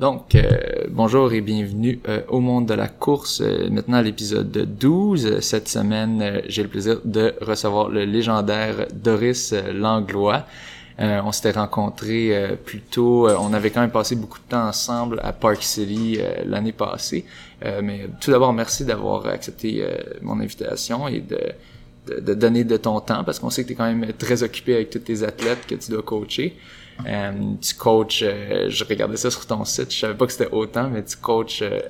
Donc, euh, bonjour et bienvenue euh, au monde de la course. Euh, maintenant, l'épisode 12. Cette semaine, j'ai le plaisir de recevoir le légendaire Doris Langlois. on s'était rencontrés plus tôt. on avait quand même passé beaucoup de temps ensemble à Park City l'année passée. mais tout d'abord, merci d'avoir accepté mon invitation et de, de, de, donner de ton temps parce qu'on sait que tu es quand même très occupé avec tous tes athlètes que tu dois coacher. Euh, tu coaches, euh, je regardais ça sur ton site, je savais pas que c'était autant, mais tu coaches euh,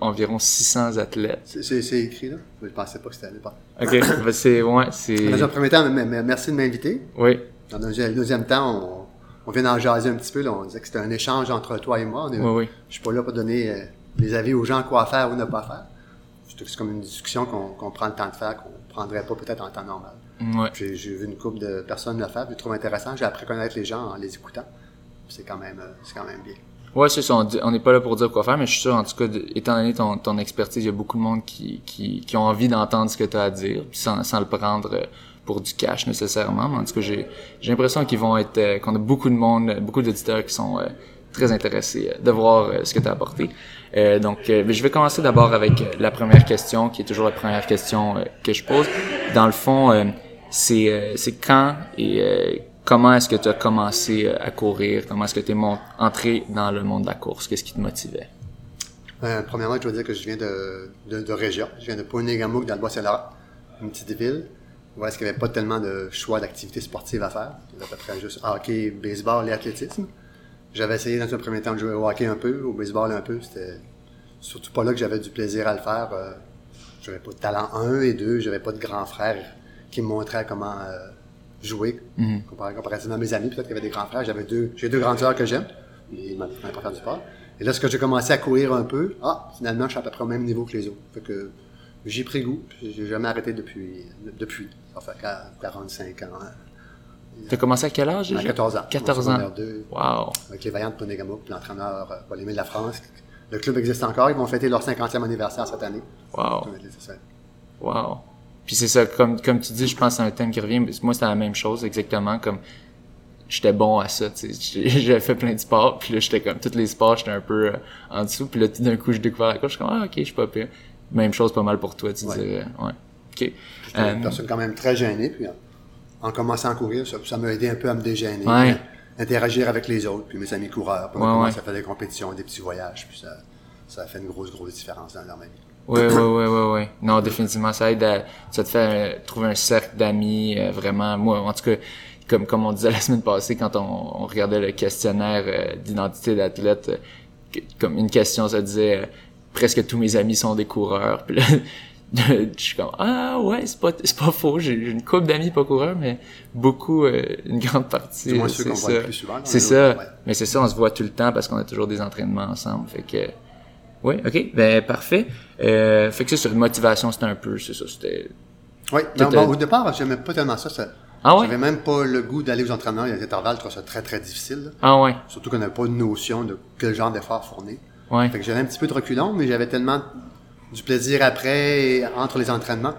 environ 600 athlètes. C'est écrit là, je pensais pas que c'était pas. Ok, ben c'est ouais, c'est. Dans un premier temps, merci de m'inviter. Oui. Dans un deuxième temps, on, on vient d'en jaser un petit peu. Là, on disait que c'était un échange entre toi et moi. oui, oui. Je suis pas là pour donner des avis aux gens quoi faire ou ne pas faire. C'est comme une discussion qu'on prend le temps de faire, qu'on prendrait pas peut-être en temps normal. Ouais. J'ai vu une couple de personnes le faire, je trouve intéressant. J'ai appris à connaître les gens en les écoutant. C'est quand même, euh, c'est quand même bien. Ouais, c'est ça. On n'est pas là pour dire quoi faire, mais je suis sûr, en tout cas, étant donné ton, ton expertise, il y a beaucoup de monde qui, qui, qui ont envie d'entendre ce que tu as à dire, sans, sans le prendre euh, pour du cash nécessairement. Mais en tout cas, j'ai, j'ai l'impression qu'ils vont être, euh, qu'on a beaucoup de monde, beaucoup d'auditeurs qui sont très intéressés de voir ce que tu as apporté. donc, je vais commencer d'abord avec la première question, qui est toujours la première question que je pose. Dans le fond, c'est euh, c'est quand et euh, comment est-ce que tu as commencé euh, à courir? Comment est-ce que tu es entré dans le monde de la course? Qu'est-ce qui te motivait? premièrement, je dois dire que je viens de, région. Je viens de Ponegamouk, dans le Bas-Saint-Laurent, une petite ville où est-ce qu'il n'y avait pas tellement de choix d'activités sportives à faire. Il y avait à peu près juste hockey, baseball et athlétisme. J'avais essayé dans un premier temps de jouer au hockey un peu, au baseball un peu. C'était surtout pas là que j'avais du plaisir à le faire. j'avais pas de talent 1 et 2, j'avais pas de grand frère qui me montrait comment euh, jouer, mm comparativement à mes amis. Peut-être qu'il y avait des grands frères. J'avais deux, j'ai deux grands sœurs que j'aime. Ils m'ont pas faire du sport. Et lorsque j'ai commencé à courir un peu, ah, finalement, je suis à peu près au même niveau que les autres. Fait que j'ai pris goût. J'ai jamais arrêté depuis. depuis. Ça fait 45 ans. Hein. Tu as commencé à quel âge À 14 ans. 14 ans. wow. Avec les Vaillants de Ponegamo, puis l'entraîneur euh, Paul-Émile de la France. Le club existe encore. Ils vont fêter leur 50e anniversaire cette année. Wow. Wow. Puis c'est ça, comme, comme tu dis, je pense que c'est un thème qui revient. Moi, c'était la même chose, exactement. Comme j'étais bon à ça. J'avais fait plein de sports, puis là, j'étais comme, tous les sports, j'étais un peu euh, en dessous. Puis là, tout d'un coup, je découvert la course, je suis comme, ah, ok, je suis pas pire. Même chose, pas mal pour toi, tu ouais. dirais. Ouais. OK. J'étais une euh, personne quand même très gênée, puis en, commençant à courir, ça m'a aidé un peu à me dégêner. Ouais. interagir avec les autres, puis mes amis coureurs. Puis on a commencé à faire des compétitions, des petits voyages, puis ça, ça a fait une grosse, grosse différence dans leur vie. Oui, oui, oui, oui, oui. Non, définitivement, ça aide à, ça te fait euh, trouver un cercle d'amis, euh, vraiment. Moi, en tout cas, comme, comme on disait la semaine passée quand on, on regardait le questionnaire euh, d'identité d'athlète, comme une question, ça disait presque tous mes amis sont des coureurs. Puis là, je suis comme ah ouais, c'est pas c'est pas faux. J'ai une couple d'amis pas coureurs, mais beaucoup, une grande partie. C'est ça. C'est ça. Mais c'est ça, on se voit tout le temps parce qu'on a toujours des entraînements ensemble. Fait que oui, ok, ben parfait. Euh, fait que ça, sur une motivation, c'était un peu, c'est ça, c'était. Oui, bon, au départ, j'aimais pas tellement ça. ça ah ouais? J'avais même pas le goût d'aller aux entraînements. Il y a des intervalles, je trouvais ça très, très difficile. Ah ouais? Surtout qu'on n'avait pas de notion de quel genre d'effort fournir. Ouais. Fait que j'avais un petit peu de reculon, mais j'avais tellement du plaisir après, et entre les entraînements,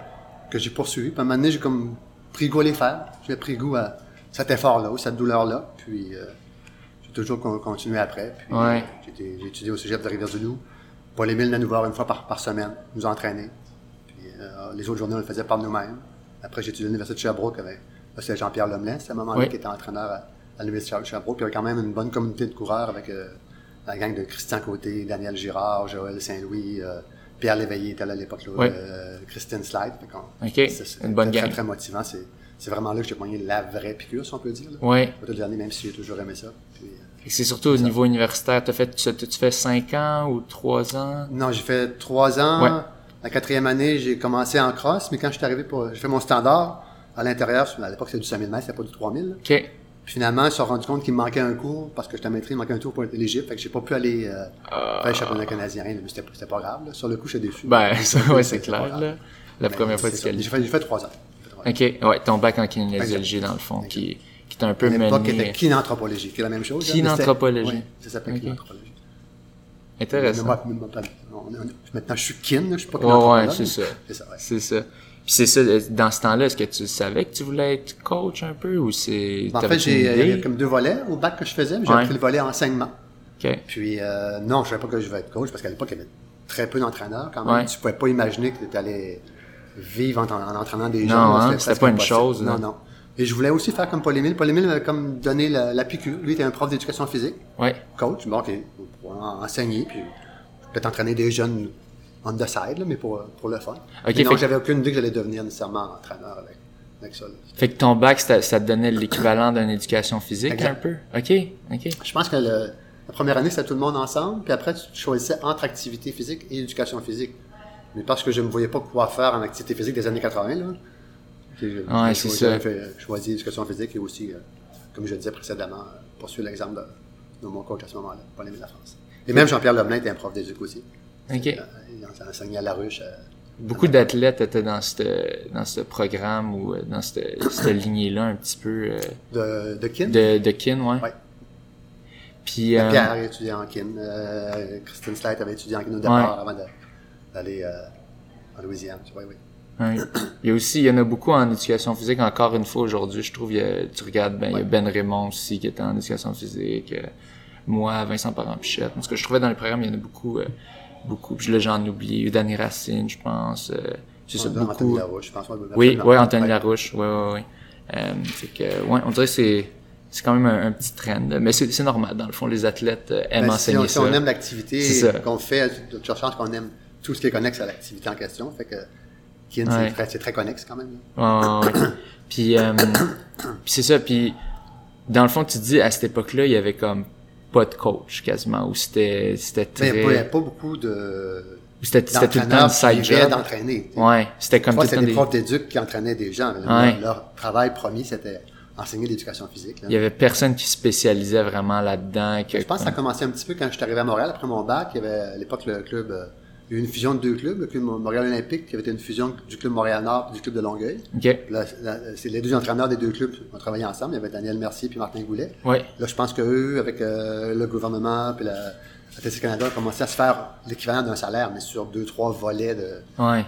que j'ai poursuivi. Puis à un moment donné, j'ai comme pris goût à les faire. J'ai pris goût à cet effort-là, ou cette douleur-là. Puis euh, j'ai toujours continué après. Puis ouais. j'ai étudié au cégep de Rivière-du-Loup. Paul Émile venait nous voir une fois par, par semaine, nous entraîner. Puis, euh, les autres journées, on le faisait par nous-mêmes. Après, j'ai étudié à l'Université de Sherbrooke avec c'est Jean-Pierre Lemelin, c'est à un moment-là qui était entraîneur à, l'Université de Sherbrooke. Puis il y avait quand même une bonne communauté de coureurs avec euh, la gang de Christian Côté, Daniel Girard, Joël Saint-Louis, euh, Pierre Léveillé était là à l'époque, Christine Slide. c'est une bonne gang. Très, très motivant. C'est vraiment là que j'ai poigné la vraie piqûre, si on peut dire. Oui. Pas le dernier, même si j'ai toujours aimé ça. Puis, c'est surtout au niveau universitaire. T'as fait, tu, tu fais cinq ans ou trois ans? Non, j'ai fait trois ans. La quatrième année, j'ai commencé en cross, mais quand je suis arrivé pour, j'ai fait mon standard à l'intérieur, à l'époque c'était du 5000 mètres, c'était pas du 3000. OK. Puis finalement, je me suis rendu compte qu'il me manquait un cours parce que j'étais maîtrise, il me manquait un tour pour être éligible, fait que j'ai pas pu aller euh, faire le championnat canadien, mais c'était, c'était pas grave. Là. Sur le coup, j'étais déçu. Ben, ça, ouais, c'est clair. Là. La première fois que tu J'ai fait, j'ai fait trois ans. OK, ouais, ton bac en kinésiologie, dans le fond, qui qui un peu mené... qui était kinanthropologie, qui est la même chose. Kinanthropologie. Oui, ça s'appelle okay. kinanthropologie. Intéressant. maintenant, je suis kin, je suis pas kinanthropologue. Ouais, c'est ça. C'est ça, ouais. C'est ça. Puis c'est ça, dans ce temps-là, est-ce que tu savais que tu voulais être coach un peu ou c'est... En fait, j'ai comme deux volets au bac que je faisais, j'ai ouais. pris le volet enseignement. OK. Puis, euh, non, je savais pas que je vais être coach parce qu'à l'époque, il y avait très peu d'entraîneurs quand même. Ouais. Tu pouvais pas imaginer que tu allais vivre en, en entraînant des Non, gens. hein, presque c'était pas une chose, là. Non, non. Et je voulais aussi faire comme Paul-Émile. Paul-Émile m'avait comme donné la, la piqûre. Lui, était un prof d'éducation physique, Ouais. coach. Bon, OK, pour en- enseigner, puis peut-être entraîner des jeunes on the side, là, mais pour, pour le fun. OK, mais fait donc, que- j'avais aucune idée que j'allais devenir nécessairement entraîneur avec, avec ça. là. Fait que ton bac, ça, ça te donnait l'équivalent d'une éducation physique, Exact. un peu? OK, OK. Je pense que le- la première année, c'était tout le monde ensemble, puis après, tu choisissais entre activité physique et éducation physique. Mais parce que je ne me voyais pas quoi faire en activité physique des années 80, là, Ouais, c'est choisi- ça. j'ai fait- choisi éducation physique et aussi, euh, comme je le disais précédemment, euh, poursuivre l'exemple de, de mon coach à ce moment-là, Paul-Émile France. Et même Jean-Pierre Lemelin était un prof d'éduc aussi. OK. Euh, Il enseignait à la ruche. euh, Beaucoup d'athlètes étaient dans ce dans ce programme ou euh, dans cette, cette lignée-là un petit peu euh, de, de kin? de, de kin, ouais. Ouais. Puis, euh, Pierre a étudié en kin. Euh, Christine Slate avait étudié en kin au départ Ouais. avant de- d'aller euh, en Louisiane. Oui, oui. Ouais. il y a aussi, il y en a beaucoup en éducation physique encore une fois aujourd'hui. Je trouve, il y a- tu regardes, ben, il y a. Ben Raymond aussi qui était en éducation physique. euh, moi, Vincent Parent-Pichette. Parce que je trouvais dans les programmes, il y en a beaucoup, euh, beaucoup. Puis là, j'en oublie. Il y a eu Danny Racine, je pense. euh, c'est ça, Anthony beaucoup. Larouche, je pense. Oui, ouais, Anthony. Larouche, ouais, ouais. Euh, fait que, ouais, on dirait que c'est, c'est quand même un, un petit trend, mais c'est, c'est normal, dans le fond, les athlètes euh, aiment Ben, si, enseigner on, si on aime l'activité qu'on fait, de toute chance qu'on aime tout ce qui est connexe à l'activité en question. Fait que kin, Ouais. c'est très, connexe quand même. Ouais, ouais. puis, euh, c'est ça, puis dans le fond, tu dis, à cette époque-là, il y avait comme pas de coach, quasiment, ou c'était, c'était Mais très... il n'y a pas beaucoup de c'était, tout le temps une side job. d'entraîner. Ouais, c'était comme tout le c'était temps des des... profs d'éduc qui entraînaient des gens. Ouais. Leur, leur travail premier, c'était enseigner l'éducation physique. là. Il y avait personne qui spécialisait vraiment là-dedans. Que, Je pense que ça a commencé un petit peu quand je suis arrivé à Montréal, après mon bac. Il y avait à l'époque le club, euh, il y a eu une fusion de deux clubs, le club Montréal Olympique, qui avait été une fusion du club Montréal-Nord et du club de Longueuil. OK, Puis Là, là, c'est les deux entraîneurs des deux clubs qui ont travaillé ensemble. Il y avait Daniel Mercier puis Martin Goulet. ouais, Là, je pense qu'eux, avec euh, le gouvernement puis la Athlétique Canada, ont commencé à se faire l'équivalent d'un salaire, mais sur deux, trois volets de... ouais.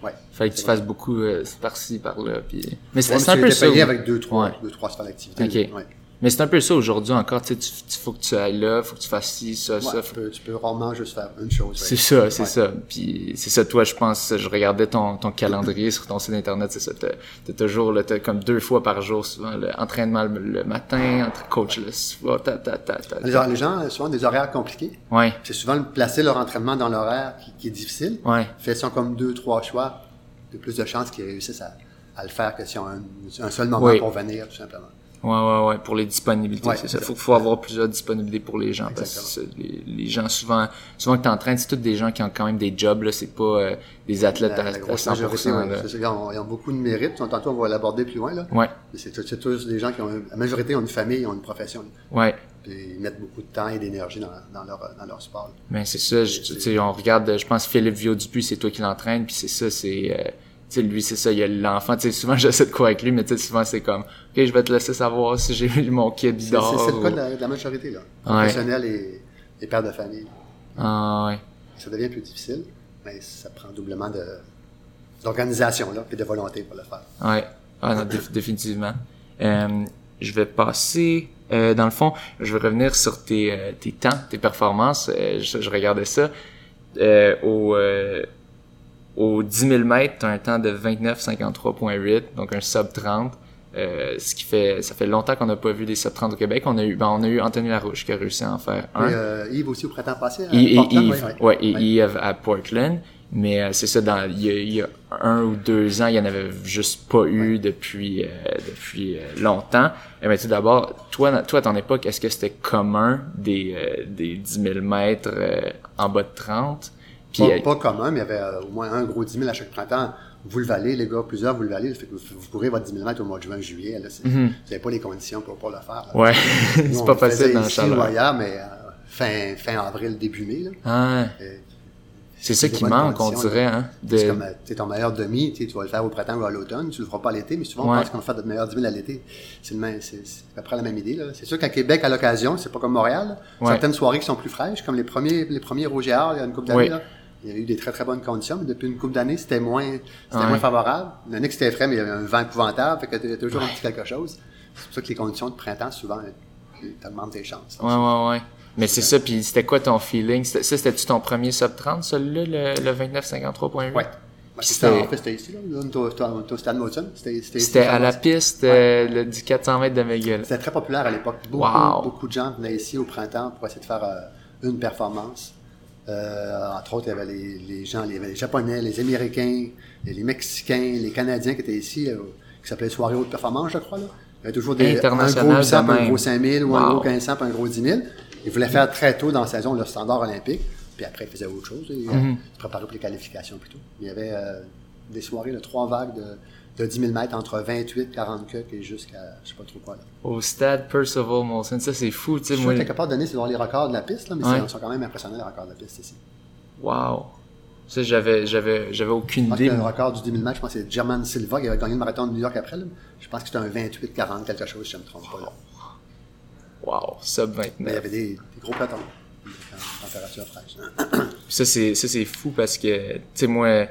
Ouais. Fallait que tu fasses beaucoup euh, par-ci, par-là. Puis... Mais c'est Ouais, un peu ça. payé avec deux, trois, Ouais. deux, trois sphères d'activité. Ok. Ouais. Mais c'est un peu ça aujourd'hui encore. Tu sais, tu, tu- faut que tu ailles là, faut que tu fasses ci, ça, Ouais, ça. tu, peux, tu peux rarement juste faire une chose. C'est ça, c'est Ouais. ça. Puis c'est ça, toi, je pense, je regardais ton, ton calendrier sur ton site internet, c'est ça. T'as t'as toujours, là, t'as comme deux fois par jour, souvent, le entraînement le, le matin, entre coach le soir, ta, ta, ta, ta, Les, gens ont souvent des horaires compliqués. Ouais, C'est souvent placer leur entraînement dans l'horaire qui, qui est difficile. ouais, Fait qu'ils ont comme deux, trois choix, de plus de chances qu'ils réussissent à, à le faire que s'ils ont un, un seul moment Oui. pour venir, tout simplement. Ouais, ouais, ouais, pour les disponibilités, Ouais, c'est ça. exact. Faut, faut avoir plusieurs disponibilités pour les gens, parce que les, les gens, souvent, souvent que t'entraînes, c'est tous des gens qui ont quand même des jobs, là, c'est pas euh, des athlètes La, à, la à grosse 100%, majorité, là. c'est ça, ils, ont, ils ont beaucoup de mérite. Tantôt, on va l'aborder plus loin. Là. Ouais, Mais C'est tous des gens qui ont... La majorité ont une famille, ont une profession. ouais. Puis ils mettent beaucoup de temps et d'énergie dans, dans, leur, dans leur sport. Ben c'est ça, je- tu sais, on regarde, je pense Philippe Viau-Dupuis, c'est toi qui l'entraîne, puis c'est ça, c'est, euh, tu sais, lui, c'est ça, il y a l'enfant, tu sais, souvent j'essaie de courir avec lui, mais tu sais, souvent c'est comme, ok, je vais te laisser savoir si j'ai eu mon kid C'est dort. c'est- c'est le ou- cas de la, de la majorité. Là. Ouais. Professionnels et, et pères de famille. Ah, ouais. Ça devient plus difficile, mais ça prend doublement de d'organisation là, et de volonté pour le faire. Ouais, ah, non, déf- définitivement. Euh, je vais passer, euh, dans le fond, je vais revenir sur tes, euh, tes temps, tes performances. Euh, je, je regardais ça. Euh, au, euh, au 10 000 mètres, t'as un temps de 29,53.8, donc un sub 30. Euh, ce qui fait, ça fait longtemps qu'on n'a pas vu des sub 30 au Québec. On a eu, ben, on a eu Anthony Larouche qui a réussi à en faire un. Et euh, Yves aussi au printemps passé. à Et, et Portland, Yves, ouais, ouais. et Ouais. Yves à Portland. Mais euh, c'est ça, dans, il, y a, il y a un ou deux ans, il y en avait juste pas eu depuis euh, depuis euh, longtemps. Et ben, tout d'abord, toi, toi, à ton époque, est-ce que c'était commun des, euh, des 10 000 mètres euh, en bas de 30? Puis, Pas, euh, pas commun, mais il y avait euh, au moins un gros 10 000 à chaque printemps. Vous le valez, les gars, plusieurs, vous le valez. Fait que vous, vous courez votre 10 000 mètres au mois de juin, juillet. Là, c'est- Vous n'avez pas les conditions pour, pour le faire. là. Mhm. ouais, c'est pas facile dans le ici ailleurs, mais euh, fin, fin avril, début mai. Là. Ah, c'est ça qui manque, on dirait, hein. C'est comme t'es ton meilleur demi, tu vas le faire au printemps ou à l'automne, tu le feras pas à l'été, mais souvent on Ouais. pense qu'on va faire notre meilleur 10 000 à l'été. C'est à peu près la même idée. C'est sûr qu'à Québec, à l'occasion, c'est pas comme Montréal. là. Ouais. Certaines soirées qui sont plus fraîches, comme les premiers, les premiers Rouge et Or, il y a une couple d'années. Il y a eu des très très bonnes conditions, mais depuis une couple d'années, c'était moins, c'était Ouais. moins favorable. L'année que c'était frais, mais il y avait un vent épouvantable, fait que t'as toujours un petit quelque chose. C'est pour ça que les conditions de printemps, souvent, t'augmentent tes chances. Ouais, ouais, ouais. Mais c'est ça, puis c'était quoi ton feeling? Ça, c'était-tu ton premier sub 30, celui-là, le, le 29-53.8? Ouais. Moi, C'était- en fait, c'était ici, là. Au- stade. C'était, à la piste euh, le, du 400 mètres de McGill. C'était très populaire à l'époque. Beaucoup, Wow. beaucoup de gens venaient ici au printemps pour essayer de faire euh, une performance. Euh, entre autres, il y avait les, les gens, il y avait les Japonais, les Américains, les, les Mexicains, les Canadiens qui étaient ici, qui s'appelait Soirée haute performance, je crois. Là. Il y avait toujours des, un gros 800, de puis un gros 5000, ou un gros 1500, puis un gros 10 000. Ils voulaient faire très tôt dans la saison le standard olympique, puis après ils faisaient autre chose. et, euh. Ils se préparaient pour les qualifications plutôt. Il y avait euh, des soirées, de trois vagues de, de 10 000 mètres entre 28, 40 queues et jusqu'à je sais pas trop quoi. Là. Au stade Percival Molson. Ça, c'est fou, Je suis moi. sûr que t'es capable de donner c'est voir les records de la piste, là, mais Ouais. ils sont quand même impressionnants les records de la piste ici. Wow. Ça, j'avais, j'avais, j'avais aucune Je pense que idée. le record du 10 000 mètres, je pense que c'est German Silva qui avait gagné le marathon de New York après. là. Je pense que c'était un 28-40 quelque chose, si je ne me trompe pas. Là. Wow, sub Mais il y 29. avait des, des gros pelotons. en Température fraîche. Ça, c'est, ça, c'est fou parce que, tu sais, moi,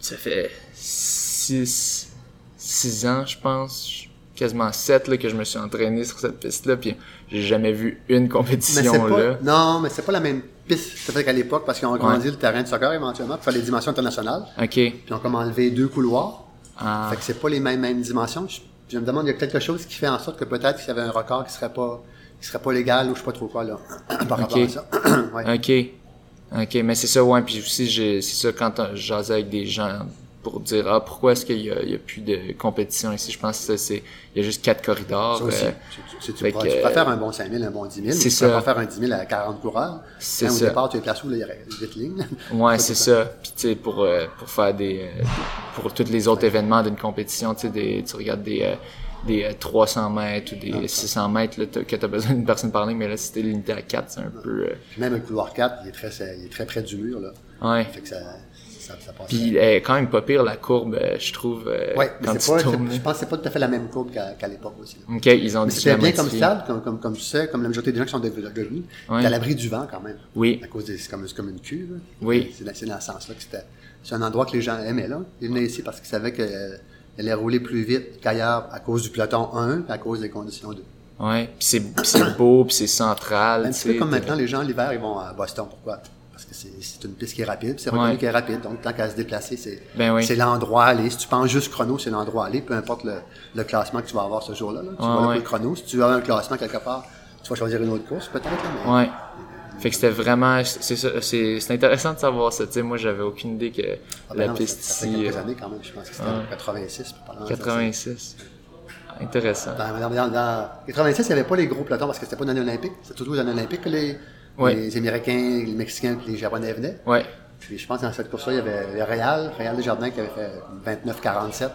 ça fait 6, six ans, je pense, quasiment 7 là, que je me suis entraîné sur cette piste-là, puis j'ai jamais vu une compétition c'est pas, là. non, mais c'est pas la même piste c'est-à-dire qu'à l'époque, parce qu'ils ont agrandi le terrain de soccer éventuellement pour faire les dimensions internationales. Ok. Puis ils ont comme enlevé deux couloirs. Ah, Fait que c'est pas les mêmes, mêmes dimensions. Je, je me demande, il y a quelque chose qui fait en sorte que peut-être qu'il y avait un record qui serait pas, qui serait pas légal ou je sais pas trop quoi, là, par rapport à ça. ouais. ok. Ok, mais c'est ça, ouais. Puis aussi, c'est ça, quand on- jasais avec des gens pour dire, ah, pourquoi est-ce qu'il y a, plus de compétition ici? Je pense que ça, c'est, il y a juste quatre corridors. Ça aussi. euh, Tu- tu, tu, fait pourras, que, tu pourras faire un bon 5000, un bon 10 000. c'est mais tu ça. pourras faire un 10 000 à 40 coureurs. C'est Hein, Au ça. départ, tu es placé où, là, il y aurait 8 lignes. Ouais, c'est ça. Puis tu sais, pour euh, pour faire des euh, pour tous les autres événements d'une compétition, tu sais, tu regardes des des euh, 300 mètres ou des 600 mètres là, que t'as besoin d'une personne par ligne, mais là, si t'es limité à 4, c'est un peu. euh, Puis même le couloir 4, il est très, il est très près du mur, là. Ouais. Fait que ça, ça, ça passe. Puis elle est quand même pas pire la courbe, euh, je trouve. euh, ouais, mais c'est pas, je pense que c'est pas tout à fait la même courbe qu'à l'époque aussi. là. Ok, ils ont Mais c'était bien comme stade, comme, comme, comme tu sais, comme la majorité des gens qui sont devenus, Ouais. t'es à l'abri du vent quand même. Oui. À cause des, c'est comme, comme une cuve. Oui. C'est dans, dans ce sens-là que c'était, c'est un endroit que les gens aimaient, là. Ils venaient ici parce qu'ils savaient qu'elle allait rouler plus vite qu'ailleurs à cause du peloton 1 et à cause des conditions 2. Ouais, puis c'est beau, puis c'est central. Un petit peu comme maintenant, les gens l'hiver, ils vont à Boston. Pourquoi? Parce que c'est, une piste qui est rapide, c'est reconnu Ouais. qu'elle est rapide. Donc, tant qu'à se déplacer, c'est, Ben oui. c'est l'endroit à aller. Si tu penses juste chrono, c'est l'endroit à aller, peu importe le, le classement que tu vas avoir ce jour-là. là. Tu Ouais, vas là pour ouais. le chrono. Si tu as un classement quelque part, tu vas choisir une autre course, peut-être. mais- Ouais. Fait que c'était vraiment, c'est intéressant de savoir ça. Tu sais, moi, j'avais aucune idée que Ah ben la non, piste ça, ça ici, fait quelques euh, années quand même. Je pense que c'était en 86. pour parler en 86. Intéressant. Dans, dans, dans, dans 86, il n'y avait pas les gros pelotons parce que c'était pas une année olympique. C'était toujours une année olympique que les, Ouais. les Américains, les Mexicains et les Japonais venaient. Ouais. Puis je pense que dans cette course-là, il y avait le Réal, Réal Desjardins qui avait fait 29-47.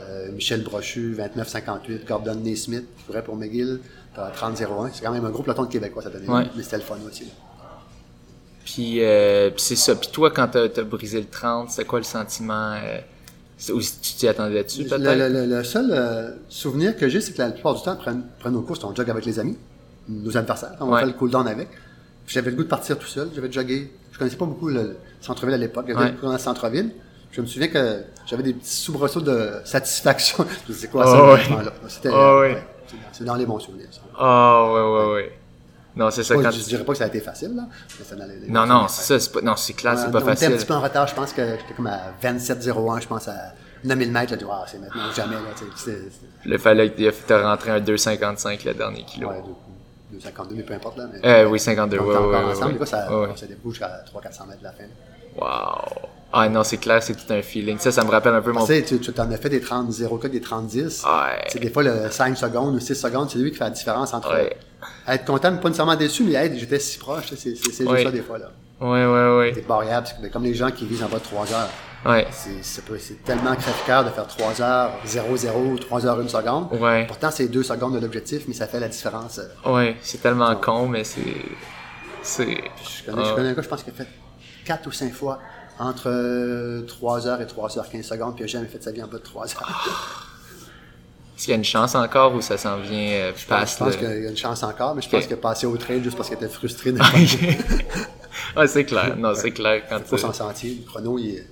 Euh, Michel Brochu, 29-58. Gordon Naismith, qui courait pour McGill, 30-01. C'est quand même un gros peloton de Québécois cette année Ouais. Mais c'était le fun aussi. là. Puis, euh, puis c'est ça. Puis toi, quand t'as as brisé le 30, c'est quoi le sentiment? Euh, ou si tu t'y attendais-tu, Le, peut-être? le- le- le seul euh, souvenir que j'ai, c'est que la plupart du temps, après, après nos courses, on jog avec les amis, nos adversaires. On Ouais. fait le cool-down avec. J'avais le goût de partir tout seul. J'avais jogué. Je connaissais pas beaucoup le centre-ville à l'époque. J'avais Ouais. dans le centre-ville. Je me souviens que j'avais des petits soubresauts de satisfaction. je sais quoi Ah ça. C'était, Ah euh, ouais. C'est- dans les bons souvenirs. ça. Ah, ouais, ouais, ouais. Non, c'est ça Pas- quand je tu... dirais pas que ça a été facile, là. Mais Non, non, c'est ça, c'est pas, non, c'est clair, c'est pas on était un facile. petit peu en retard. Je pense que j'étais comme à 27-01, je pense à 9000 mètres. Je dis, Ah, c'est maintenant ou jamais. Là, tu sais. Le fallait que t'as rentré un 2,55 le dernier kilo. Ouais, 252, mais peu importe. Là, mais, Euh, oui, 52, on ouais, était ouais, encore ouais, ensemble. ouais. Les gars, ça, Ouais, débrouillé jusqu'à 300-400 mètres de la fin. Wow. Ah non, c'est clair, c'est tout un feeling. Ça, ça me rappelle un peu mon... Tu sais, tu, t'en as fait des 30 0 des 30-10. Ouais. C'est des fois le 5 secondes ou 6 secondes, c'est lui qui fait la différence entre être content, mais pas nécessairement déçu, mais hey, j'étais si proche. C'est, juste ça des fois. là. Ouais, ouais, C'est ouais. barrière, parce que ben, comme les gens qui visent en bas de 3 heures. Ouais. C'est, tellement crève-cœur de faire 3 heures 0-0 3 heures 1 seconde. Ouais. Pourtant, c'est 2 secondes de l'objectif, mais ça fait la différence. euh. Ouais, c'est tellement con, mais c'est... C'est... Je connais, je Ah. connais un gars, je pense, qui a fait 4 ou 5 fois entre 3 heures et 3 heures 15 secondes, puis il n'a jamais fait sa vie en bas de 3 heures. Est-ce qu'il y a une chance encore ou ça s'en vient euh, Je passe pense le- qu'il y a une chance encore, mais je Ok. pense qu'il est passé au trail juste parce qu'il était frustré de ouais, c'est clair. Non, c'est clair quand faut tu... s'en sentir. Le chrono, il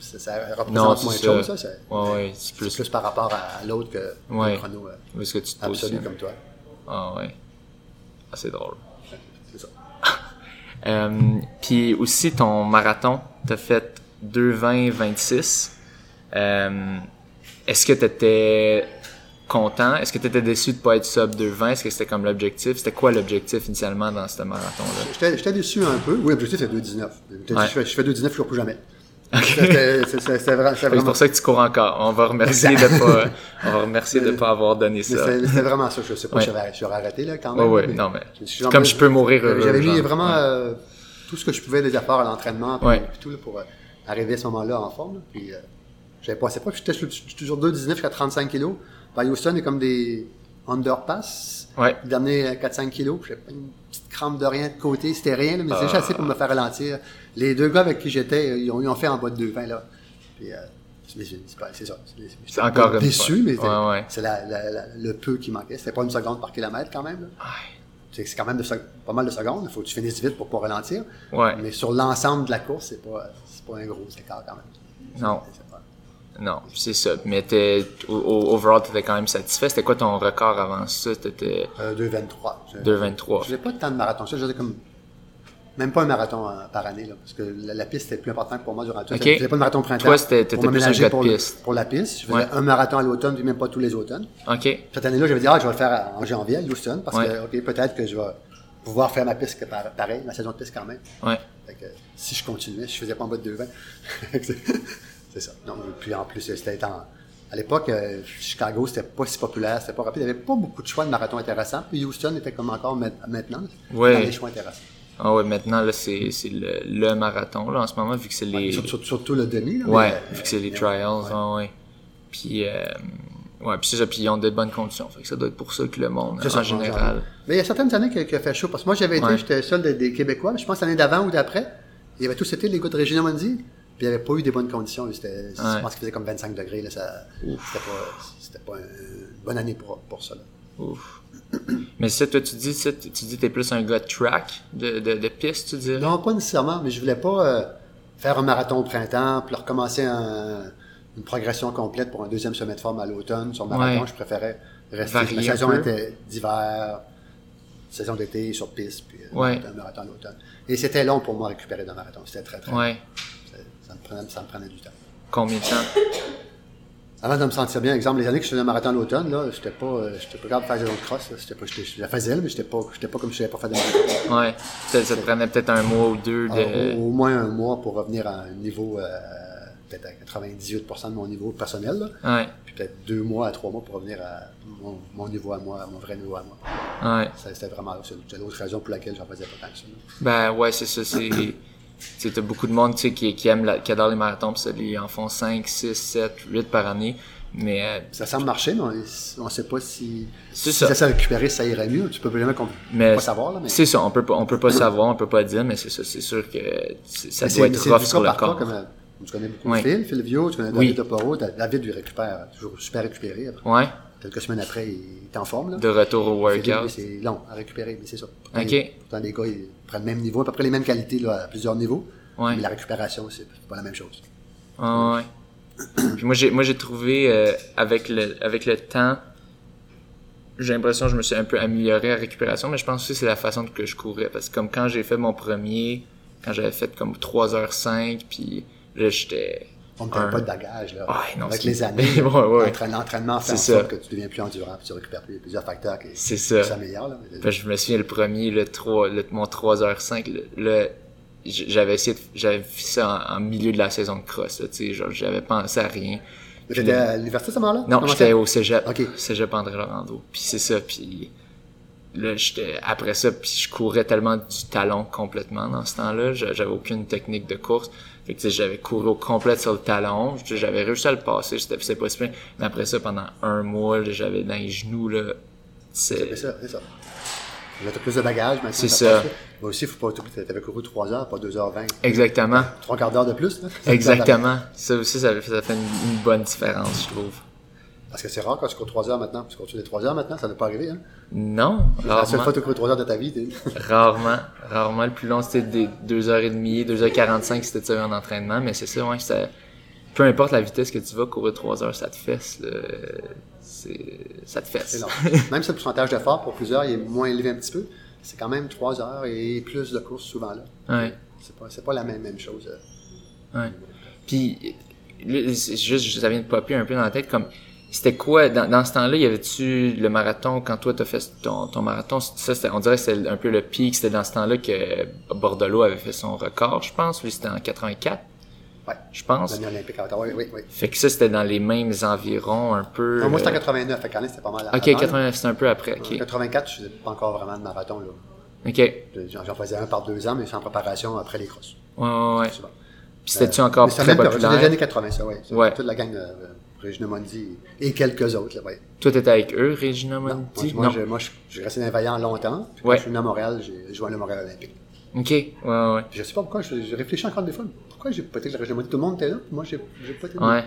ça, ça représente Non, moins c'est de ça. choses, ça. c'est- Ouais, ouais, c'est C'est plus... plus par rapport à, l'autre que Ouais. le chrono euh, que tu te absolu positionnes? comme toi. Ah ouais. Ah, c'est drôle. Euh, puis aussi ton marathon, t'as fait 2,20-26. Euh, Est-ce que t'étais content? Est-ce que t'étais déçu de pas être sub 2,20? Est-ce que c'était comme l'objectif? C'était quoi l'objectif initialement dans ce marathon-là? J'étais déçu un peu. Oui, l'objectif, c'est 2,19. Je Ouais. fais, je fais 2,19, je ne cours plus jamais. C'est c'est- c'est vra- c'est C'est vraiment, pour ça que tu cours encore. On va remercier de pas, on va remercier de pas avoir donné ça. c'était vraiment ça. Je sais pas Ouais. si j'aurais j'aurais arrêté là, quand Ouais, même. ouais, mais non, mais je comme je peux mourir heureux. J'avais mis vraiment Ouais. euh, tout ce que je pouvais déjà faire à l'entraînement puis, Ouais. tout là, pour euh, arriver à ce moment-là en forme. là. Puis euh, j'avais passé pas, j'étais toujours 2,19 jusqu'à 35 kilos. Par Houston, il y a comme des underpass. Ouais. Le dernier euh, 4-5 kilos, j'avais pas une petite crampe de rien de côté, c'était rien, là, mais c'est juste assez pour me faire ralentir. Les deux gars avec qui j'étais, euh, ils ont, ils ont fait en bas de 2,20 là. Puis, euh, c'est ça. C'est encore déçu, mais c'est Ouais, ouais. le peu qui manquait. C'était pas une seconde par kilomètre quand même. C'est quand même de pas mal de secondes. Il faut que tu finisses vite pour pas ralentir. Ouais. Mais sur l'ensemble de la course, c'est pas, pas un gros écart quand même. Non. Non, c'est ça. Mais t'es, au, au- overall, t'étais quand même satisfait. C'était quoi ton record avant ça? T'étais Euh, 2,23. Je- 2,23. Je faisais pas tant de marathons. Ça, je faisais comme. Même pas un marathon euh, par année, là, parce que la, la piste était plus importante pour moi durant tout. Je faisais pas de marathon printemps. Toi, c'était- pour plus un gars de pour le- piste. Pour la piste. Je faisais Ouais. un marathon à l'automne, puis même pas tous les automnes. OK. Cette année-là, j'avais dit, ah, je vais le faire en janvier à Houston, parce Ouais. que, OK, peut-être que je vais pouvoir faire ma piste pareil, ma saison de piste quand même. Ouais. Fait que, si je continuais, je faisais pas en bas de 2,20. c'est ça. Non, puis en plus, c'était en- à l'époque, euh, Chicago, c'était pas si populaire, c'était pas rapide. Il n'y avait pas beaucoup de choix de marathon intéressants. Puis Houston était comme encore ma- maintenant. Ouais. Dans les choix intéressants. Ah ouais, maintenant, là, c'est, c'est le, le marathon, là, en ce moment, vu que c'est les... Surtout, surtout- surtout le demi. Là, Ouais, mais, vu que c'est les mais- trials, ouais. ouais, ouais. Puis, euh, ouais, puis c'est ça, puis ils ont de bonnes conditions. Fait que ça doit être pour ça que le monde, ça, en général. Mais il y a certaines années qu'il a fait chaud. Parce que moi, j'avais été, j'étais seul des, des Québécois, mais je pense l'année d'avant ou d'après, il y avait tous été les gars de Régina Mondi, puis il n'y avait pas eu des bonnes conditions. Je pense qu'il faisait comme 25 degrés. Là, ça, c'était pas, c'était pas une bonne année pour, pour ça. là. Ouf. Mais ça, toi, tu dis ça, tu dis t'es plus un gars de track, de, de, de piste, tu dirais? Non, pas nécessairement, mais je voulais pas euh, faire un marathon au printemps, puis recommencer un- une progression complète pour un deuxième sommet de forme à l'automne. Sur le marathon, Ouais. je préférais rester. Varier un saison était d'hiver, saison d'été sur piste, puis euh, Ouais. un marathon à l'automne. Et c'était long pour moi récupérer d'un marathon. C'était très, très Ouais. Ça, ça me prenait, ça me prenait du temps. Combien de temps? Avant de me sentir bien, exemple, les années que je faisais un marathon l'automne, là, j'étais pas, euh, j'étais pas capable de faire des autres cross, là. J'étais pas, je la faisais, mais j'étais pas, j'étais pas comme je n'avais pas fait de marathon. Ouais. Ça, ça te prenait peut-être un mois ou deux de... Alors, au, au moins un mois pour revenir à un niveau, euh, peut-être à 98% de mon niveau personnel, là. Ouais. Puis peut-être deux mois à trois mois pour revenir à mon, mon niveau à moi, à mon vrai niveau à moi. Ouais. Ça, c'était vraiment, c'est, c'est l'autre raison pour laquelle j'en faisais pas tant que ça. là. Ben ouais, c'est ça, c'est... Tu t'as beaucoup de monde, tu sais, qui, qui aime la, qui adore les marathons, pis ça, ils en font 5, 6, 7, 8 par année. Mais, euh, Ça semble marcher, mais on ne sait pas si, si ça. s'est récupéré, ça irait mieux. Tu peux vraiment qu'on mais pas savoir, mais c'est ça, on peut pas, on peut pas savoir, on peut pas dire, mais c'est ça, c'est sûr que ça Mais doit être rough sur le cas, corps. comme, euh, tu connais beaucoup Oui. Phil, Phil Vio, tu connais Oui. David Leporo. Da- David, lui, récupère, toujours super récupéré. Après. Ouais, Quelques semaines après, il est en forme. Là. de retour au workout. c'est long à récupérer, mais c'est ça. Pourtant, Ok. il- Pourtant, les gars, ils prennent le même niveau, à peu près les mêmes qualités là, à plusieurs niveaux. Ouais. Mais la récupération, c'est pas la même chose. Ah ouais. Puis moi j'ai moi j'ai trouvé euh, avec le avec le temps j'ai l'impression que je me suis un peu amélioré à la récupération mais je pense aussi que c'est la façon que je courais parce que comme quand j'ai fait mon premier quand j'avais fait comme 3h05 puis là j'étais On ne un- pas de bagage. Là. Ouais, non, Avec les années, l'entraînement- fait en sorte que tu deviens plus endurant, puis tu récupères plus, plusieurs facteurs qui, s'améliorent. que je me souviens le premier le 3 le, mon 3h05 le, j'avais essayé de, j'avais fait ça en, en milieu de la saison de cross tu sais genre j'avais pensé à rien J'étais à l'université à ce moment-là? Non, j'étais au cégep. Ok. Cégep André Laurando. Puis c'est ça, puis là, après ça, puis je courais tellement du talon complètement dans ce temps-là. j'a- J'avais aucune technique de course. Fait que j'avais couru au complet sur le talon. J'avais réussi à le passer, c'était c'est pas bien. Mais après ça, pendant un mois, j'avais dans les genoux, là. C'est ça, c'est ça. T'as plus de bagages maintenant. C'est ça. Mais aussi, faut pas t'avais couru 3 heures, pas 2h20. Exactement. Trois quarts d'heure de plus, là. Exactement. Ça aussi, ça, ça fait une, une bonne différence, je trouve. Parce que c'est rare quand tu cours 3 heures maintenant. Tu cours des 3 heures maintenant, ça ne pas arriver, hein? Non, C'est la seule fois que tu cours 3 heures de ta vie, Rarement, rarement. Le plus long, c'était des 2h30, 2h45, c'était ça en entraînement, mais c'est ça, ouais, ça, peu importe la vitesse que tu vas, courir 3 heures, ça te fesse, là. Ça te c'est fesse. long. Même si le pourcentage d'effort pour plusieurs, il est moins élevé un petit peu. c'est quand même trois heures et plus de courses souvent là. Ouais. C'est pas, pas la même, même chose. euh. Ouais. Puis, juste, ça vient de popper un peu dans la tête, comme, c'était quoi, dans, dans ce temps-là, y avait-tu le marathon, quand toi t'as fait ton, ton marathon, ça, c'était, on dirait que c'était un peu le pic, c'était dans ce temps-là que Bordelot avait fait son record, je pense, lui c'était en 84, Ouais. je pense. Olympique oui, oui. oui. Fait que ça, c'était dans les mêmes environs, un peu. Non, moi, c'était en euh, 89, fait qu'en c'était pas mal Ok, avant, 89, c'était un peu après. En ok. 84, je faisais pas encore vraiment de marathon, là. Ok. J'en faisais un par deux ans, mais c'est en préparation après les crosses. Ouais, ouais, ouais. Puis c'était-tu Euh, encore mais très populaire? C'est les années 80, ça, oui. Ouais. Toute la gang de euh, Régina Mondi et quelques autres, là, ouais. Toi, t'étais avec eux, Regina Non, moi, Non. je- moi, je j'ai resté dans les Vaillants longtemps. Puis Ouais. Quand je suis venu à Montréal, j'ai joué à le Montréal Olympique. Ok, ouais, ouais. Puis je sais pas pourquoi, je, je réfléchis encore des fois. Pourquoi j'ai pas été avec la Régina Mondi? Tout le monde était là, moi, j'ai pas été là. Ouais.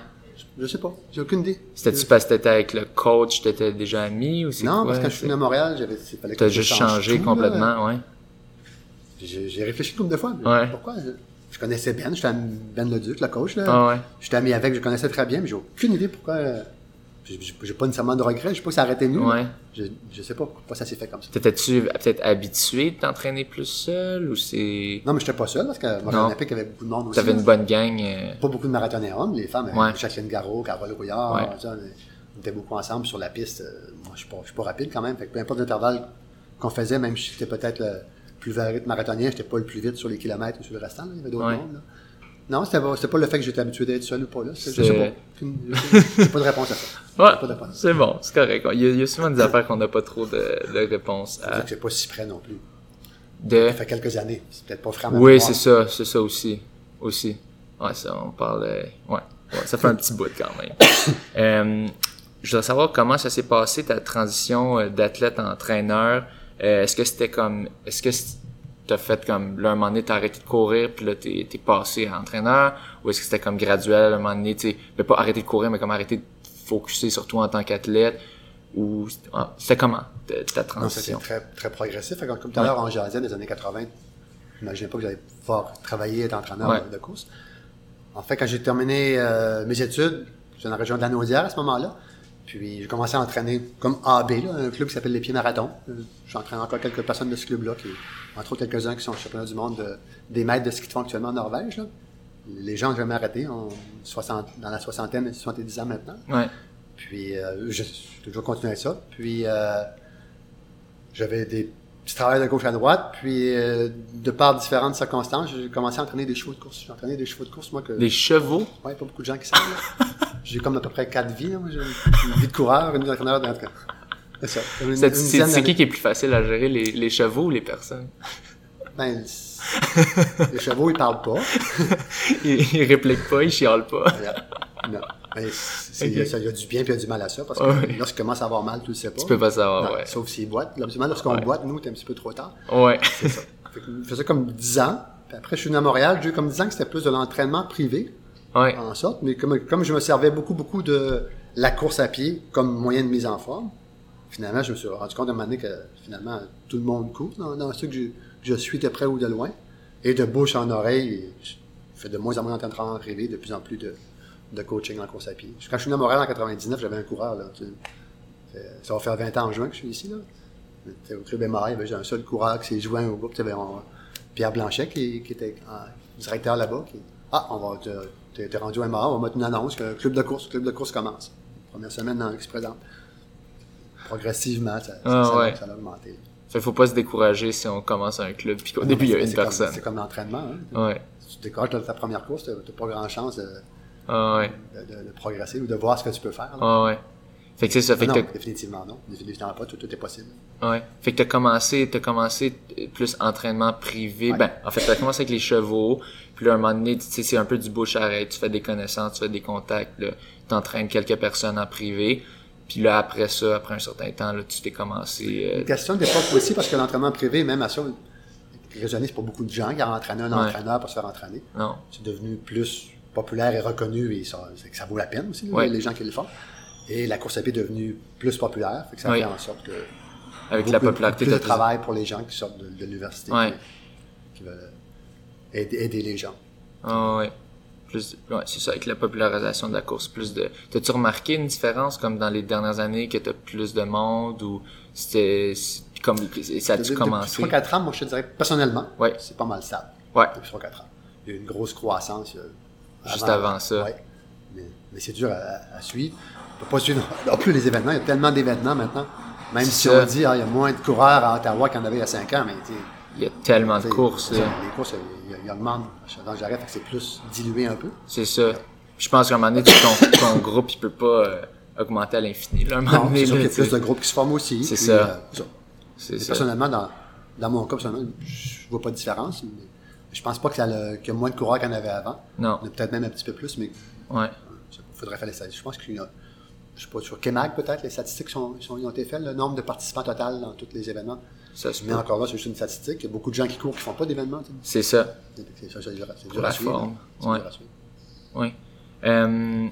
Je, sais pas, j'ai aucune idée. C'était-tu parce que t'étais avec le coach, t'étais déjà ami ou c'est Non, quoi? parce que quand je suis venu à Montréal, j'avais, T'as juste changé tout, là. complètement, ouais. J'ai réfléchi une couple de fois. Ouais. Pourquoi? Je, connaissais Ben, j'étais Ben Leduc, le coach, là. Ah ouais. J'étais ami avec, je connaissais très bien, mais j'ai aucune idée pourquoi. euh, J'ai pas nécessairement de regret, je sais pas si ça arrêtait mieux. Ouais. Je, je sais pas pourquoi ça s'est fait comme ça. T'étais-tu peut-être habitué de t'entraîner plus seul ou c'est... Non, mais j'étais pas seul parce que Montréal. Olympique, y avait beaucoup de monde aussi. T'avais une bonne gang? euh, Pas beaucoup de marathoniens hommes, les femmes, euh, Ouais. Jacqueline Garot, Carole Rouillard, Ouais. ça, on était beaucoup ensemble sur la piste. Moi, je suis pas, je suis pas rapide quand même, fait que peu importe l'intervalle qu'on faisait, même si j'étais peut-être le plus vite marathonien, j'étais pas le plus vite sur les kilomètres ou sur le restant, là. il y avait d'autres Ouais. mondes, là. Non, c'était pas, pas le fait que j'étais habitué d'être seul ou pas, là. C'est- Je C'est- sais pas. J'ai pas de réponse à ça. Ouais, réponse. c'est bon, c'est correct. Il y, a, il y a souvent des affaires qu'on n'a pas trop de, de réponses C'est à. que j'ai pas si près non plus. De... Ça fait quelques années. C'est peut-être pas ma Oui, c'est ça, c'est ça aussi. Aussi. Ouais, ça, on parle. euh, Ouais, ouais, ça fait un petit bout quand même. Euh, je voudrais savoir comment ça s'est passé ta transition euh, d'athlète à entraîneur. Euh, est-ce que c'était comme. Est-ce que t'as fait comme. Là, un moment donné, t'as arrêté de courir, puis là, t'es, t'es passé à entraîneur? Ou est-ce que c'était comme graduel, à un moment donné, tu sais, pas arrêter de courir, mais comme arrêter de focuser sur toi en tant qu'athlète? Ou ah, c'était comment ta, ta Non, c'était transition? très, très progressif. Comme tout à l'heure, en jasait des années 80, j'imaginais pas que j'allais pouvoir travailler, être entraîneur Ouais. de, de course. En fait, quand j'ai terminé euh, mes études, j'étais dans la région de la Naudière à ce moment-là. Puis j'ai commencé à entraîner comme AB, là, un club qui s'appelle les Pieds Marathon. Euh, J'entraîne encore quelques personnes de ce club-là, qui, entre autres quelques-uns qui sont championnats du monde de- des maîtres de ski de fond actuellement en Norvège. là. Les gens n'ont jamais arrêté, ont 60, dans la soixantaine et 70 ans maintenant. Ouais. Puis, euh, j'ai toujours continué avec ça. Puis, euh, j'avais des petits travails de gauche à droite. Puis, euh, de par différentes circonstances, j'ai commencé à entraîner des chevaux de course. J'ai entraîné des chevaux de course, moi, que... Des chevaux? Ouais, pas beaucoup de gens qui savent, là. J'ai comme à peu près quatre vies, là. Moi, j'ai une vie de coureur, une vie d'entraîneur, d'entraîneur. C'est ça. C'est qui qui est plus facile à gérer, les, les chevaux ou les personnes? Ben, les chevaux, ils parlent pas. ils, ils répliquent pas, ils chialent pas. non. Ben, c'est- Ok. il y a- du bien puis il y a du mal à ça. Parce que Ouais. lorsqu'il commence à avoir mal, tu le sais pas. Tu peux pas savoir, Non, ouais. Sauf. Là, Habituellement, lorsqu'on Ouais. boite, nous, t'es un petit peu trop tard. Ouais. C'est ça. Fait que je faisais comme 10 ans. Puis après, je suis venu à Montréal. J'ai eu comme 10 ans que c'était plus de l'entraînement privé, Ouais. en sorte. Mais comme, comme je me servais beaucoup, beaucoup de la course à pied comme moyen de mise en forme, finalement, je me suis rendu compte à un moment donné que finalement, tout le monde court dans, dans ceux que je, que je suis de près ou de loin. Et de bouche en oreille, je fais de moins en moins d'entraînement privé, de plus en plus de, de coaching en course à pied. Quand je suis venu à Montréal en 99, j'avais un coureur. Là. Fait- ça va faire 20 ans en juin que je suis ici. Là. J'étais Au club MRI, avait un seul coureur qui s'est joint au groupe. On- Pierre Blanchet, qui, qui était en- directeur là-bas. Qui, ah, on va te, t'es, t'es rendu au MRI, on va mettre une annonce que le club de course, le club de course commence. Première semaine dans, qui se présente. Progressivement, ça, Ah, ça- ouais. ça a augmenté. Fait faut pas se décourager si on commence un club puis qu'au début il y a C'est une comme- personne. C'est comme l'entraînement. Hein. Ouais. Si tu décroches ta première course, tu n'as pas grand chance de, Ah ouais. de- de- de progresser ou de voir ce que tu peux faire. là. Ah ouais. Fait que c'est ça. Fait non, que définitivement non. Définitivement pas. Tout, tout est possible. Ouais. Fait que t'as commencé, t'as commencé plus entraînement privé. Ouais. Ben, en fait, t'as commencé avec les chevaux. Puis là, à un moment donné, tu sais, c'est un peu du bouche à oreille. Tu fais des connaissances, tu fais des contacts, là. T'entraînes quelques personnes en privé. Puis là, après ça, après un certain temps, là, tu t'es commencé, euh, Une question d'époque aussi, parce que l'entraînement privé, même à ça, raisonner, c'est pas beaucoup de gens qui ont entraîné un Ouais. entraîneur pour se faire entraîner. non. C'est devenu plus populaire et reconnu et ça, que ça vaut la peine aussi, les gens qui le font. Et la course à pied est devenue plus populaire, fait que ça Oui. fait en sorte que Avec la popularité, plus de travail pour les gens qui sortent de, de l'université, Ouais. qui, veulent aider, aider les gens. Ah. Plus, ouais, c'est ça, avec la popularisation de la course, plus de. T'as-tu remarqué une différence comme dans les dernières années que t'as plus de monde ou c'était. comme, ça a-tu commencé? Depuis 3-4 ans, moi, je te dirais, personnellement, Ouais. c'est pas mal stable. Ouais. Depuis 3-4 ans. Il y a eu une grosse croissance. Juste avant ça. Ouais. Mais, mais c'est dur à, à suivre. On peut pas suivre non plus les événements. Il y a tellement d'événements maintenant. Même si ça. on dit, ah, il y a moins de coureurs à Ottawa qu'il y en avait il y a 5 ans, mais Il y a tellement de courses. Les courses, ils, augmentent. Quand j'arrête, fait que c'est plus dilué un peu. C'est ça. Je pense qu'à un moment donné, ton, ton groupe, il peut pas euh, augmenter à l'infini. À un moment donné, là, qu'il y a plus de groupes qui se forment aussi. C'est ça. euh, ça. Personnellement, dans, dans mon cas, personnellement, je vois pas de différence. Mais je pense pas que ça le- qu'il y a moins de coureurs qu'il y en avait avant. Non. Il y en a peut-être même un petit peu plus, mais Ouais. il faudrait faire les statistiques. Je pense qu'il y a, je sais pas, sur Kemag peut-être, les statistiques sont, ont été faites, le nombre de participants total dans tous les événements. Ça se Mais encore là, c'est juste une statistique. Il y a beaucoup de gens qui courent qui font pas d'événements. tu sais. C'est ça. C'est c'est ça, c'est dur, c'est dur la à suivre. forme, C'est ouais. dur à suivre. Oui. Euh,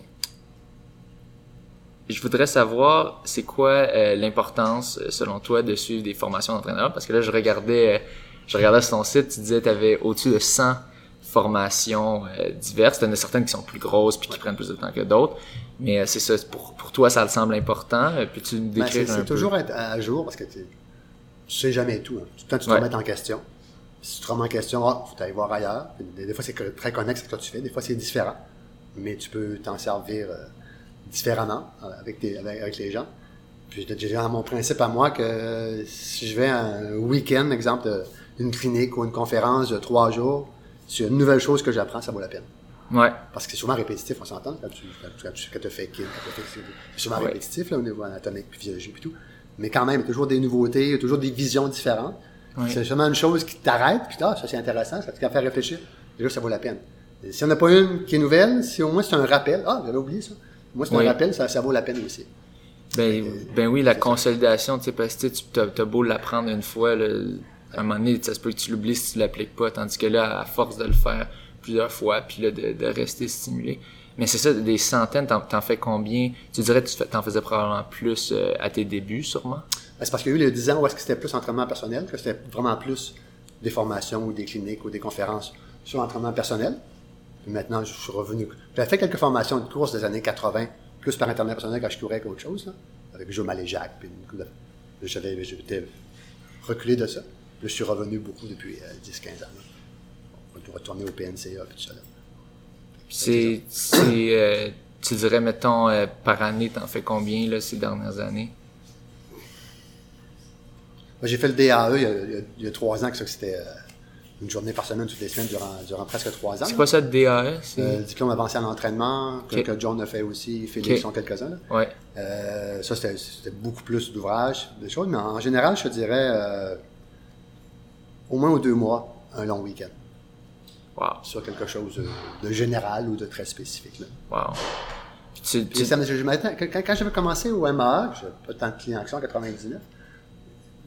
je voudrais savoir, c'est quoi euh, l'importance, euh, selon toi, de suivre des formations d'entraîneur? Parce que là, je regardais, je regardais sur ton site, tu disais que tu avais au-dessus de 100 formations euh, diverses. Il y en a certaines qui sont plus grosses puis qui prennent plus de temps que d'autres. Mais euh, c'est ça, pour, pour toi, ça te semble important. Euh, Peux-tu nous Ben, décrire c'est un c'est peu? toujours être à jour parce que tu tu sais jamais tout. Hein. Tout le temps, tu te Ouais. remets en question. Si tu te remets en question, ah, faut aller voir ailleurs. Des, des fois, c'est très connexe à ce que tu fais. Des fois, c'est différent. Mais tu peux t'en servir euh, différemment euh, avec, tes- avec, avec les gens. Puis j'ai déjà mon principe à moi que si je vais un week-end, exemple, de- une clinique ou une conférence de trois jours, sur une nouvelle chose que j'apprends, ça vaut la peine. Ouais, Parce que c'est souvent répétitif, on s'entend, quand tu, quand tu, quand tu, quand tu fais fais c'est souvent Ouais. répétitif, là, au niveau anatomique, puis physiologique, puis tout. Mais quand même, il y a toujours des nouveautés, toujours des visions différentes. Ouais. C'est seulement une chose qui t'arrête, puis ah, ça c'est intéressant, ça te fait réfléchir. Déjà, ça vaut la peine. Et si on n'a pas une qui est nouvelle, si au moins c'est un rappel, ah, j'avais oublié ça. Moi, c'est un rappel, ça, ça vaut la peine aussi. Ben, ben oui, la consolidation, tu sais, parce que tu t'as, t'as beau l'apprendre une fois, là, à un moment donné, ça se peut que tu l'oublies si tu l'appliques pas, tandis que là, à force de le faire plusieurs fois, puis là, de, rester stimulé. Mais c'est ça, des centaines, t'en, fais combien? Tu dirais que t'en faisais probablement plus euh, à tes débuts, sûrement? Ben, c'est parce qu'il y a eu les 10 ans où est-ce c'était plus entraînement personnel, que c'était vraiment plus des formations ou des cliniques ou des conférences sur l'entraînement personnel. Puis maintenant, je suis revenu. J'avais fait quelques formations de course des années 80, plus par internet personnel quand je courais qu'autre chose, là, avec Joe Maléjac, puis J'avais, j'étais reculé de ça. Je suis revenu beaucoup depuis euh, 10-15 ans. Là. On retourner au PNCA, puis tout ça. Là. C'est, c'est euh, tu dirais, mettons, euh, par année, t'en fais combien, là, ces dernières années? Moi, j'ai fait le DAE il y a, il y trois ans, que c'était euh, une journée par semaine, toutes les semaines, durant, durant presque trois ans. C'est quoi ça, le DAE? Euh, le diplôme avancé en entraînement, que, John a fait aussi, Félix Ok. sont quelques-uns. Ouais. Euh, ça, c'était beaucoup plus d'ouvrages, des choses, mais en général, je te dirais euh, au moins aux deux mois, un long week-end, Wow. sur quelque chose de, général ou de très spécifique. Là. Wow. Tu, tu- ça quand, quand j'avais commencé au MAA, j'avais pas tant de clients que ça en 99,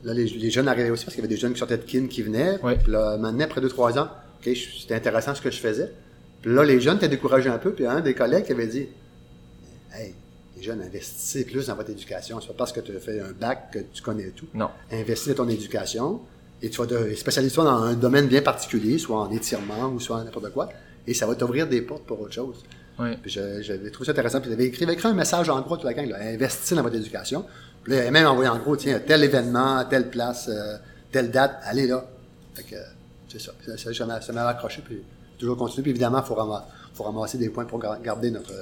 là, les, les jeunes arrivaient aussi parce qu'il y avait des jeunes qui sortaient de kin qui venaient. Puis là, maintenant, après 2-3 ans, c'était intéressant ce que je faisais. Puis là, les jeunes étaient découragés un peu. Puis un des collègues qui avait dit Hey, les jeunes, investissez plus dans votre éducation. C'est pas parce que tu as fait un bac que tu connais tout. Non. Investis dans ton éducation et tu vas te spécialiser-toi dans un domaine bien particulier, soit en étirement ou soit en n'importe quoi. Et ça va t'ouvrir des portes pour autre chose. Je- j'avais trouvé ça intéressant. Puis il avait écrit, écrit un message en gros à toute la gang, là, dans votre éducation. Puis là, même envoyé en gros, tiens, tel événement, telle place, euh, telle date, allez là. Fait que, c'est ça. Ça, m'a ça m'a accroché, puis toujours continué. Puis évidemment, il faut, ramasser, faut ramasser des points pour gar- garder notre,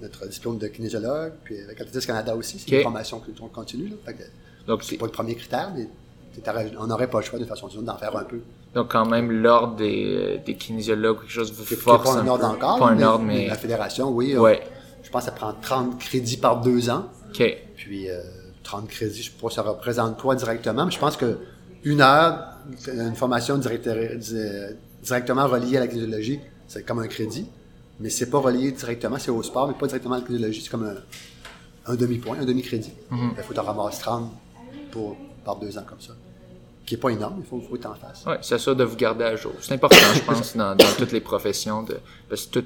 notre diplôme de kinésiologue. Puis avec Athlétisme Canada aussi, c'est une formation que- qu'on continue. Là. Fait que Donc, c'est pas le premier critère, mais on n'aurait pas le choix de façon ou d'une autre d'en faire un peu. donc quand même, l'ordre des, des kinésiologues ou quelque chose vous force pas un peu. ordre encore, Pas un mais, ordre, mais mais... la fédération, oui. euh. Je pense que ça prend 30 crédits par deux ans. OK. Puis euh, 30 crédits, je ne sais pas ça représente quoi directement, mais je pense que une heure, une formation directement reliée à la kinésiologie, c'est comme un crédit, mais c'est pas relié directement, c'est au sport, mais pas directement à la kinésiologie, c'est comme un, un demi-point, un demi-crédit. Mhm. Il faut t'en ramasser 30 pour, par deux ans comme ça. Qui n'est pas énorme, il faut, faut que t'en fasses. Ouais, c'est ça de vous garder à jour. C'est important, je pense, dans, dans toutes les professions, de, parce que tout,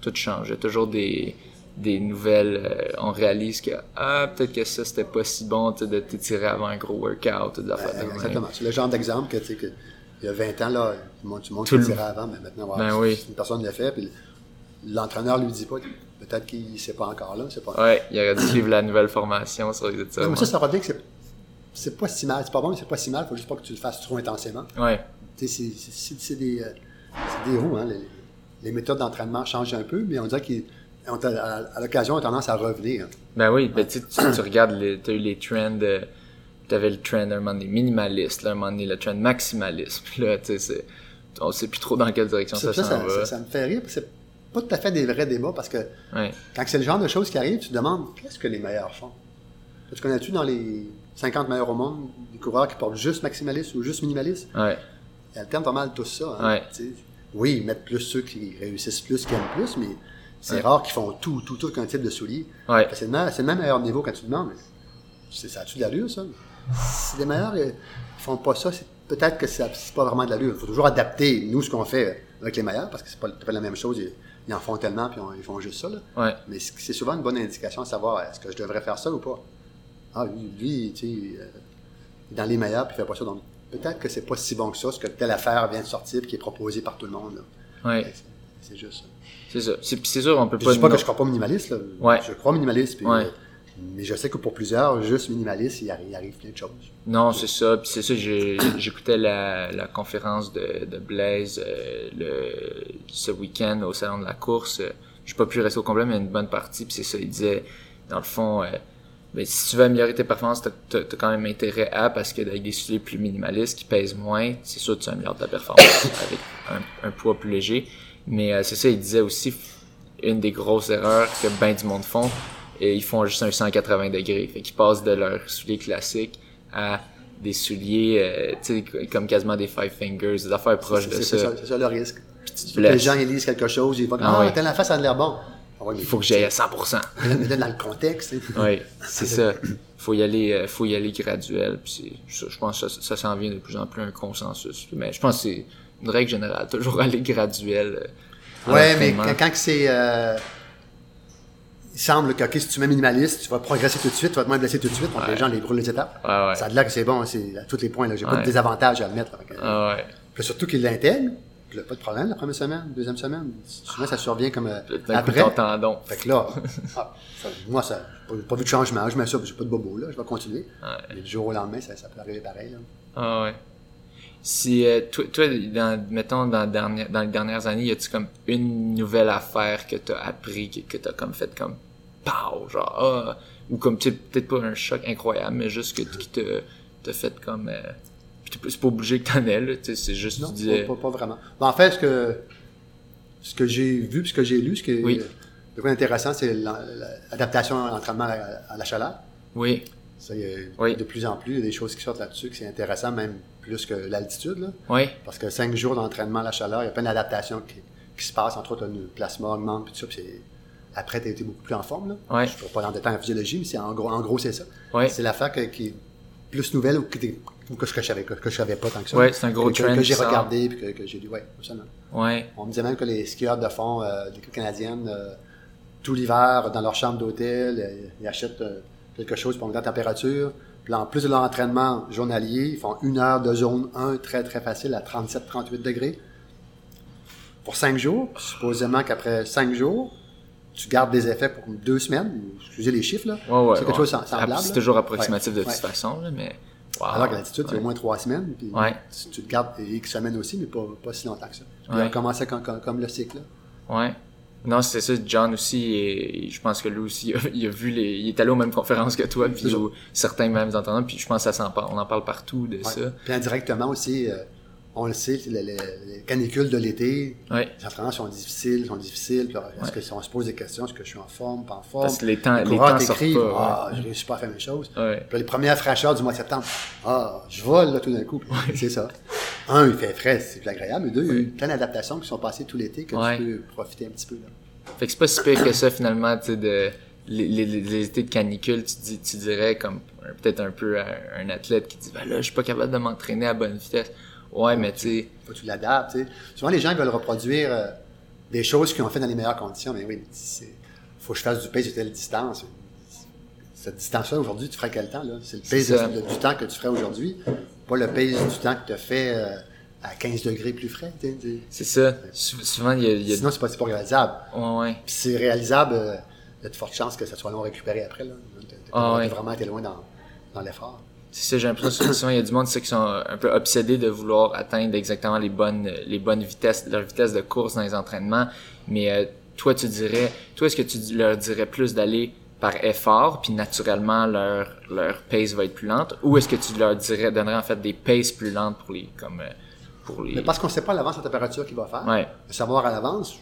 tout change. Il y a toujours des, des nouvelles. euh, on réalise que, ah, peut-être que ça, c'était pas si bon, de t'étirer avant un gros workout, de Euh, même. Exactement. C'est le genre d'exemple que, tu sais, que il y a 20 ans, là, tout le monde, tout le monde avant, mais maintenant, Ben oui. une personne le fait, puis l'entraîneur lui dit pas, peut-être qu'il ne sait pas encore là, c'est pas. Ouais, il aurait dû suivre la nouvelle formation sur les étirements. Non, mais ça, ça que c'est pas si mal. C'est pas bon, mais c'est pas si mal. Faut juste pas que tu le fasses trop intensément. Ouais. Tu sais, c'est- c'est des, euh, c'est des roues, hein. Les, les méthodes d'entraînement changent un peu, mais on dirait qu'à à, l'occasion, on a tendance à revenir. Ben oui, ben tu, sais, tu, tu regardes, les, t'as eu les trends, euh, t'avais le trend un moment donné minimaliste, là, un moment donné le trend maximalisme, puis là, tu sais, on sait plus trop dans quelle direction ça, Ça, ça, va. ça- ça me fait rire, parce que c'est pas tout à fait des vrais débats, parce que Ouais. quand c'est le genre de choses qui arrivent, tu te demandes qu'est-ce que les meilleurs font? Tu connais-tu dans les 50 meilleurs au monde des coureurs qui portent juste maximaliste ou juste minimaliste? Ouais. Ils alternent pas mal tout ça. hein, Ouais. Oui, ils mettent plus ceux qui réussissent plus, qui aiment plus, mais c'est Ouais. rare qu'ils font tout, tout, tout qu'un type de soulier. Ouais. C'est le, même meilleur niveau quand tu demandes, mais c'est, ça a-tu de l'allure, ça? Si les meilleurs ne font pas ça, c'est peut-être que c'est pas vraiment de l'allure. Il faut toujours adapter, nous, ce qu'on fait avec les meilleurs, parce que c'est pas, pas la même chose. Ils, ils en font tellement, puis on- ils font juste ça. Là. Ouais. Mais c'est souvent une bonne indication de savoir est-ce que je devrais faire ça ou pas. Ah, lui, tu sais, euh, il est dans les meilleurs, puis il fait pas ça. Donc, peut-être que c'est pas si bon que ça, ce que telle affaire vient de sortir, puis qui est proposée par tout le monde. Ouais. C'est- juste ça. C'est ça. C'est, sûr, on peut Je pas. dis pas que je crois pas minimaliste, là. Ouais. Je crois minimaliste, puis, Ouais. euh, mais je sais que pour plusieurs, juste minimaliste, il arrive, il arrive plein de choses. Non, c'est ça. Puis c'est ça, j'écoutais la, la conférence de, de Blaise euh, le, ce week-end au salon de la course. J'ai pas pu rester au complet, mais une bonne partie. Puis c'est ça, il disait, dans le fond, euh, ben, si tu veux améliorer tes performances, t'as t'as quand même intérêt à, parce que avec des souliers plus minimalistes qui pèsent moins, c'est sûr que tu améliores ta performance avec un, un poids plus léger. Mais euh, c'est ça, il disait aussi, une des grosses erreurs que ben du monde font, et ils font juste un 180 degrés. Fait qu'ils passent de leurs souliers classiques à des souliers, euh, tu sais, comme quasiment des five fingers, des affaires proches de c'est ça. ça, c'est ça le risque. Les gens, ils lisent quelque chose, ils vont dire, Ah ah, ouais. telle affaire, ça a l'air bon. Ah ouais, Il faut que j'aille à 100%. Mais là, dans le contexte. Oui, c'est ça. Faut y aller, euh, faut y aller graduel. Puis je pense que ça, ça s'en vient de plus en plus un consensus. Mais je pense que c'est une règle générale, toujours aller graduel. euh, Ouais, mais quand, c'est. euh, il semble que si tu mets minimaliste, tu vas progresser tout de suite, tu vas te moins blesser tout de suite. Donc les gens les brûlent les étapes. Ouais. Ça a l'air que c'est bon, c'est à tous les points. là. J'ai pas de désavantage à le mettre. là. Fait que- ouais. Puis surtout qu'ils l'intègrent. Pas de problème la première semaine, deuxième semaine. Souvent, ça survient comme euh, après. tendon. Fait que là, ah, ça- moi, ça, pas, pas vu de changement. Je mets ça, j'ai pas de bobo là, je vais continuer. Ouais. Mais du jour au lendemain, ça, ça peut arriver pareil. Là. Ah ouais. Si, euh, toi, toi dans, mettons, dans, dernière, dans les dernières années, y a-tu comme une nouvelle affaire que t'as appris, que, que t'as comme fait comme, pow, genre, ah, ou comme, tu peut-être pas un choc incroyable, mais juste que, qui t'a, t'a fait comme, euh, c'est pas obligé que t'en aies, là, tu sais, c'est juste, Non, tu disais, pas, pas, pas vraiment. Ben, en fait, ce que, ce que j'ai vu, puis ce que j'ai lu, ce qui est le intéressant, c'est l'adaptation à l'entraînement à, la- à la chaleur. oui, Ça, il y a Oui. de plus en plus, il y a des choses qui sortent là-dessus, que c'est intéressant, même plus que l'altitude. là. oui, Parce que cinq jours d'entraînement à la chaleur, il y a plein d'adaptations qui, qui se passent. Entre autres, le plasma augmente, puis tout ça. Puis après, tu as été beaucoup plus en forme. Là. Ouais. Je ne pas dans le en physiologie, mais c'est en gros, en gros c'est ça. Ouais. C'est l'affaire qui plus nouvelle ou, ou que, je ne savais, que, que je savais pas tant que ça. Ouais, c'est un gros que, que- trend Que j'ai regardé, puis que, que j'ai absolument. ouais, On me disait même que les skieurs de fond euh, des équipes canadiennes, euh, tout l'hiver, dans leur chambre d'hôtel, euh, ils achètent euh, quelque chose pour monter la température. Puis en plus de leur entraînement journalier, ils font une heure de zone 1 très très facile à 37-38 degrés pour cinq jours. Supposément qu'après cinq jours, tu gardes des effets pour deux semaines. Excusez les chiffres, là. ouais, ouais. c'est quelque chose semblable. C'est toujours approximatif de toute façon, là, mais, wow. Alors que l'altitude, c'est au moins trois semaines. Puis tu, tu te gardes X semaines aussi, mais pas, pas si longtemps que ça. Puis on commençait comme, comme, comme le cycle. là. Ouais. Non, c'est ça. John aussi, et je pense que lui aussi, il a, il a vu les, il est allé aux mêmes conférences que toi, puis certains mêmes entendants, puis je pense que ça s'en parle, on en parle partout de Ouais. ça. Puis indirectement aussi, euh, on le sait, les, les- les canicules de l'été, Ouais. les entraînements sont difficiles, sont difficiles. Est-ce Ouais. que si on se pose des questions, est-ce que je suis en forme, pas en forme? Parce que les temps, les coureurs temps t'écrivent, pas. Ah, je réussis pas à faire mes choses. Ouais. Ouais. Puis les premières fraîcheurs du mois de septembre, ah, je vole là tout d'un coup. C'est ça. Un, il fait frais, c'est plus agréable. Mais deux, il y a eu plein d'adaptations qui sont passées tout l'été que Ouais. tu peux profiter un petit peu. Là. Fait que c'est pas si pire que ça, finalement, tu sais, de, les, les, les étés de canicule, tu, dis, tu dirais comme, peut-être un peu un, un athlète qui dit, ben là, je suis pas capable de m'entraîner à bonne vitesse. Ouais, mais tu sais, Faut que tu l'adaptes. tu sais. Souvent, les gens veulent reproduire euh, des choses qu'ils ont fait dans les meilleures conditions. Mais oui, il faut que je fasse du pace de telle distance. Cette distance-là, aujourd'hui, tu ferais quel temps? là? C'est le pace C'est ça. de- du temps que tu ferais aujourd'hui, pas le pace du temps que tu as fait euh, à 15 degrés plus frais. tu sais, c'est ça. Sou- souvent, il y a, il y a Sinon, c'est pas, c'est pas réalisable. ouais, ouais. Puis c'est réalisable, euh, il y a de fortes chances que ça soit long à récupérer après. Là. T'as- Ah ouais. vraiment été loin dans, dans l'effort. C'est ça, j'ai l'impression que souvent, il y a du monde c'est qui sont un peu obsédés de vouloir atteindre exactement les bonnes les bonnes vitesses, leur vitesse de course dans les entraînements. Mais euh, toi, tu dirais, toi, est-ce que tu leur dirais plus d'aller par effort, puis naturellement leur leur pace va être plus lente, ou est-ce que tu leur dirais donnerais en fait des paces plus lentes pour les comme euh, pour les. Mais parce qu'on ne sait pas à l'avance la température qu'il va faire. Ouais. Savoir à l'avance,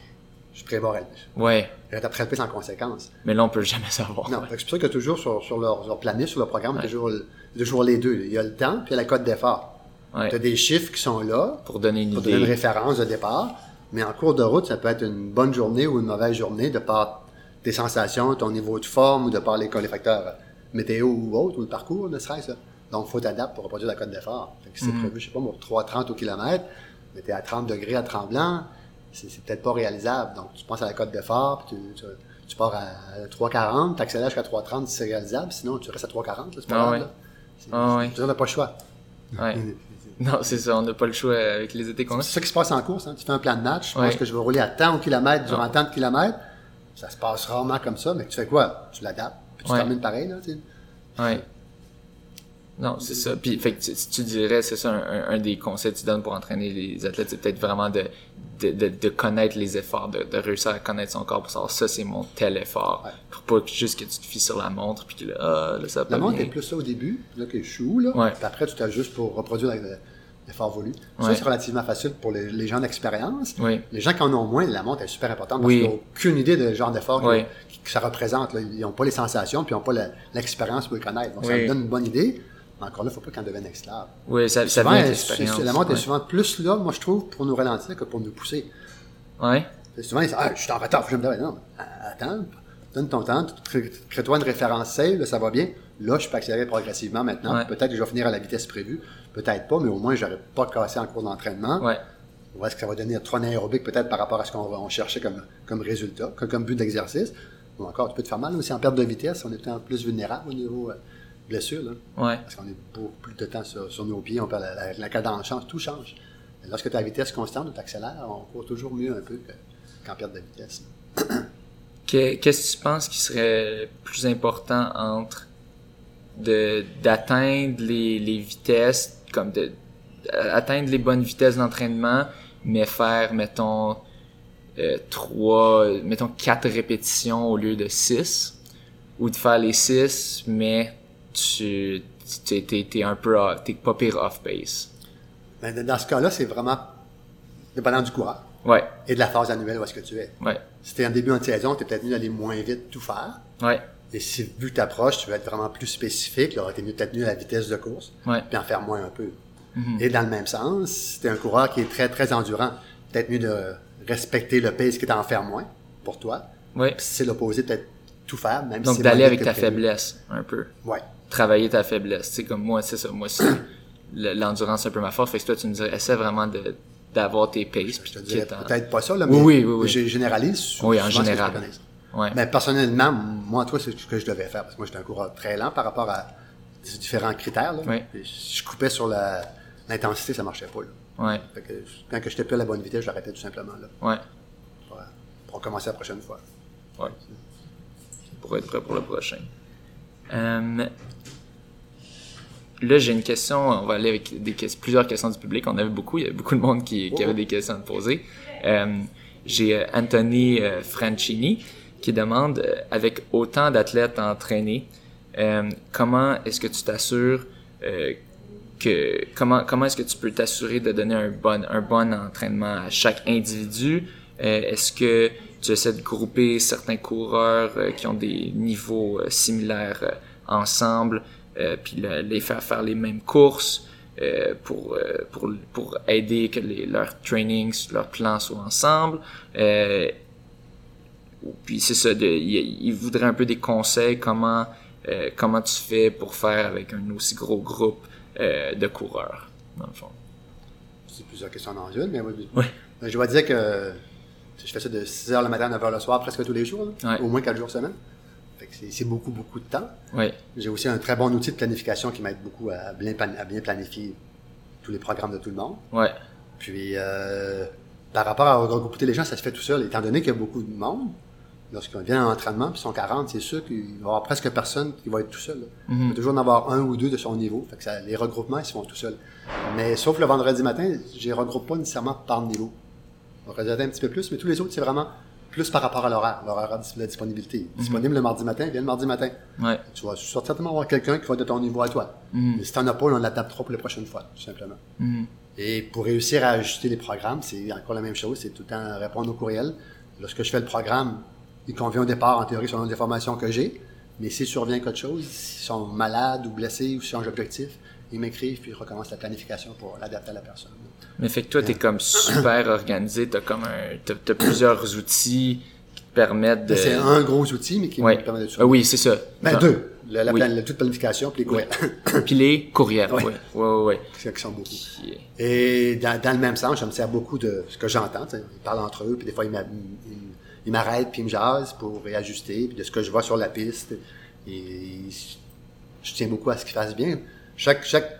je prévoirais. Ouais. Pace en conséquence. Mais là, on peut jamais savoir. Non, c'est pour ça que toujours sur, sur leur, leur planif, sur le programme, toujours, le- toujours les deux. Il y a le temps, puis il y a la cote d'effort. Ouais. Tu as des chiffres qui sont là Pour donner une pour donner une référence de départ, mais en cours de route, ça peut être une bonne journée ou une mauvaise journée de par tes sensations, ton niveau de forme ou de par les, les facteurs météo ou autres, ou le parcours, ne serait-ce. Donc, il faut t'adapter pour reproduire la cote d'effort. C'est Mhm. prévu, je sais pas, moi, 3,30 au kilomètre, mais tu es à 30 degrés à Tremblant, c'est peut-être pas réalisable. Donc, tu penses à la cote d'effort, puis tu, tu, tu pars à 3,40, tu accélères jusqu'à 3,30 si c'est réalisable, sinon tu restes à 3,40, là, c'est pas Ah grave. ouais. là. C'est- Ah ouais. pas le choix. Ouais. Non, c'est ça, on n'a pas le choix avec les étés qu'on a. C'est ça qui se passe en course. Hein. Tu fais un plan de match, tu Ouais. penses que je vais rouler à tant au kilomètre durant tant de kilomètres. Ça se passe rarement comme ça, mais tu fais quoi? Tu l'adaptes, puis tu termines pareil. Là, tu. Ouais. Non, c'est ça. Puis, fait que tu, tu dirais, c'est ça, un- un des conseils que tu donnes pour entraîner les athlètes, c'est peut-être vraiment de, de, de, de connaître les efforts, de, de réussir à connaître son corps pour savoir ça, c'est mon tel effort. Ouais. Pour pas juste que tu te fies sur la montre, puis que là, ah, là, ça va pas La montre bien. est plus ça au début, là, que je chou, là? Ouais. Puis après, tu t'ajustes pour reproduire l'effort voulu. Ouais. Ça, c'est relativement facile pour les, les gens d'expérience. Les gens qui en ont moins, la montre est super importante parce Oui. qu'ils n'ont aucune idée de genre d'effort que- ça représente. là. Ils n'ont pas les sensations, puis ils n'ont pas l'expérience pour le connaître. Donc, ça me donne une bonne idée. Mais encore là, il ne faut pas qu'on devienne esclave. Oui, ça, ça Souvent, vient la montre ouais. est souvent plus là, moi, je trouve, pour nous ralentir que pour nous pousser. Ouais. C'est Souvent, ils disent, ah, je suis en retard, je me dise, non, attends, donne ton temps, crée- crée-toi une référence ça va bien. Là, je peux accélérer progressivement maintenant. Ouais. Peut-être que je vais finir à la vitesse prévue, peut-être pas, mais au moins, je n'aurai pas cassé en cours d'entraînement. Ouais. Ou est-ce que ça va donner trop anaérobique peut-être par rapport à ce qu'on cherchait comme, comme résultat, comme, comme but d'exercice? Ou encore, tu peux te faire mal aussi en perte de vitesse, on est peut-être plus vulnérable au niveau euh, blessure, là, Ouais. parce qu'on est beaucoup plus de temps sur, sur nos pieds, on perd la, la, la cadence change, tout change. Mais lorsque tu as la vitesse constante, tu accélères, on court toujours mieux un peu que- qu'en perte de vitesse. Que- Qu'est-ce que tu penses qui serait plus important entre de d'atteindre les, les vitesses, comme de euh, atteindre les bonnes vitesses d'entraînement, mais faire, mettons, euh, trois, mettons quatre répétitions au lieu de six, ou de faire les six, mais tu t'es t'es- t'es un peu off- t'es pas pire off base. Mais dans ce cas-là, c'est vraiment dépendant du coureur Ouais, et de la phase annuelle où est-ce que tu es. ouais, Si tu es en début de saison, tu es peut-être mieux d'aller moins vite, tout faire. ouais, Et si vu que tu approches, tu veux être vraiment plus spécifique, là, tu es mieux peut-être mieux à la vitesse de course, ouais, puis en faire moins un peu. Mhm. Et dans le même sens, si tu es un coureur qui est très, très endurant, peut-être mieux de respecter le pace qui est en faire moins pour toi. ouais. Puis si c'est l'opposé, peut-être tout faire, même Donc si c'est d'aller avec ta prévu. faiblesse, un peu. Ouais. Travailler ta faiblesse. Sais, comme moi, c'est ça. Moi, c'est le- l'endurance, c'est un peu ma force. Fait que toi, tu me dirais, essaie vraiment de, d'avoir tes paces. Je te dirais peut-être pas ça, là, mais oui, oui, oui. je généralise. sou- Oui, en souvent ce que je général. Ouais. Mais personnellement, moi, toi, c'est ce que je devais faire. Parce que moi, j'étais un coureur très lent par rapport à ces différents critères. Là. Oui. Je coupais sur l'intensité, ça marchait pas. Là. Ouais. Fait que, quand j'étais plus à la bonne vitesse, j'arrêtais tout simplement là. Ouais. Pour, pour recommencer la prochaine fois. Ouais. Pour être prêt pour le prochain. Euh, là, j'ai une question. On va aller avec plusieurs questions du public. On avait beaucoup. Il y avait beaucoup de monde qui, avait des questions à poser. Euh, j'ai euh, Anthony euh, Francini qui demande, avec autant d'athlètes entraînés, euh, comment est-ce que tu t'assures que comment comment est-ce que tu peux t'assurer de donner un bon un bon entraînement à chaque individu? Est-ce que tu essaies de grouper certains coureurs qui ont des niveaux similaires ensemble, puis le- les faire faire les mêmes courses euh, pour euh, pour pour aider que les, leurs trainings, leurs plans soient ensemble. Euh, puis c'est ça, de, il, il voudrait un peu des conseils comment euh, comment tu fais pour faire avec un aussi gros groupe euh, de coureurs, dans le fond. C'est plusieurs questions dans une, mais Oui. je dois dire que je fais ça de 6 h le matin à 9 h le soir presque tous les jours, là. Ouais. au moins 4 jours semaine. C'est- beaucoup, beaucoup de temps. Oui, J'ai aussi un très bon outil de planification qui m'aide beaucoup à bien, plan- à bien planifier tous les programmes de tout le monde. ouais, Puis, euh, par rapport à regrouper les gens, ça se fait tout seul. Étant donné qu'il y a beaucoup de monde, lorsqu'on vient en entraînement, puis ils sont 40, c'est sûr qu'il va y avoir presque personne qui va être tout seul. Mhm. Il va toujours en avoir un ou deux de son niveau. Fait que ça- les regroupements, ils se font tout seuls. Mais sauf le vendredi matin, je les regroupe pas nécessairement par niveau. Vendredi matin un petit peu plus, mais tous les autres, c'est vraiment plus par rapport à l'horaire, l'horaire de la disponibilité. Disponible le mardi matin, viens le mardi matin. Ouais. Tu vas certainement avoir quelqu'un qui va être de ton niveau à toi. Mhm. Mais si t'en as pas, on l'adaptera pour les prochaines fois, tout simplement. Mhm. Et pour réussir à ajuster les programmes, c'est encore la même chose, c'est tout le temps répondre aux courriels. Lorsque je fais le programme, il convient au départ, en théorie, selon les formations que j'ai. Mais s'il survient quelque chose, s'ils sont malades ou blessés ou s'ils changent d'objectif, ils m'écrivent puis ils recommencent la planification pour l'adapter à la personne. Mais fait que toi, t'es comme super organisé, t'as comme un, t'as, t'as plusieurs outils qui te permettent de... C'est un gros outil, mais qui Ouais. me permet de Ah oui, c'est ça. Ben, Genre- deux. La, la, Oui. plan- la toute planification puis les courriels. Puis les courriels, Ouais. ouais. Ouais, ouais, ouais. qui sont beaucoup. Qui Et dans, dans le même sens, je me sers beaucoup de ce que j'entends. Ils parlent entre eux, puis des fois, ils m'a- ils- ils m'arrêtent, puis ils me jasent pour réajuster, puis de ce que je vois sur la piste. Et je tiens beaucoup à ce qu'ils fassent bien. Chaque, chaque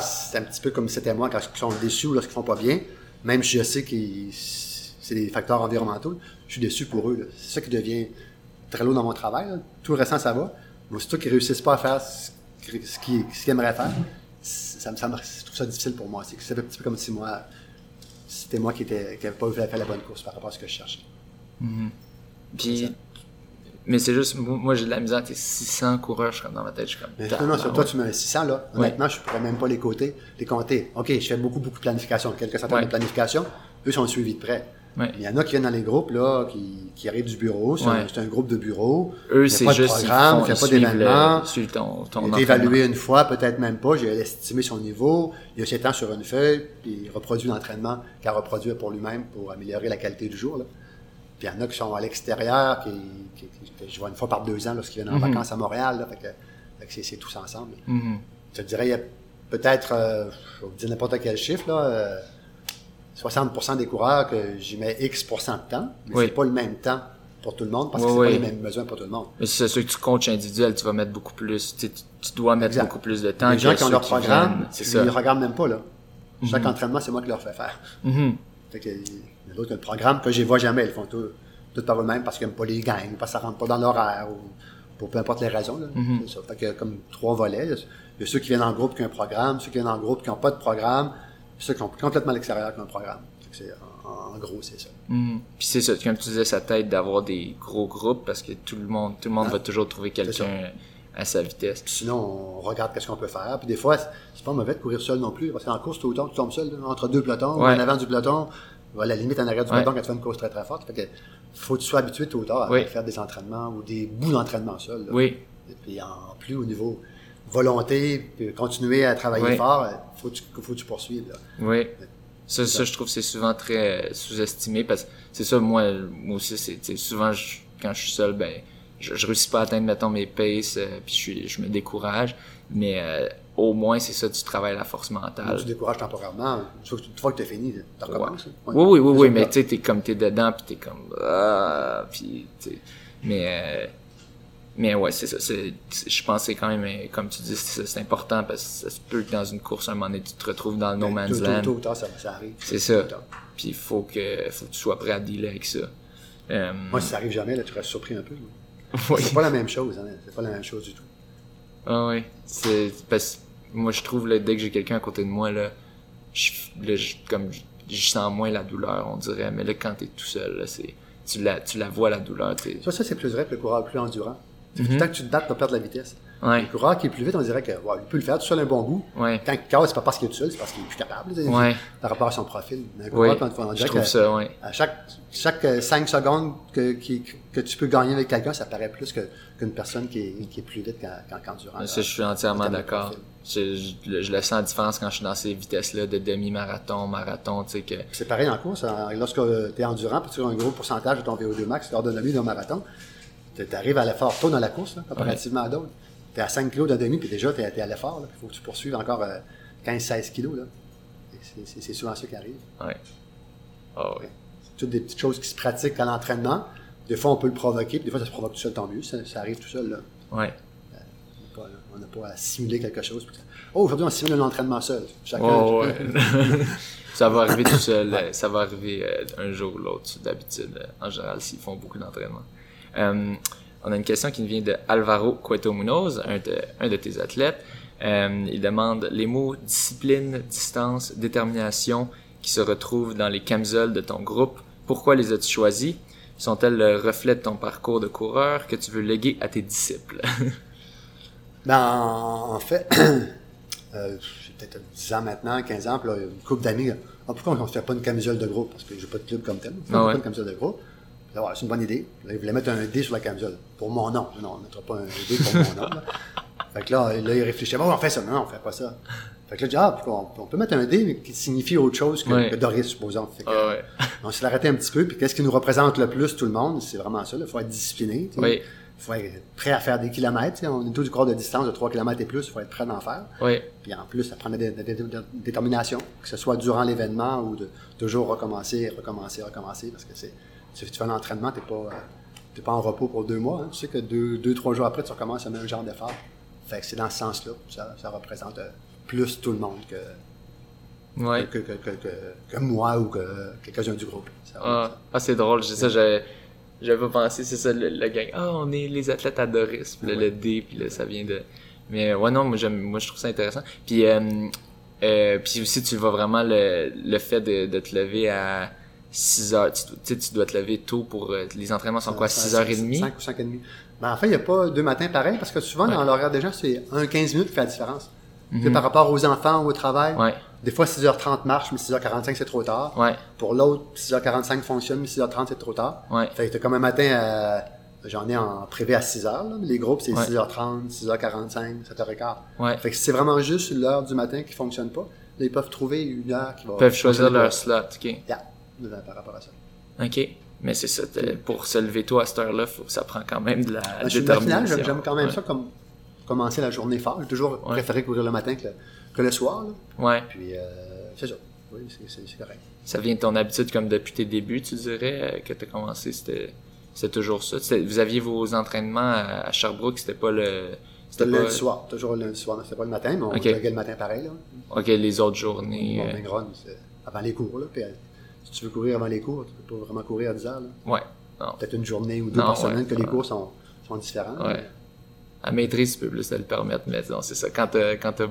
c'est un petit peu comme si c'était moi quand ils sont déçus ou lorsqu'ils font pas bien. Même si je sais que c'est des facteurs environnementaux, je suis déçu pour eux. C'est ça qui devient très lourd dans mon travail. là. Tout le restant, ça va. Mais aussitôt qu'ils réussissent pas à faire ce qu'ils aimeraient faire, ça, me- ça je trouve ça difficile pour moi. C'est que c'est un petit peu comme si moi, c'était moi qui n'avais qui pas fait la bonne course par rapport à ce que je cherchais. C'est Puis... Mais c'est juste, moi, j'ai de la misère, t'es 600 coureurs, je suis dans ma tête, je suis comme... Mais non, non, sur toi, tu mets 600, là. Honnêtement, je pourrais même pas les compter. Les compter. OK, je fais beaucoup, beaucoup de planification. Quelques centaines Ouais. de planification. Eux sont suivis de près. Ouais. Il y en a qui viennent dans les groupes, là, qui, qui arrivent du bureau. C'est un- groupe de bureau. Eux, c'est juste, ils programme, font- il n'y a ils pas d'événement. suivent ton, ton Il est entraînement. évalué une fois, peut-être même pas. J'ai estimé son niveau. Il a ses temps sur une feuille, puis il reproduit l'entraînement qu'à reproduire pour lui-même pour améliorer la qualité du jour. Là. Puis il y en a qui sont à l'extérieur, qui, que je vois une fois par deux ans lorsqu'ils viennent en Mhm. vacances à Montréal. Là, fait que, c'est, tous ensemble. Mhm. Je te dirais, il y a peut-être, euh, je vais vous dire n'importe quel chiffre, là, euh, 60% des coureurs que j'y mets X% de temps, mais Oui. c'est pas le même temps pour tout le monde parce que c'est oui. pas les mêmes besoins pour tout le monde. Mais c'est sûr que tu coaches individuel, tu vas mettre beaucoup plus, tu, dois mettre Exact. beaucoup plus de temps les gens qui ont leur programme, ils ne regardent même pas. Là. Chaque entraînement, c'est moi qui leur fais faire. Mhm. Fait que, il y a d'autres qui ont le programme que je vois jamais. Ils font tout, tout par eux-mêmes parce qu'ils n'aiment pas les gangs, parce que ça rentre pas dans l'horaire, ou pour peu importe les raisons. Là. Mhm. C'est ça. Fait que comme trois volets. là. Il y a ceux qui viennent en groupe qui ont un programme, ceux qui viennent en groupe qui n'ont pas de programme, ceux qui sont complètement à l'extérieur qui ont un programme. En, en gros, c'est ça. Mhm. Puis c'est ça, comme tu disais, ça t'aide d'avoir des gros groupes parce que tout le monde, tout le monde Ah. va toujours trouver quelqu'un à sa vitesse. Puis sinon, on regarde qu'est-ce qu'on peut faire. Puis des fois, c'est- pas mauvais de courir seul non plus, parce qu'en course, tout le temps, tu tombes seul, entre deux pelotons, ou Ouais. en avant du peloton, à la limite en arrière du Ouais. peloton quand tu fais une course très très forte. Fait que faut que tu sois habitué tôt ou tard à faire des entraînements ou des bouts d'entraînement seul. là. Oui, Et puis en plus au niveau volonté, puis continuer à travailler Oui. fort, il faut que tu, faut que tu poursuives. là. oui. Ça, ça, je trouve que c'est souvent très euh, sous-estimé parce que c'est ça, moi, moi aussi, c'est souvent, je- quand je suis seul, ben, je, je réussis pas à atteindre, mettons, mes paces, euh, puis je, suis- je me décourage. Mais euh, au moins, c'est ça, tu travailles la force mentale. Tu décourages temporairement. Une fois que tu- as fini, tu recommences. Ouais. Oui, oui, oui, oui, mais tu sais, t'es comme t'es dedans, puis t'es comme ah, puis mais euh, mais ouais, c'est ça. Je pense que c'est quand même, euh, comme tu dis, c'est important parce que ça se peut que dans une course, à un moment donné, tu te retrouves dans le no Mais man's tôt- tôt- land. Tôt tard, ça, ça arrive. C'est Tôt ça. Puis il faut que, faut que tu sois prêt à dealer avec ça. Euh, Moi, si ça arrive jamais, là, tu restes surpris un peu. oui. C'est pas la même chose. Hein. C'est pas la même chose du tout. Ah oui. C'est parce que moi je trouve là, dès que j'ai quelqu'un à côté de moi là, je, là, je- comme je, sens moins la douleur, on dirait. Mais là quand t'es tout seul, là, c'est tu la tu la vois la douleur. T'es... Ça, ça c'est plus vrai que le coureur plus endurant. Mhm. Tant que tu te dates, tu perdre la vitesse. Ouais. Le coureur qui est plus vite, on dirait que ouais, il peut le faire tout seul un bon. Ouais. Quand il casse, c'est pas parce qu'il est tout seul, c'est parce qu'il est plus capable. Ouais. Par rapport à son profil. Mais un coureur, quand on Je dirait trouve que ça, à chaque, chaque 5 secondes que, qui- que tu peux gagner avec quelqu'un, ça paraît plus qu'une personne qui est, qui est plus vite qu'en qu'en qu'endurant. Ça, je suis entièrement en de d'accord. Je, je, le- je le sens la différence quand je suis dans ces vitesses-là de demi-marathon, marathon, tu sais que. C'est pareil en course. Lorsque tu es endurant, puis tu as un gros pourcentage de ton VO2 max lors d'un demi d'un marathon, tu arrives à l'effort tôt dans la course, là, comparativement à d'autres. Tu es à 5 kg d'un demi, puis déjà, tu es, à l'effort. Il faut que tu poursuives encore euh, 15-16 kg. Là. Et c'est- souvent ça qui arrive. Ouais. Ah oui. C'est toutes des petites choses qui se pratiquent à l'entraînement. Des fois, on peut le provoquer, puis des fois, ça se provoque tout seul, tant mieux. Ça, ça arrive tout seul. Là. Ouais. On n'a pas- On n'a pas à simuler quelque chose. Oh, aujourd'hui, on simule un entraînement seul. Chacun, Oh, ouais. ça va arriver tout seul. euh, Ça va arriver euh, un jour ou l'autre, d'habitude, euh, en général, s'ils font beaucoup d'entraînement. Euh, on a une question qui nous vient de Alvaro Cueto Munoz, un de, un de tes athlètes. Euh, il demande les mots discipline, distance, détermination qui se retrouvent dans les camisoles de ton groupe. Pourquoi les as-tu choisis? Sont-elles le reflet de ton parcours de coureur que tu veux léguer à tes disciples? ben, en fait, euh, j'ai peut-être 10 ans maintenant, 15 ans, puis là, une couple d'amis. Ah, pourquoi on ne fait pas une camisole de groupe? Parce que j'ai pas de club comme tel. On Ah fait ouais. pas une camisole de groupe. Voilà, c'est une bonne idée. Là, ils voulaient mettre un D sur la camisole. Pour mon nom. Non, on ne mettra pas un D pour mon nom. Là. Fait que là, là, ils réfléchissaient. Bon, on fait ça. Non, non, on fait pas ça. Fait que là, ah, on, on peut mettre un D mais qui signifie autre chose que, que Doris, supposons. Fait que, Ah ouais. On s'est arrêté un petit peu. Puis qu'est-ce qui nous représente le plus, tout le monde? C'est vraiment ça. Il faut être discipliné. Oui. Il faut être prêt à faire des kilomètres. On est tout du corps de distance de 3 km et plus. Il faut être prêt d'en faire. Oui. Puis en plus, ça prend de la dé- dé- dé- détermination, que ce soit durant l'événement ou de toujours recommencer, recommencer, recommencer, parce que c'est, si tu fais un entraînement, t'es pas, euh, t'es pas en repos pour deux mois. hein? Tu sais que deux, deux, trois jours après, tu recommences le même genre d'effort. Fait que c'est dans ce sens-là. Ça, ça représente euh, plus tout le monde que, Ouais. que, que, que, moi ou que quelques-uns du groupe. Ça Ah, ah, c'est drôle, c'est ça, j'avais, j'avais pas pensé, c'est ça, le, le gang. Ah, on est les athlètes à Doris, puis là, le D, puis là, ça vient de. Mais ouais, non, moi, moi, je trouve ça intéressant. Puis, euh, euh, puis aussi, tu vois vraiment le, le fait de, de te lever à 6 heures. Tu, tu tu dois te lever tôt pour. euh, les entraînements sont quoi, 6h30? 5 ou 5 et demi. Ben, en fait, il n'y a pas deux matins pareils, parce que souvent, dans l'horaire des gens, c'est un 15 minutes qui fait la différence. Tu sais, par rapport aux enfants ou au travail, Mhm. Ouais, Des fois, 6h30 marche, mais 6h45, c'est trop tard. ouais, Pour l'autre, 6h45 fonctionne, mais 6h30, c'est trop tard. Fait que t'as comme un matin, euh, j'en ai en privé à 6h. là, mais les groupes, c'est Ouais. 6h30, 6h45, 7h15. Ouais. Fait que c'est vraiment juste l'heure du matin qui fonctionne pas. Là, ils peuvent trouver une heure qui va... Ils peuvent choisir leur slot, ok. Yeah, par rapport à ça. Ok. Mais c'est ça, pour se lever tôt à cette heure-là, ça prend quand même de la Ben, détermination. j'aime quand même Ouais. ça comme commencer la journée fort. J'ai toujours Ouais. préféré courir le matin que le, que le soir. là. Ouais. Puis, euh, c'est ça. Oui, c'est- correct. Ça vient de ton habitude comme depuis tes débuts, tu dirais, euh, que tu as commencé, c'était toujours ça. Vous aviez vos entraînements à, à Sherbrooke, c'était pas le... C'était le pas... lundi soir, toujours le lundi soir. C'était pas le matin, mais on Ok. joguait le matin pareil. Là. Ok, les autres journées... euh, Morning run, c'est avant les cours. Là. Puis, euh, si tu veux courir avant les cours, tu peux pas vraiment courir à 10 heures. là. Ouais. Peut-être une journée ou deux Non, par semaine ouais. que les cours sont, sont différents. Ouais. À maîtrise, tu peux plus te le permettre, mais non, c'est ça. Quand t'as quand t'as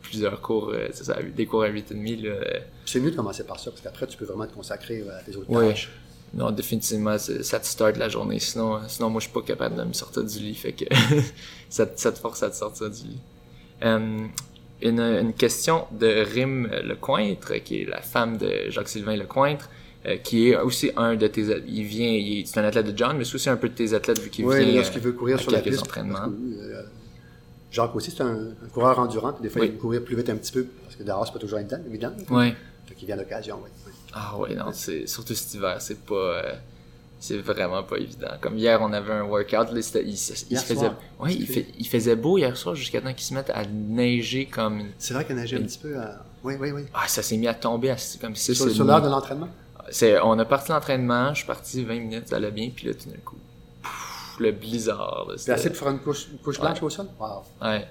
plusieurs cours, euh, c'est ça, des cours à 8,5, là... euh, C'est mieux de commencer par ça, parce qu'après, tu peux vraiment te consacrer à tes autres Ouais. tâches. Non, définitivement, ça te start la journée. Sinon, euh, sinon moi, je suis pas capable de me sortir du lit. Fait que ça, te- ça te force à te sortir du lit. Euh, une, une question de Rim Lecointre, qui est la femme de Jacques-Sylvain Lecointre, euh, qui est aussi un de tes... Il vient... il est- C'est un athlète de John, mais c'est aussi un peu de tes athlètes, vu qu'il Oui, vient... lorsqu'il veut courir à sur la piste. entraînements. euh, Jacques aussi, c'est un, un coureur endurant, puis des fois, Oui. il veut courir plus vite un petit peu, parce que dehors, c'est pas toujours évident. évident Ouais. Fait qu'il vient à l'occasion, oui. oui. Ah ouais, non, c'est surtout cet hiver, c'est pas... euh, c'est vraiment pas évident. Comme hier, on avait un workout, là, il, se faisait... Ouais, il, fait- il faisait beau hier soir jusqu'à temps qu'il se mette à neiger comme... C'est vrai qu'il neigeait un petit peu. euh, Oui, oui, oui. Ah, ça s'est mis à tomber à comme si Sur, sur l'heure de l'entraînement? C'est, on a parti l'entraînement, je suis parti 20 minutes, ça allait bien, puis là, tout d'un coup, pouf, le blizzard, c'était- assez pour faire une couche, une couche blanche au sol? Wow. ouais.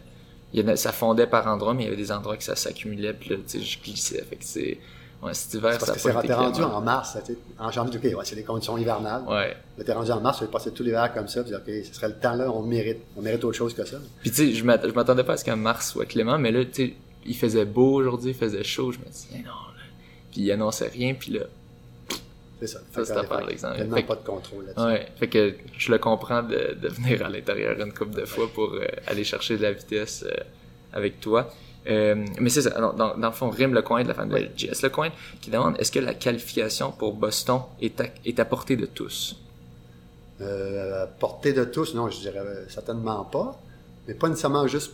Il y en a- ça fondait par endroits, mais il y avait des endroits que ça s'accumulait, puis là, tu sais, je glissais, fait que c'est, ouais, cet hiver, ça parce a que c'est pas été t'es rendu en mars, en janvier, ok, ouais, c'est des conditions hivernales. Ouais. Là, t'es rendu en mars, tu vas passer tout l'hiver comme ça, tu dis, ok, ce serait le temps là, on mérite, on mérite autre chose que ça. Puis tu sais, je m'att- je m'attendais pas à ce qu'en mars soit clément, mais là, tu sais, il faisait beau aujourd'hui, il faisait chaud, je me dis, Eh non, là. Puis il annonçait rien, puis là, C'est ça. Ça, c'est fait, l'exemple. Tellement Fait pas de contrôle là-dessus. Ouais, fait que je le comprends de, de venir à l'intérieur une couple de fois pour euh, aller chercher de la vitesse euh, avec toi. Euh, mais c'est ça, dans, le fond, Rim Lecointre, la femme de JS Lecointre, qui demande est-ce que la qualification pour Boston est à, est à portée de tous? Euh, à portée de tous, non, je dirais euh, certainement pas. Mais pas nécessairement juste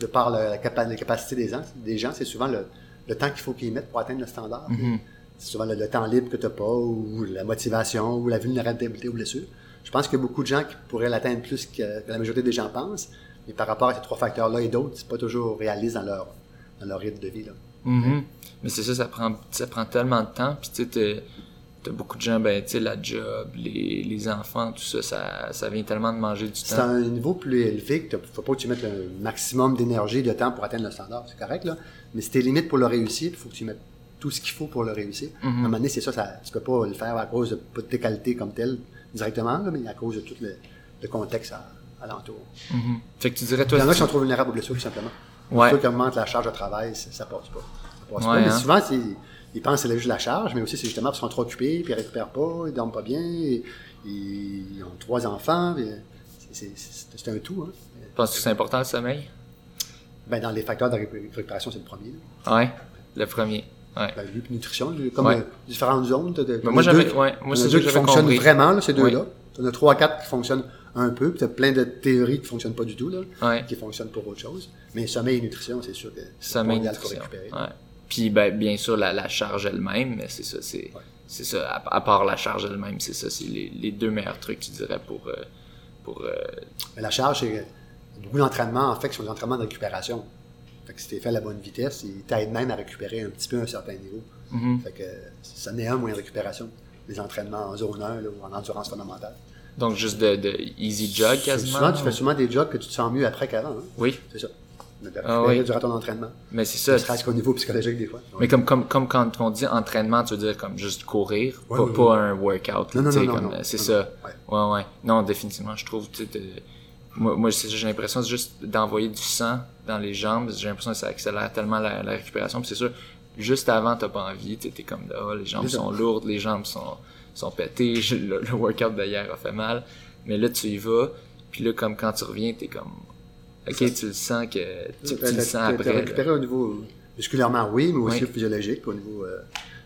de par la, capa- la capacité des gens. Des gens, c'est souvent le, le temps qu'il faut qu'ils mettent pour atteindre le standard. Mhm. C'est souvent le, le temps libre que tu n'as pas, ou la motivation, ou la vulnérabilité aux blessures. Je pense qu'il y a beaucoup de gens qui pourraient l'atteindre plus que, que la majorité des gens pensent. Mais par rapport à ces trois facteurs-là et d'autres, c'est pas toujours réaliste dans leur, dans leur rythme de vie. Là. Mhm. Mais c'est ça, ça prend, ça prend tellement de temps. Puis tu sais, t'as- beaucoup de gens, ben, tu sais, la job, les, les enfants, tout ça, ça, ça vient tellement de manger du C'est temps. un niveau plus élevé que ne faut pas que tu mettes le maximum d'énergie et de temps pour atteindre le standard. C'est correct, là. Mais si tes limites pour le réussir, il faut que tu mettes tout ce qu'il faut pour le réussir. À un moment donné, c'est ça, ça, tu peux pas le faire à cause de, pas de tes qualités comme telles, directement, là, mais à cause de tout le, le contexte à- alentour. Fait que tu dirais, Il y en a qui sont trop vulnérables aux blessures, tout simplement. Ouais. Ceux qui augmentent la charge de travail, ça, ça passe pas. Ça passe Ouais, pas. Mais hein. souvent, c'est- ils pensent que c'est juste la charge, mais aussi c'est justement parce qu'ils sont trop occupés, puis ils récupèrent pas, ils dorment pas bien, et- ils ont trois enfants, puis c'est- c'est c'est- c'est un tout. Hein. penses-tu que c'est important le sommeil? Ben, dans les facteurs de récu- récupération, c'est le premier. là. Ouais. Le premier. Ouais. Ben, lui, puis nutrition, comme Ouais. euh, différentes zones. de- Ben, moi, t'en as j'avais- ouais, moi, c'est deux qui fonctionnent compris. vraiment, là, ces deux-là. Ouais. Tu en as trois, quatre qui fonctionnent un peu, puis tu as plein de théories qui fonctionnent pas du tout, là, Ouais. qui fonctionnent pour autre chose. Mais sommeil et nutrition, c'est sûr que c'est Sommeil, pour nutrition. récupérer. Ouais. Puis, ben, bien sûr, la, la charge elle-même, mais c'est ça, c'est, Ouais. c'est ça, à, à part la charge elle-même, c'est ça, c'est les, les deux meilleurs trucs, tu dirais, pour, euh, pour, euh, Mais la charge, c'est beaucoup d'entraînements, en fait, sont des entraînements de récupération. Fait que si tu fait à la bonne vitesse, ils t'aident même à récupérer un petit peu à un certain niveau. mhm. Fait que ça n'est un moyen de récupération. Les entraînements en zone 1 là, ou en endurance fondamentale. Donc juste de, de easy jog quasiment. Souvent, tu fais ou- souvent des jogs que tu te sens mieux après qu'avant. hein? Oui, C'est ça. Ah oui. durant ton entraînement. mais c'est ça. qu'au niveau psychologique des fois. Mais comme, comme, comme quand on dit entraînement, tu veux dire comme juste courir, pas, un workout. Non, non, non, comme, euh, C'est ça. non. Ouais. Ouais, ouais. Non, définitivement, je trouve, tu sais, moi, moi j'ai l'impression juste d'envoyer du sang dans les jambes, j'ai l'impression que ça accélère tellement la, la récupération, c'est sûr, juste avant, t'as pas envie, tu t'es comme, oh, les jambes sont lourdes, les jambes sont, sont pétées, je- le, le workout d'hier a fait mal, mais là, tu y vas, puis là, comme quand tu reviens, t'es comme, ok, tu le sens que, tu, tu T'as- le sens après. récupéré au niveau musculairement, oui, mais aussi Oui. physiologique, au niveau euh,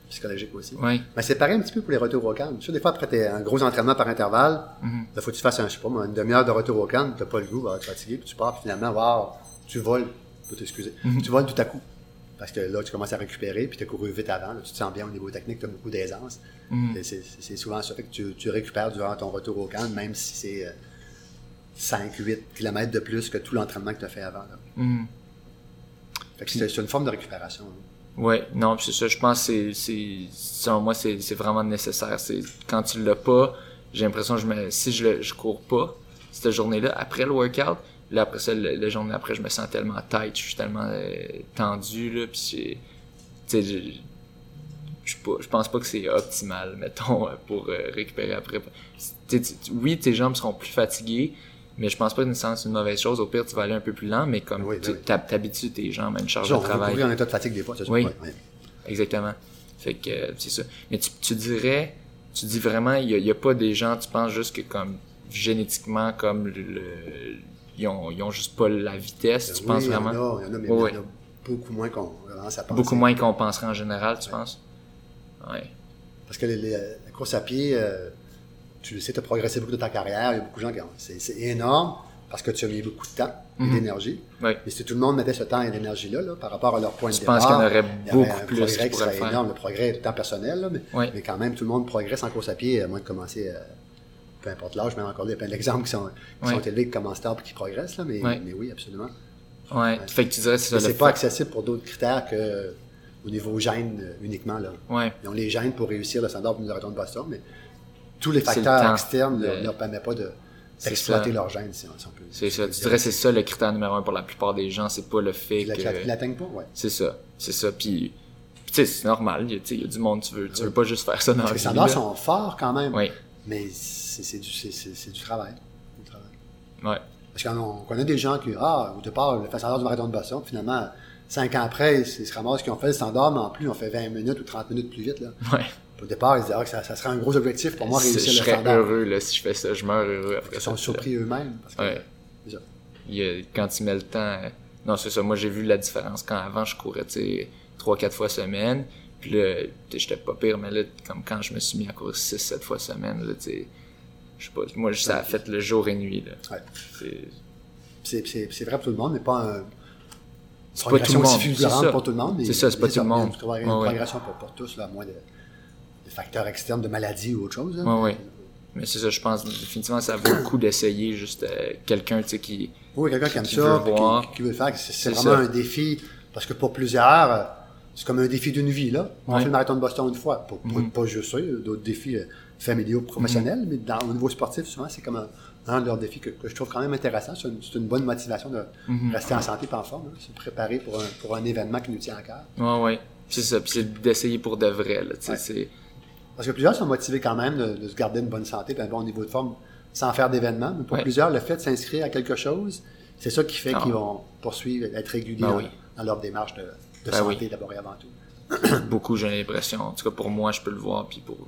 psychologique aussi. Ouais. Mais c'est pareil un petit peu pour les retours au calme. Tu sais, des fois, après tes- un gros entraînement par intervalle, Mhm. il faut que tu fasses un, je sais pas, une demi-heure de retour au calme, t'as pas le goût, bah, tu es fatigué, puis tu pars, puis finalement, wow, tu voles, faut t'excuser, Mhm. tu voles tout à coup. Parce que là, tu commences à récupérer, puis tu as couru vite avant, là, tu te sens bien au niveau technique, tu as beaucoup d'aisance. Et C'est souvent ça. Fait que tu, tu récupères durant ton retour au calme, même si c'est euh, 5-8 km de plus que tout l'entraînement que tu as fait avant. Fait que c'est une forme de récupération. hein. Ouais, non, c'est ça. Je pense que c'est, selon moi, c'est, c'est vraiment nécessaire. C'est quand tu l'as pas, j'ai l'impression que je me, si je le, je cours pas cette journée-là après le workout, là après ça, le, le journée après, je me sens tellement tight, je suis tellement euh, tendu là, puis c'est, tu sais, je, je, pense pas que c'est optimal, mettons, euh, pour euh, récupérer après. Tu sais, tu- oui, tes jambes seront plus fatiguées, mais je pense pas que c'est une mauvaise chose. Au pire, tu vas aller un peu plus lent, mais comme Oui, tu ben oui. t'hab- t'habitues tes jambes à une charge de travail. courir en état de fatigue des fois, c'est. Oui. Exactement. Fait que euh, c'est ça. Mais tu, tu dirais, tu dis vraiment, il y a, pas des gens, tu penses juste que comme génétiquement, comme le, le- ils ont, ils ont juste pas la vitesse, tu Oui, penses il y en vraiment? a, il y en a, mais Oui, il y en a beaucoup moins qu'on commence à penser. Beaucoup moins qu'on penserait en général, tu penses? Ouais. Parce que les- les- la course à pied, euh, tu le sais, tu as progressé beaucoup de ta carrière. Il y a beaucoup de gens qui ont. C'est énorme parce que tu as mis beaucoup de temps et Mhm. d'énergie. Ouais. Et si tout le monde mettait ce temps et d'énergie-là là, par rapport à leur point de départ, penses qu'il y en aurait beaucoup plus progrès qui serait le faire? énorme. Le progrès le temps personnel, là, mais, mais quand même, tout le monde progresse en course à pied, à moins de commencer, euh, peu importe l'âge, mais encore là, il y a plein d'exemples qui sont, qui Ouais. sont élevés, qui commencent tard et qui progressent, là, mais, Ouais. mais oui, absolument. Ouais. Fait que tu dirais, c'est pas fait- accessible pour d'autres critères que euh, au niveau gène euh, uniquement. Là. Ouais. Ils ont les gènes pour réussir le standard du marathon de Boston, mais tous les le facteurs externes ne Le- leur permettent pas de d'exploiter leurs gènes, si on, si on peut C'est ça. Tu dirais que c'est ça le critère numéro un pour la plupart des gens, c'est pas le fait Ils que. ils l'atteignent pas, ouais. C'est ça. C'est ça. Puis, puis tu sais, c'est normal. Il y, a, il y a du monde, tu veux, tu veux pas juste faire ça dans les standards sont forts quand même, Oui. Mais c'est du, du travail. Ouais. Parce qu'on on connaît des gens qui, ah, au départ, le fait standard du marathon de Boston, finalement, cinq ans après, ils se ramassent qu'ils ont fait le standard, mais en plus, on fait 20 minutes ou 30 minutes plus vite. Là. Ouais. Au départ, ils disaient, ah, que ça, ça serait un gros objectif pour moi réussir je le serais standard. heureux là, si je fais ça. Je meurs heureux après Ils sont surpris eux-mêmes. Ouais. Il quand tu mets le temps. Non, c'est ça. Moi, j'ai vu la différence. Quand avant, je courais, tu sais, 3-4 fois semaine. Puis là, j'étais pas pire, mais là, comme quand je me suis mis à courir 6-7 fois semaine, là, tu je sais pas. Moi, ça a fait le jour et nuit, là. Ouais. C'est- vrai pour tout le monde, mais pas un. C'est pas tout le monde, c'est ça. pour tout le monde. mais C'est ça, c'est pas tout le monde. Une, Ouais, ouais. progression pour, pour tous, là, à moins de, de facteurs externes, de maladies ou autre chose. là. Ouais. Mais c'est ça, je pense définitivement ça vaut le coup d'essayer juste euh, quelqu'un tu sais qui Oui, quelqu'un qui aime Qui ça, veut qui, qui veut le faire. C'est vraiment ça. un défi, parce que pour plusieurs, euh, c'est comme un défi d'une vie. Là. On Ouais. fait le marathon de Boston une fois. Pour, pour- Mhm. Pas juste ça, il y a d'autres défis euh, familiaux, professionnels, mais dans, au niveau sportif, souvent, c'est comme un, un de leurs défis que, que je trouve quand même intéressant. C'est une, c'est une bonne motivation de Mhm. rester en santé et en forme, hein, se préparer pour un, pour un événement qui nous tient à cœur. Ouais ouais. C'est ça, puis c'est d'essayer pour de vrai là, Ouais. c'est Parce que plusieurs sont motivés quand même de, de se garder une bonne santé et un bon niveau de forme sans faire d'événements. Mais pour Ouais. plusieurs, le fait de s'inscrire à quelque chose, c'est ça qui fait Ah. qu'ils vont poursuivre, être réguliers Ben dans, oui. dans leur démarche de, de Ben santé oui. d'abord et avant tout. beaucoup, j'ai l'impression. En tout cas, pour moi, je peux le voir, puis pour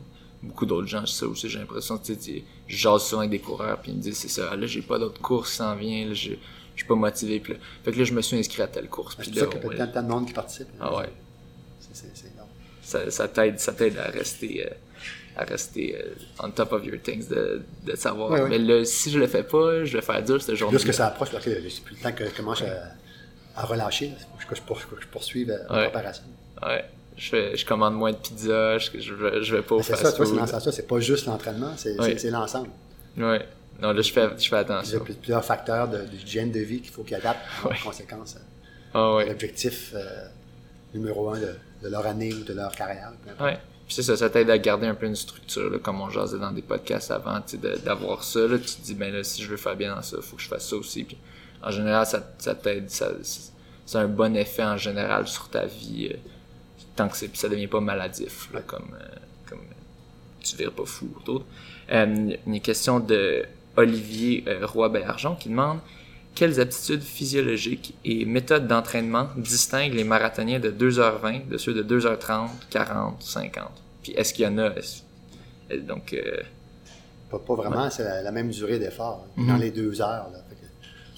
beaucoup d'autres gens, ça aussi, j'ai l'impression. Tu sais, je jase souvent avec des coureurs, puis ils me disent, c'est ça, là, j'ai pas d'autres courses qui s'en vient, là, je je suis pas motivé. Puis là, fait que là, je me suis inscrit à telle course. C'est Puis pour ça qu'il y a tant, de monde qui participe. ah ouais, C'est- c'est- c'est énorme. ça, ça t'aide, ça à rester, euh, à rester euh, on top of your things, de, de savoir. Ouais, ouais. Mais là, si je le fais pas, je vais faire dur cette journée. Plus que ça approche, là, que c'est plus le temps que je commence à, à relâcher. Il faut que je, pour- que je poursuive euh, la Ouais. préparation. Ouais. Je, fais, je commande moins de pizza, je, je, vais, je vais pas au Mais C'est ça, c'est pas juste l'entraînement, c'est Ouais. l'ensemble. Ouais. Non, là, je fais, je fais Il y a attention. plus- plusieurs facteurs de- d'hygiène de, vie qu'il faut qu'ils adaptent en conséquence. euh, Ah ouais. L'objectif euh, numéro un de, de leur année ou de leur carrière. Ouais. Puis c'est ça, ça t'aide à garder un peu une structure, là, comme on jasait dans des podcasts avant, de- d'avoir ça, là, tu te dis, ben là, si je veux faire bien dans ça, faut que je fasse ça aussi. Puis en général, ça, ça t'aide, ça, c'est un bon effet en général sur ta vie, euh, tant que c'est, ça devient pas maladif, là, comme, euh, comme euh, tu vires pas fou ou d'autres. Euh, une question de Olivier Roy-Bergeon qui demande quelles aptitudes physiologiques et méthodes d'entraînement distinguent les marathoniens de 2h20 de ceux de 2h30, 40, 50? Puis est-ce qu'il y en a? Donc, euh, Pas, pas vraiment, c'est la, la même durée d'effort, hein, Mhm. dans les deux heures. Là.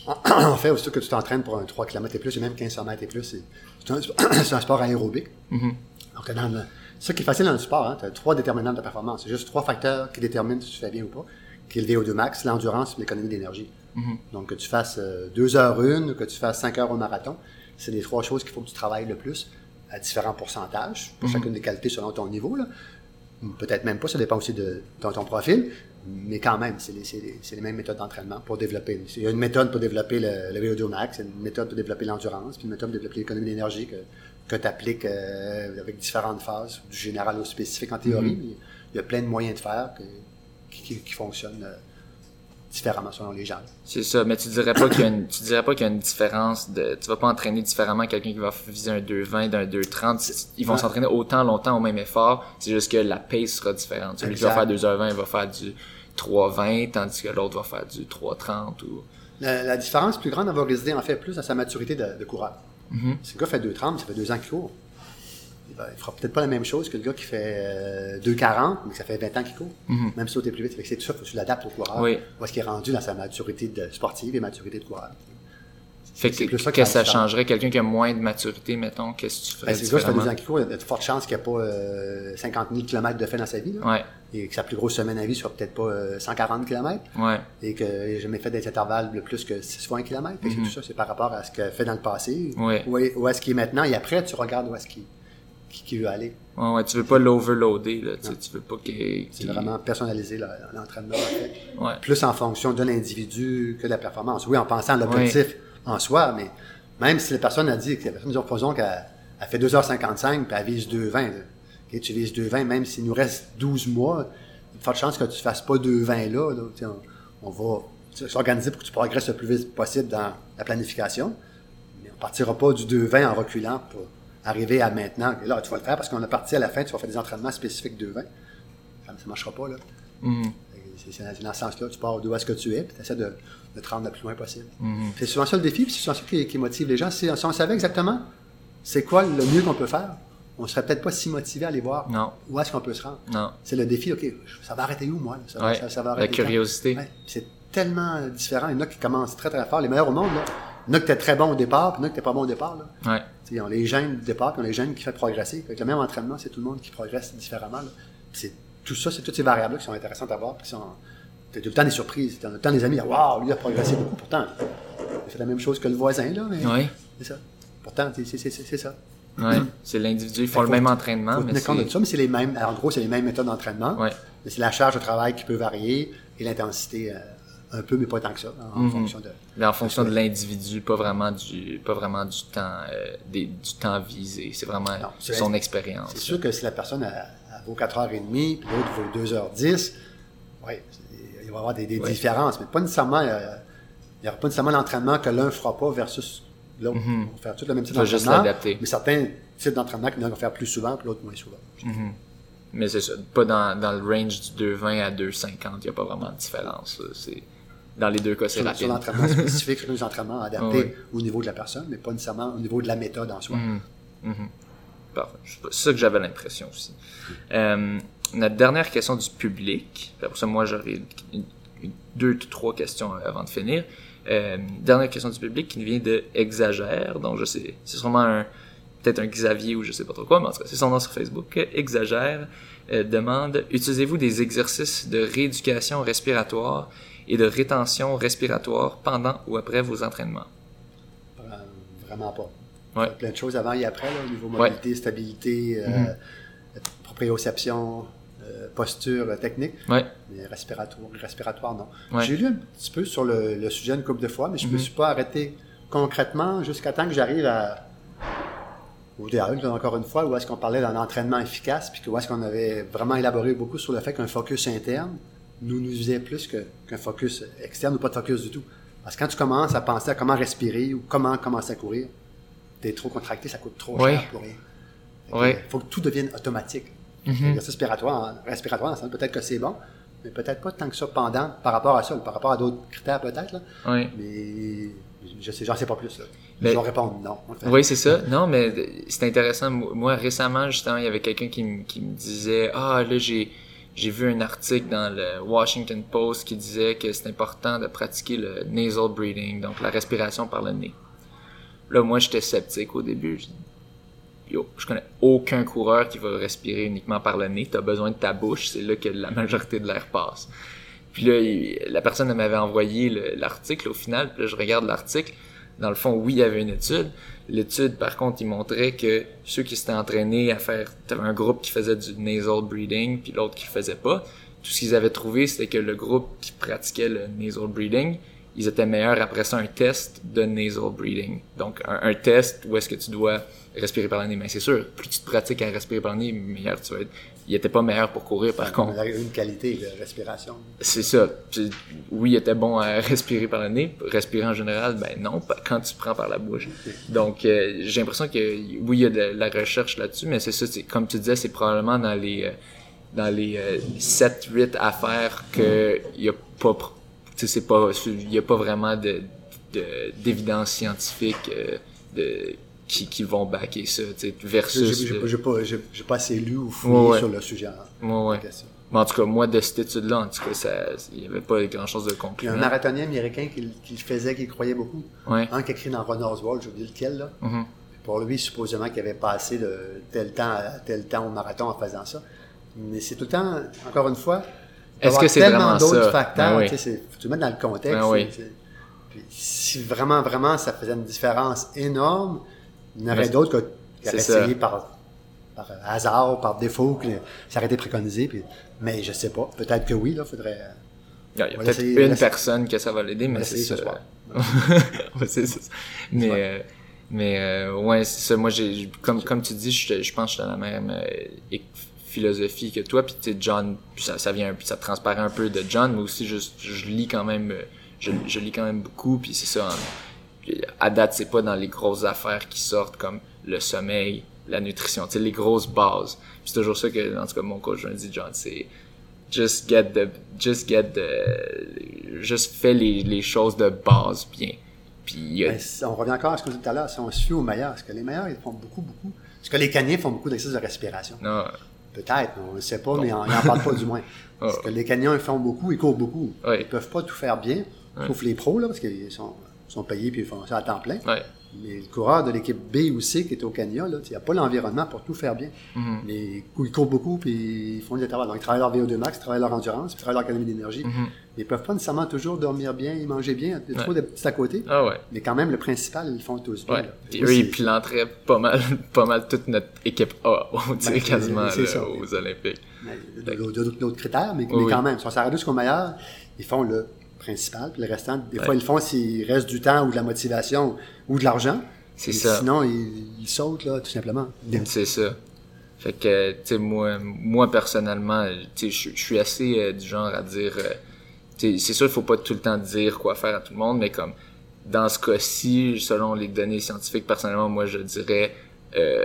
En fait, aussitôt que tu t'entraînes pour un 3 km et plus, et même 1500 mètres et plus, c'est un, sport aérobique. mhm, Donc, dans le- ça qui est facile dans le sport, tu as trois déterminants de performance. C'est juste trois facteurs qui déterminent si tu fais bien ou pas, qui est le VO2 max, l'endurance et l'économie d'énergie. mhm. Donc, que tu fasses euh, deux heures une ou que tu fasses cinq heures au marathon, c'est les trois choses qu'il faut que tu travailles le plus à différents pourcentages pour chacune des qualités selon ton niveau. Peut-être même pas, ça dépend aussi de ton profil, mais quand même, c'est les, mêmes méthodes d'entraînement pour développer. Il y a une méthode pour développer le, le VO2 max, une méthode pour développer l'endurance, puis une méthode pour développer l'économie d'énergie que, que tu appliques avec différentes phases, du général au spécifique en théorie, mais il y a plein de moyens de faire que- qui, qui- qui fonctionnent euh, différemment selon les gens. C'est ça, mais tu dirais pas qu'il y a une, tu dirais pas qu'il y a une différence de, tu vas pas entraîner différemment quelqu'un qui va viser un 2,20 d'un 2,30. C'est- Ils vont s'entraîner autant longtemps au même effort. C'est juste que la pace sera différente. Celui qui va faire Exact. 2h20 il va faire du 3,20 tandis que l'autre va faire du 3,30 ou, La, la différence plus grande, elle va résider en fait plus à sa maturité de, de coureur. Mhm. Si le gars fait 2,30, ça fait deux ans qu'il court. Il, il fera peut-être pas la même chose que le gars qui fait euh, 2,40, mais que ça fait 20 ans qu'il court. Mhm. Même si tu es plus vite. C'est tout ça, faut que tu l'adaptes au coureur. Oui. Où est-ce qu'il est rendu dans sa maturité de sportive et maturité de coureur. Fait que, C'est plus ça que ça a changerait quelqu'un qui a moins de maturité, mettons, qu'est-ce que tu ferais Ben, le gars qui fait deux ans qu'il court, il y a de fortes chances qu'il n'y ait pas euh, 50 000 km de fait dans sa vie. là. Ouais, Et que sa plus grosse semaine à vie soit peut-être pas euh, 140 km. ouais, Et qu'il n'ait jamais fait des intervalles de plus que 6 fois un kilomètre. Fait que Mhm. Tout ça, c'est par rapport à ce qu'il a fait dans le passé. Ouais. Où, est- est-ce qu'il est maintenant? Et après, tu regardes où est-ce qu'il qui, qui veut aller. ouais, ouais, tu veux pas l'overloader, là, tu tu veux pas qu'il, C'est vraiment personnaliser le- l'entraînement, en fait. ouais, Plus en fonction de l'individu que de la performance. Oui, en pensant à l'objectif en soi, mais même si la personne a dit que la personne, disons, supposons qu'elle elle fait 2h55 puis elle vise 2h20. là. Ok, tu vises 2h20, même s'il nous reste 12 mois, il y a de fortes chances que tu ne fasses pas 2h20 là. On, on va s'organiser pour que tu progresses le plus vite possible dans la planification. Mais on partira pas du 2-20 en reculant pour arriver à maintenant. Là, tu vas le faire parce qu'on a parti à la fin, tu vas faire des entraînements spécifiques 2-20. Ça ne marchera pas, là. Mhm. C'est dans ce sens-là, tu pars d'où est-ce que tu es, puis tu essaies de, de te rendre le plus loin possible. Mhm. C'est souvent ça le défi, puis c'est souvent ça qui, qui motive les gens. Si, si on savait exactement c'est quoi le mieux qu'on peut faire, on serait peut-être pas si motivé à aller voir Non. où est-ce qu'on peut se rendre. C'est le défi, OK, ça va arrêter où, moi? là? Ça, va- ouais, ça- ça va la arrêter quand? curiosité. Ouais, c'est tellement différent. Il y en a qui commencent très, très fort. Les meilleurs au monde, là. Il y en a qui étaient très bons au départ, puis il y en a qui n'étaient pas bons au départ. Là. Ouais, Ils ont les gènes du départ, puis ils ont les gènes qui fait progresser. Avec le même entraînement, c'est tout le monde qui progresse différemment. c'est- tout ça, c'est toutes ces variables qui sont intéressantes à voir. Puis sont, t'as tout le temps des surprises. T'as tout le temps des amis, waouh, lui a progressé beaucoup. Pourtant, il fait la même chose que le voisin, là. Mais c'est ça. Pourtant, c'est, ça. ouais. C'est l'individu, ils font Fait le même entraînement, faut mais tenir compte de ça, mais c'est les mêmes. En gros, c'est les mêmes méthodes d'entraînement. ouais, Mais c'est la charge de travail qui peut varier et l'intensité euh, un peu, mais pas tant que ça, en, Mhm. fonction de. mais en fonction de l'individu, pas vraiment du, pas vraiment du temps, euh, des, du temps visé. C'est vraiment Non, c'est- son C'est expérience. sûr que si la personne a, a vaut 4h30, puis l'autre vaut 2h10, oui, il va y avoir des, des Ouais. différences, mais pas nécessairement. euh, il n'y aura pas nécessairement l'entraînement que l'un ne fera pas versus l'autre. Mhm. On va faire tout le même type d'entraînement. Mais certains types d'entraînement qu'il y en a qui vont faire plus souvent, puis l'autre moins souvent. Mhm. Mais c'est ça, pas dans, dans le range du 2,20 à 2,50, il n'y a pas vraiment de différence. C'est, dans les deux cas, c'est rapide. sur l'entraînement spécifique, sur les entraînements adaptés Ouais. au niveau de la personne, mais pas nécessairement au niveau de la méthode en soi. Mhm. Mhm. Parfait. C'est ça que j'avais l'impression aussi. Euh, notre dernière question du public. Après ça, moi, j'aurais deux, trois questions avant de finir. Euh, dernière question du public qui nous vient de Exagère. Donc, je sais, c'est sûrement un, peut-être un Xavier ou je sais pas trop quoi, mais en tout cas, c'est son nom sur Facebook. Euh, Exagère euh, demande, utilisez-vous des exercices de rééducation respiratoire et de rétention respiratoire pendant ou après vos entraînements? Vraiment pas. Ouais. Plein de choses avant et après, là, au niveau Ouais. mobilité, stabilité, euh, Mhm. proprioception, euh, posture euh, technique. Ouais. Mais respiratoire, respiratoire non. J'ai lu un petit peu sur le, le sujet une couple de fois, mais je ne me Mhm. suis pas arrêté concrètement jusqu'à temps que j'arrive à au DAE, encore une fois, où est-ce qu'on parlait d'un entraînement efficace, puis où est-ce qu'on avait vraiment élaboré beaucoup sur le fait qu'un focus interne nous nous faisait plus qu'un focus externe ou pas de focus du tout. Parce que quand tu commences à penser à comment respirer ou comment commencer à courir, t'es trop contracté, ça coûte trop cher pour rien. Euh, faut que tout devienne automatique. Mhm. L'exercice respiratoire, respiratoire, dans le sens, peut-être que c'est bon, mais peut-être pas tant que ça pendant, par rapport à ça, par rapport à d'autres critères peut-être, mais je sais, j'en sais pas plus. Là. Mais- Je vais répondre non. fait. Oui, c'est ça. Non, mais c'est intéressant. Moi, récemment, justement, il y avait quelqu'un qui me disait Ah, là, j'ai, j'ai vu un article dans le Washington Post qui disait que c'est important de pratiquer le nasal breathing, donc la respiration par le nez. Là, moi, j'étais sceptique au début. Je Yo, je connais aucun coureur qui va respirer uniquement par le nez. Tu as besoin de ta bouche, c'est là que la majorité de l'air passe. Puis là, la personne m'avait envoyé le- l'article au final, puis là, je regarde l'article. Dans le fond, oui, il y avait une étude. L'étude, par contre, il montrait que ceux qui s'étaient entraînés à faire... T'avais un groupe qui faisait du nasal breathing, puis l'autre qui le faisait pas. Tout ce qu'ils avaient trouvé, c'était que le groupe qui pratiquait le nasal breathing, ils étaient meilleurs après ça un test de nasal breathing. Donc, un, un test où est-ce que tu dois respirer par le nez. Mais c'est sûr, plus tu te pratiques à respirer par le nez, meilleur tu vas être. Il était pas meilleur pour courir, par contre. On a une qualité de respiration. C'est ça. Puis, oui, il était bon à respirer par le nez. Respirer en général, ben non, quand tu prends par la bouche. Donc, euh, j'ai l'impression que oui, il y a de la recherche là-dessus, mais c'est ça, c'est comme tu disais, c'est probablement dans les euh, dans les 7-8 affaires que il y a pas c'est il y a pas vraiment de de- d'évidence scientifique euh, de qui, qui vont backer ça, tu versus j'ai- le- pas, pas assez lu ou fouillé Ouais, ouais. sur le sujet. en Ouais, ouais. question. Mais en tout cas, moi, de cette étude-là, en tout cas, il y avait pas grand-chose de Il y a concluant. un marathonien américain qui, qui le faisait, qui le croyait beaucoup. Ouais. Un qui a écrit dans Runner's World, j'ai oublié lequel, là. Mhm. Pour lui, supposément qu'il avait passé de tel temps à tel temps au marathon en faisant ça. Mais c'est tout le temps, encore une fois, il peut y Est-ce que c'est tellement d'autres facteurs. Ben oui. tu sais, tout mettre dans le contexte. Ben oui. puis si vraiment, vraiment, ça faisait une différence énorme, il y en Mais d'autres qui ça. essayé par, par hasard, par défaut, que ça aurait été préconisé. Puis, mais je sais pas. Peut-être que oui, là, faudrait. Il y a, il y a peut-être une personne que ça va l'aider, mais c'est ça. c'est. Mais, euh, mais euh, ouais, c'est ça. Moi, j'ai, comme, comme tu dis, je, je pense que je suis dans la même euh, philosophie que toi. Puis tu sais, John, puis ça, ça vient, un peu- ça transparaît un peu de John, mais aussi juste, je lis quand même, euh, je, je lis quand même beaucoup. Puis c'est ça. en- puis à date, c'est pas dans les grosses affaires qui sortent comme le sommeil, la nutrition, tu sais, les grosses bases. C'est toujours ça que, en tout cas, mon coach me dit, John, c'est just get the, just get the, juste fais les, les choses de base bien. Puis Ben, on revient encore à ce qu'on dit tout à l'heure. Si on fie aux meilleurs, est-ce que les meilleurs, ils font beaucoup, beaucoup? Est-ce que les Caniens font beaucoup d'exercices de respiration? non, Peut-être, on ne le sait pas, mais on n'en parle pas du moins. Parce que les Kenyans, ils font beaucoup, ils courent beaucoup? Ils peuvent pas tout faire bien, sauf les pros, là, parce qu'ils sont, sont payés puis ils font ça à temps plein. ouais, Mais le coureur de l'équipe B ou C qui est au Kenya, il n'y a pas l'environnement pour tout faire bien. Mhm. Les, ils courent beaucoup puis ils font des travaux. Donc, ils travaillent leur VO2 max, ils travaillent leur endurance, ils travaillent leur économie d'énergie. Mhm. Ils ne peuvent pas nécessairement toujours dormir bien et manger bien. Il y a trop Ouais. de petits à côté. ah ouais. Mais quand même, le principal, ils le font tous bien. Puis eux, ils planteraient pas mal, pas mal toute notre équipe A, on dirait Ben, quasiment, c'est là, ça. aux Olympiques. Mais Il y a d'autres- critères, mais, Oui, mais quand même, si on s'arrête jusqu'au meilleur, ils font le principal, puis le restant, des Ouais. fois, ils le font s'il reste du temps ou de la motivation ou de l'argent. C'est ça. Sinon, ils, ils sautent, là, tout simplement. C'est ça. Fait que, tu sais, moi, moi, personnellement, tu sais, je suis assez euh, du genre à dire, euh, c'est sûr, il faut pas tout le temps dire quoi faire à tout le monde, mais comme, dans ce cas-ci, selon les données scientifiques, personnellement, moi, je dirais, euh,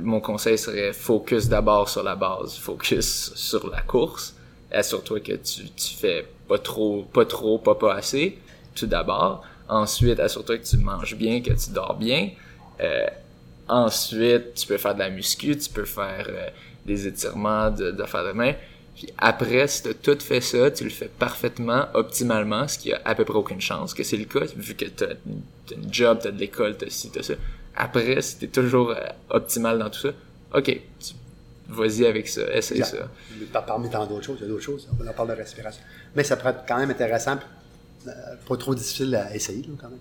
mon conseil serait focus d'abord sur la base, focus sur la course. Assure-toi que tu, tu fais pas trop, pas trop, pas pas assez, tout d'abord. Ensuite, assure-toi que tu manges bien, que tu dors bien. Euh, ensuite, tu peux faire de la muscu, tu peux faire euh, des étirements de, de faire de main. Puis après, si t'as tout fait ça, tu le fais parfaitement, optimalement, ce qui a à peu près aucune chance que c'est le cas, vu que t'as as une job, t'as de l'école, t'as ci, t'as ça. Après, si t'es toujours euh, optimal dans tout ça, ok, tu- vas-y avec ça, essaye ça. Par- Parmi tant d'autres choses, il y a d'autres choses. On en parle de respiration. Mais ça pourrait être quand même intéressant, euh, pas trop difficile à essayer, là, quand même.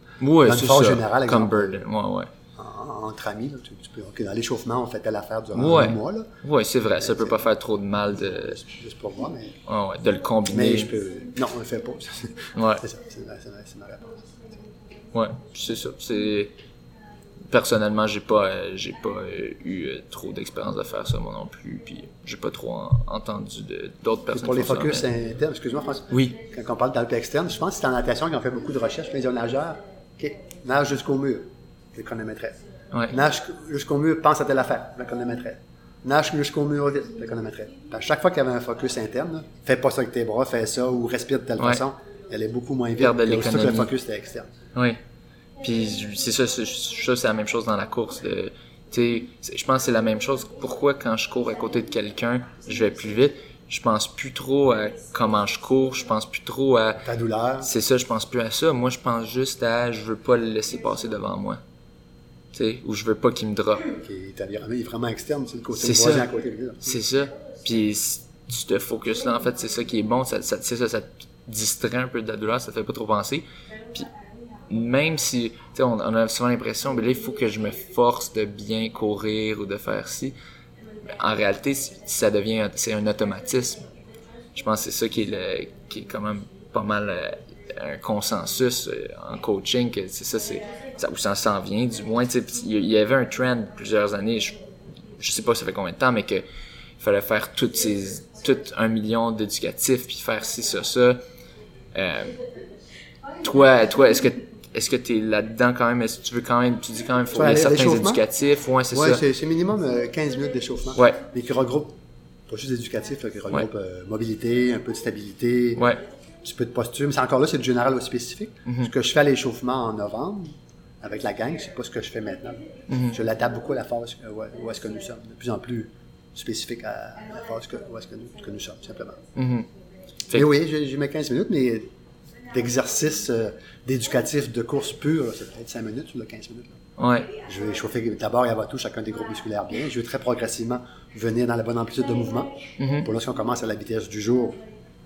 Une c'est ça. générale, Comme. Bird, ouais, ouais. En- entre amis, là, tu, tu peux, dans l'échauffement, on fait telle affaire durant Ouais. un mois, là. Ouais, c'est vrai, ça peut pas faire trop de mal de, Juste pour moi, mais, ouais, de le combiner. mais je peux. Non, on le fait pas. Ouais. C'est ça, c'est ma, réponse. Ouais, c'est ça. C'est personnellement, j'ai pas, euh, j'ai pas euh, eu euh, trop d'expérience de faire ça moi non plus, puis j'ai pas trop en- entendu d'autres Et personnes. pour les focus internes, excuse-moi François, Oui. quand on parle d'alpe externe, je pense que c'est en natation qu'ils ont fait beaucoup de recherches. Ont nageurs, ok, nage jusqu'au mur, le chronométrais. Ouais. Nage jusqu'au mur, pense à telle affaire, le chronométrais. Nage jusqu'au mur le chronométrais. Puis À chaque fois qu'il y avait un focus interne, là, fais pas ça avec tes bras, fais ça ou respire de telle Ouais. façon, elle est beaucoup moins vite que le focus était externe. Oui. Puis c'est ça, c'est ça, c'est la même chose dans la course. de- Tu sais, c'est- je pense que c'est la même chose. Pourquoi quand je cours à côté de quelqu'un, je vais plus vite? Je pense plus trop à comment je cours, je pense plus trop à... Ta douleur, C'est ça, je pense plus à ça. Moi, je pense juste à je veux pas le laisser passer devant moi. Tu sais, ou je veux pas qu'il me drop. est il est vraiment externe, c'est le côté C'est ça. à côté. là. C'est ça. Puis tu te focuses là, en fait, c'est ça qui est bon. Ça, ça, c'est ça, ça te distrait un peu de la douleur, ça te fait pas trop penser. Puis même si, on, on a souvent l'impression, ben là, il faut que je me force de bien courir ou de faire ci. Mais en réalité, ça devient, c'est un automatisme. Je pense que c'est ça qui est le, qui est quand même pas mal euh, un consensus euh, en coaching que c'est ça, c'est ça où ça s'en vient. Du moins, il y avait un trend plusieurs années. Je, je sais pas ça fait combien de temps, mais que il fallait faire toutes ces, tout un million d'éducatifs puis faire ci, ça, ça. Euh, toi, toi, est-ce que est-ce que t'es là-dedans quand même? Est-ce que tu veux quand même, tu dis quand même, faut il a certains éducatifs, ouais, c'est Ouais, ça. c'est c'est minimum euh, 15 minutes d'échauffement. Ouais. Mais qui regroupe, pas juste éducatif, là, qui regroupe euh, mobilité, un peu de stabilité, Ouais, un petit peu de posture. Mais c'est encore là, c'est du général au spécifique. Mhm. Ce que je fais à l'échauffement en novembre, avec la gang, c'est pas ce que je fais maintenant. Mhm. Je l'adapte beaucoup à la phase euh, où, où est-ce que nous sommes. De plus en plus spécifique à la phase où est-ce que nous, que nous sommes, simplement. Mhm. Fait Mais oui, j'ai mes 15 minutes, mais d'exercice euh, d'éducatif de course pure, c'est peut-être 5 minutes ou là, 15 minutes. là. ouais, Je vais chauffer d'abord et avant tout chacun des groupes musculaires bien. Je vais très progressivement venir dans la bonne amplitude de mouvement. Mhm. Pour lorsqu'on commence à la vitesse du jour,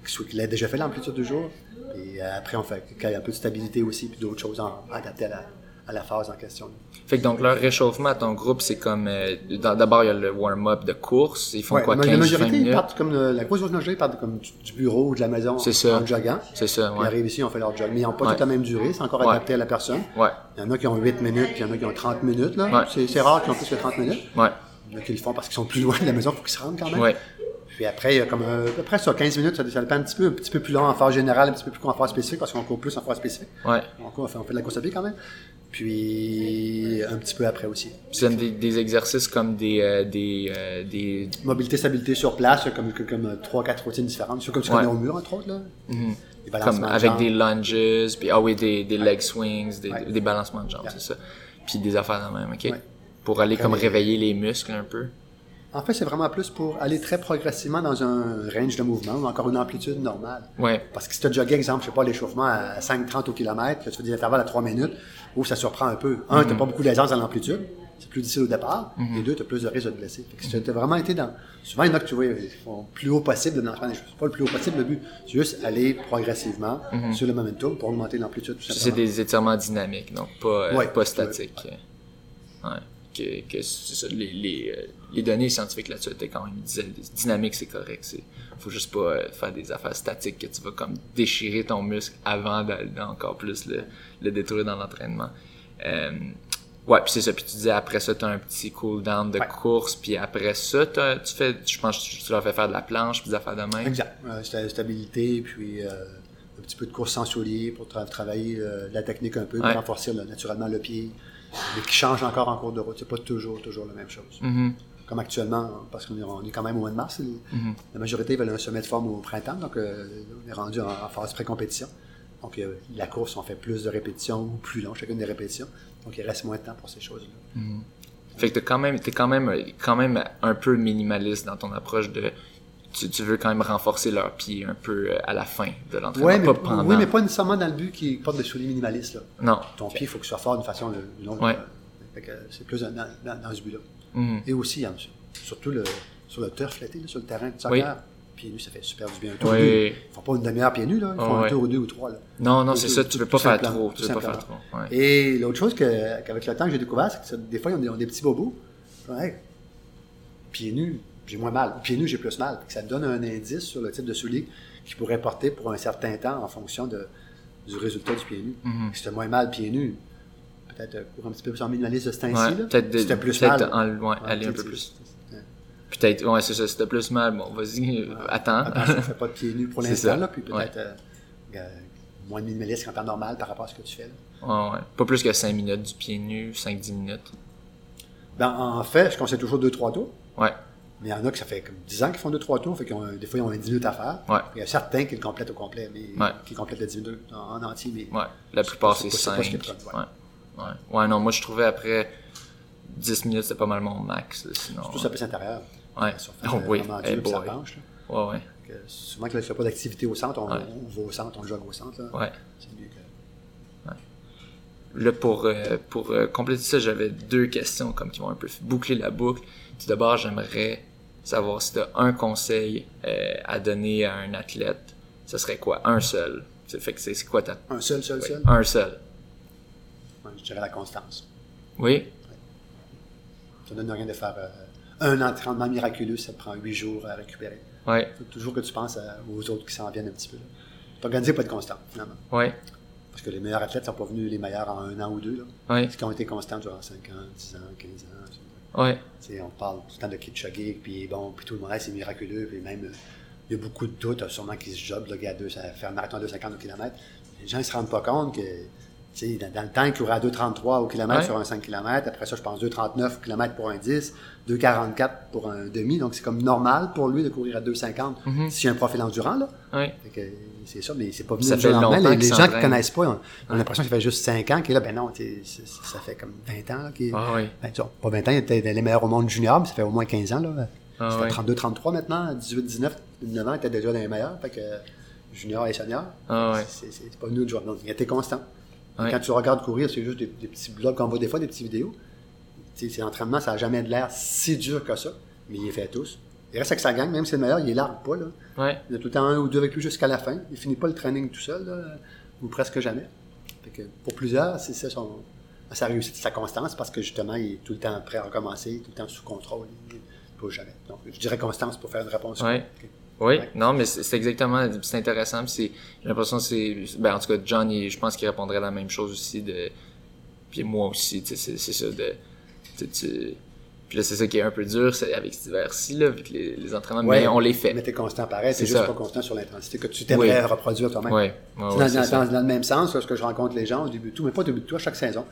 soit qu'il ait déjà fait l'amplitude du jour. Et euh, après, on fait qu'il y ait un peu de stabilité aussi, puis d'autres choses en- adaptées à la, à la phase en question. Fait que donc leur réchauffement à ton groupe, c'est comme euh, d'abord il y a le warm-up de course, ils font Ouais, quoi mais 15 la 20 majorité, ils minutes? partent comme le- la grosse majorité, ils partent comme du, du bureau ou de la maison C'est ça. en joggant. C'est ça, Ils arrivent ici, on fait leur jog. Mais ils n'ont pas Ouais. toute la même durée, c'est encore adapté à la personne. Ouais. Il y en a qui ont 8 minutes, puis il y en a qui ont 30 minutes. Là. C'est, c'est rare qu'ils ont plus que 30 minutes. Ouais. Il y en a qui le font parce qu'ils sont plus loin de la maison, il faut qu'ils se rendent quand même. Ouais. Puis après, il y a comme euh, à peu près ça, 15 minutes, ça, ça dépend un petit peu, un petit peu plus long en phase générale, un petit peu plus court en phase spécifique, parce qu'on court plus en phase spécifique. Ouais. On, court, on, fait, on fait de la course à pied quand même. Puis un petit peu après aussi. Tu donnes des, des exercices comme des euh, des euh, des Mobilité, stabilité sur place, comme, comme, comme 3-4 routines différentes. C'est comme tu Ouais. connais au mur, entre autres. Là. Des comme balancements de avec des lunges, puis ah oui des des leg swings, des, Ouais. des balancements de jambes, c'est ça. Puis des affaires de même, OK? Ouais. Pour aller comme réveiller les muscles un peu. En fait, c'est vraiment plus pour aller très progressivement dans un range de mouvement ou encore une amplitude normale. Ouais. Parce que si tu as jogué, exemple, je sais pas, l'échauffement à 5-30 au kilomètre, que tu fais des intervalles à 3 minutes, où ça surprend un peu. Un, tu n'as pas beaucoup d'aisance dans l'amplitude, c'est plus difficile au départ, et deux, tu as plus de risque de te blesser. Fait que si tu as vraiment été dans. Souvent, il y en a que tu vois, ils font plus haut possible dans le des choses. Pas le plus haut possible, le but. C'est juste aller progressivement sur le momentum pour augmenter l'amplitude, C'est des étirements dynamiques, donc pas, euh, Ouais. pas statiques. Ouais. Que, ça, les, les, euh, les données scientifiques là-dessus étaient quand même, ils disaient, dynamique c'est correct, c'est, faut juste pas euh, faire des affaires statiques que tu vas comme déchirer ton muscle avant d'aller encore plus le, le détruire dans l'entraînement. Euh, ouais, puis c'est ça, puis tu disais après ça, t'as un petit cool down de Ouais. course, puis après ça, t'as- tu fais, je pense que tu leur fais faire de la planche, puis des affaires de même. Exact. Euh, sta- stabilité, puis euh, un petit peu de course sans soulier pour tra- travailler la technique un peu, Ouais. pour renforcer là, naturellement le pied, mais qui change encore en cours de route. C'est pas toujours, toujours la même chose. Mhm. Comme actuellement, parce qu'on est, on est quand même au mois de mars, les- Mhm. la majorité veulent un sommet de forme au printemps, donc euh, on est rendu en, en phase pré-compétition. Donc euh, la course, on fait plus de répétitions ou plus long, chacune des répétitions. Donc il reste moins de temps pour ces choses-là. Fait que t'es quand même, t'es quand même, quand même un peu minimaliste dans ton approche de, tu, tu veux quand même renforcer leurs pieds un peu à la fin de l'entraînement, Ouais, mais, pas pendant. oui, mais pas nécessairement dans le but qui porte des souliers minimalistes. Là. Non. Ton pied, il faut que ce soit fort d'une façon ou d'une autre. Ouais. Euh, fait que c'est plus dans, dans- dans ce but-là. Mhm. Et aussi, surtout le, sur le turf là, sur le terrain de soccer, Oui. pieds nus, ça fait super du bien. Un tour Oui. Ils font pas une demi-heure pieds nus, là. Ils font un tour ou deux ou trois. Là. Non, non, c'est ça, tu veux tout pas faire trop, tu veux pas faire trop. Ouais. Et l'autre chose que- qu'avec le temps que j'ai découvert, c'est que des fois, ils ont des, ont des petits bobos. Ouais. Pieds nus, j'ai moins mal. Pieds nus, j'ai plus mal. Ça donne un indice sur le type de soulier qu'ils pourraient porter pour un certain temps en fonction de, du résultat du pied nu. Mhm. Si t'as moins mal pieds nus, peut-être euh, cours un petit peu plus en minimaliste de ce temps-ci. Ouais, peut-être de- t'as plus peut-être mal. en- ouais, aller un peu plus. peut-être, ouais, c'est ça, si t'as plus mal, bon, vas-y, euh, attends. Attention, fais pas de pieds nus pour l'instant, ça. là, puis peut-être euh, euh, moins de minimaliste qu'en temps normal par rapport à ce que tu fais. Là. Ouais. Pas plus que 5 minutes du pied nu, 5-10 minutes. Ben, en fait, je conseille toujours 2-3 tours. Ouais, Mais il y en a que ça fait comme 10 ans qu'ils font 2-3 tours, fait ont, des fois ils ont un 10 minutes à faire. ouais, Il y a certains qui le complètent au complet, mais Ouais. qui complètent le 10 minutes en, en entier. Mais ouais. La plupart, c'est c'est pas- c'est pas ce 5. qu'ils prennent, Ouais. Ouais. Ouais, non, moi, je trouvais après 10 minutes, c'était pas mal mon max, sinon. surtout sur la piste intérieure. Ouais. La surface Oh, oui. Eh dure, puis ça penche. Ouais, ouais. Que souvent que là, il ne fait pas d'activité au centre, on, Ouais. on va au centre, on jogue au centre. Là. Ouais. C'est mieux que... Là, pour, euh, pour euh, compléter ça, j'avais deux questions comme qui vont un peu boucler la boucle. Tout d'abord, j'aimerais savoir si tu as un conseil euh, à donner à un athlète. Ce serait quoi? Un seul. Ça fait que c'est c'est quoi ta... Un seul, seul, Oui, seul? Un seul. Ouais, je dirais la constance. Oui? Ça ne donne rien de faire euh, un entraînement miraculeux, ça te prend 8 jours à récupérer. Ouais. Il faut toujours que tu penses à- aux autres qui s'en viennent un petit peu. T'organiser pour être constant, finalement. Ouais. Parce que les meilleurs athlètes sont pas venus les meilleurs en un an ou deux. Là. Ouais. Ceux qui ont été constants durant 5 ans, 10 ans, 15 ans. Ouais. Tu sais, on parle tout le temps de Kitchuggy, puis bon, puis tout le monde, c'est miraculeux, puis même, euh, il y a beaucoup de doutes, euh, sûrement qu'ils se jobent, le gars, à deux, ça fait un marathon de 2,50 au kilomètre. Les gens, ils se rendent pas compte que, sais, dans, dans le temps, il courait à 2,33 au kilomètre Ouais. sur un 5 km, après ça, je pense 2,39 km pour un 10, 2,44 pour un demi, donc c'est comme normal pour lui de courir à 2,50 Mhm. s'il y a un profil endurant, là. Ouais. C'est ça, mais c'est pas venu Ça fait jour longtemps Les, gens qui s'entraîne. connaissent pas, ont, ont l'impression qu'il fait juste 5 ans, qu'il est là, ben non, ça fait comme 20 ans, là, qu'il Ah ouais. ben, pas 20 ans, il était les meilleurs au monde junior, mais ça fait au moins 15 ans. Là. Ah ça fait ouais. 32, 33 maintenant, 18, 19, 19 ans, il était déjà dans les meilleurs. Fait que junior et senior, Ah c'est pas nous de jouer. Donc, il était constant. Ouais. Quand tu regardes courir, c'est juste des, des petits blogs qu'on voit des fois, des petites vidéos. Ses entraînements, ça n'a jamais de l'air si dur que ça, mais il les fait tous. Il reste avec sa gang, même si c'est le meilleur, il est largue pas. Là. Ouais. Il y a tout le temps un ou deux avec lui jusqu'à la fin. Il finit pas le training tout seul, là, ou presque jamais. Fait que pour plusieurs, c'est ça son, sa réussite, sa constance, parce que justement, il est tout le temps prêt à recommencer, tout le temps sous contrôle. Il ne jamais. Donc, je dirais constance pour faire une réponse. Ouais. Oui, Ouais. non, mais c'est exactement, c'est intéressant. c'est- J'ai l'impression que c'est, ben en tout cas, John, il- je pense qu'il répondrait la même chose aussi de, puis moi aussi, c'est ça de, tu, tu- puis là c'est ça qui est un peu dur, c'est avec cet hiver-ci là, avec les, les entraînements, mais on les fait. Mais t'es constant pareil, C'est juste ça. pas constant sur l'intensité que tu t'aimerais Oui. reproduire toi-même. Ouais, ouais, dans, le même sens, lorsque je rencontre les gens au début de tout, mais pas au début de tout, à chaque saison.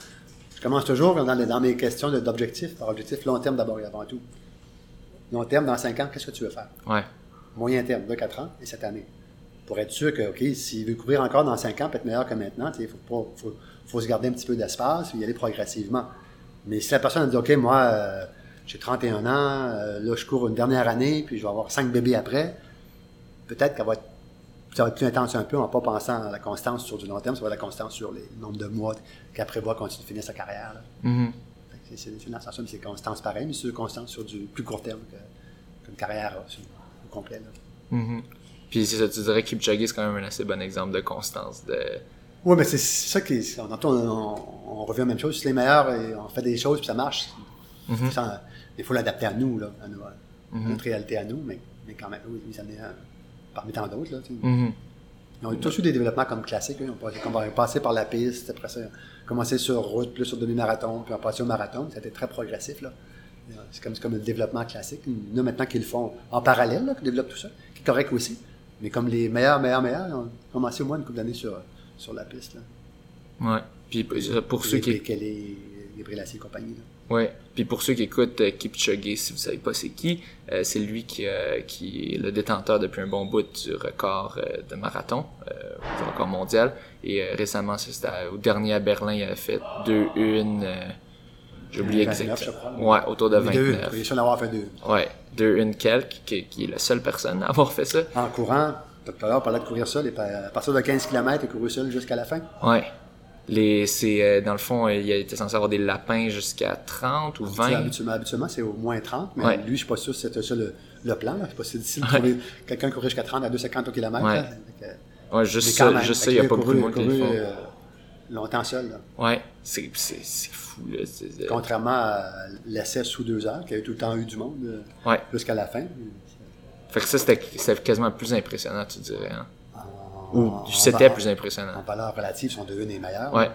Je commence toujours dans, les- dans mes questions d'objectifs, par objectif long terme d'abord et avant tout. Long terme, dans 5 ans, qu'est-ce que tu veux faire? Ouais, Moyen terme, de 4 ans et cette année. Pour être sûr que, OK, s'il veut courir encore dans 5 ans, peut être meilleur que maintenant, il faut, faut, faut se garder un petit peu d'espace et y aller progressivement. Mais si la personne a dit, OK, moi, euh, j'ai 31 ans, euh, là, je cours une dernière année, puis je vais avoir 5 bébés après, peut-être qu'elle va être ça va être plus intense un peu en pas pensant à la constance sur du long terme, ça va être la constance sur les nombres de mois qu'elle prévoit quand tu finis sa carrière. Fait que C'est sens-là, mais c'est constance pareil, mais c'est constance sur du plus court terme qu'une carrière là, complet. là. Mhm. Puis c'est ça, tu dirais que Kipchoge c'est quand même un assez bon exemple de constance, de, Oui, mais c'est ça qui est. On, on, on revient à la même chose. Si les meilleurs, et on fait des choses puis ça marche, Mhm. ça- il faut l'adapter à nous, là, à, nous, à Mhm. notre réalité à nous, mais, mais quand même, oui, ça en est un parmi tant d'autres. Là, tu sais. Mhm. Ils ont tous eu des développements comme classiques. hein. Ils ont passé, par la piste, après ça, commencé sur route, plus sur demi-marathon, puis ils ont passé au marathon. A été très progressif. là. C'est comme, comme le développement classique. Il y en a maintenant qui le font en parallèle, là, qui développent tout ça, qui est correct aussi. Mais comme les meilleurs, meilleurs, meilleurs, ils ont commencé au moins une couple d'années sur, sur la piste. Là. ouais. Puis euh, pour ceux qui, les, Gabriel Assier et compagnie. Là. Ouais. Puis pour ceux qui écoutent euh, Kipchoge, si vous savez pas c'est qui, euh, c'est lui qui, euh, qui est le détenteur depuis un bon bout du record de marathon, du record mondial. Et récemment, ça, au dernier à Berlin, il avait fait 2-1, euh, j'ai oublié 29, exactement. je crois. Ouais, autour de Mais deux, 29. il est sûr d'avoir fait deux. Ouais, 2-1 quelques, qui, qui est la seule personne à avoir fait ça. En courant, tout à l'heure, on parlait de courir seul, et à partir de 15 km, il a couru seul jusqu'à la fin? Ouais. Les, c'est, euh, dans le fond, euh, il était censé avoir des lapins jusqu'à 30 ou 20. Habituellement, habituellement, c'est au moins 30, mais Ouais. lui, je suis pas sûr que c'était ça le, le plan. là. C'est pas si difficile de trouver quelqu'un qui courait jusqu'à 30 à 250 au kilomètre. Ouais. là. Ouais, juste ça, il y a pas beaucoup de monde qui le font. euh, longtemps seul. là. Ouais, c'est, fou, là. Contrairement à l'essai sous deux heures, qui avait tout le temps eu du monde euh, Ouais. jusqu'à la fin. Fait que ça, c'était, quasiment plus impressionnant, tu dirais, hein. Ou c'était plus impressionnant. En valeur relative, son 2 est meilleur. Ouais.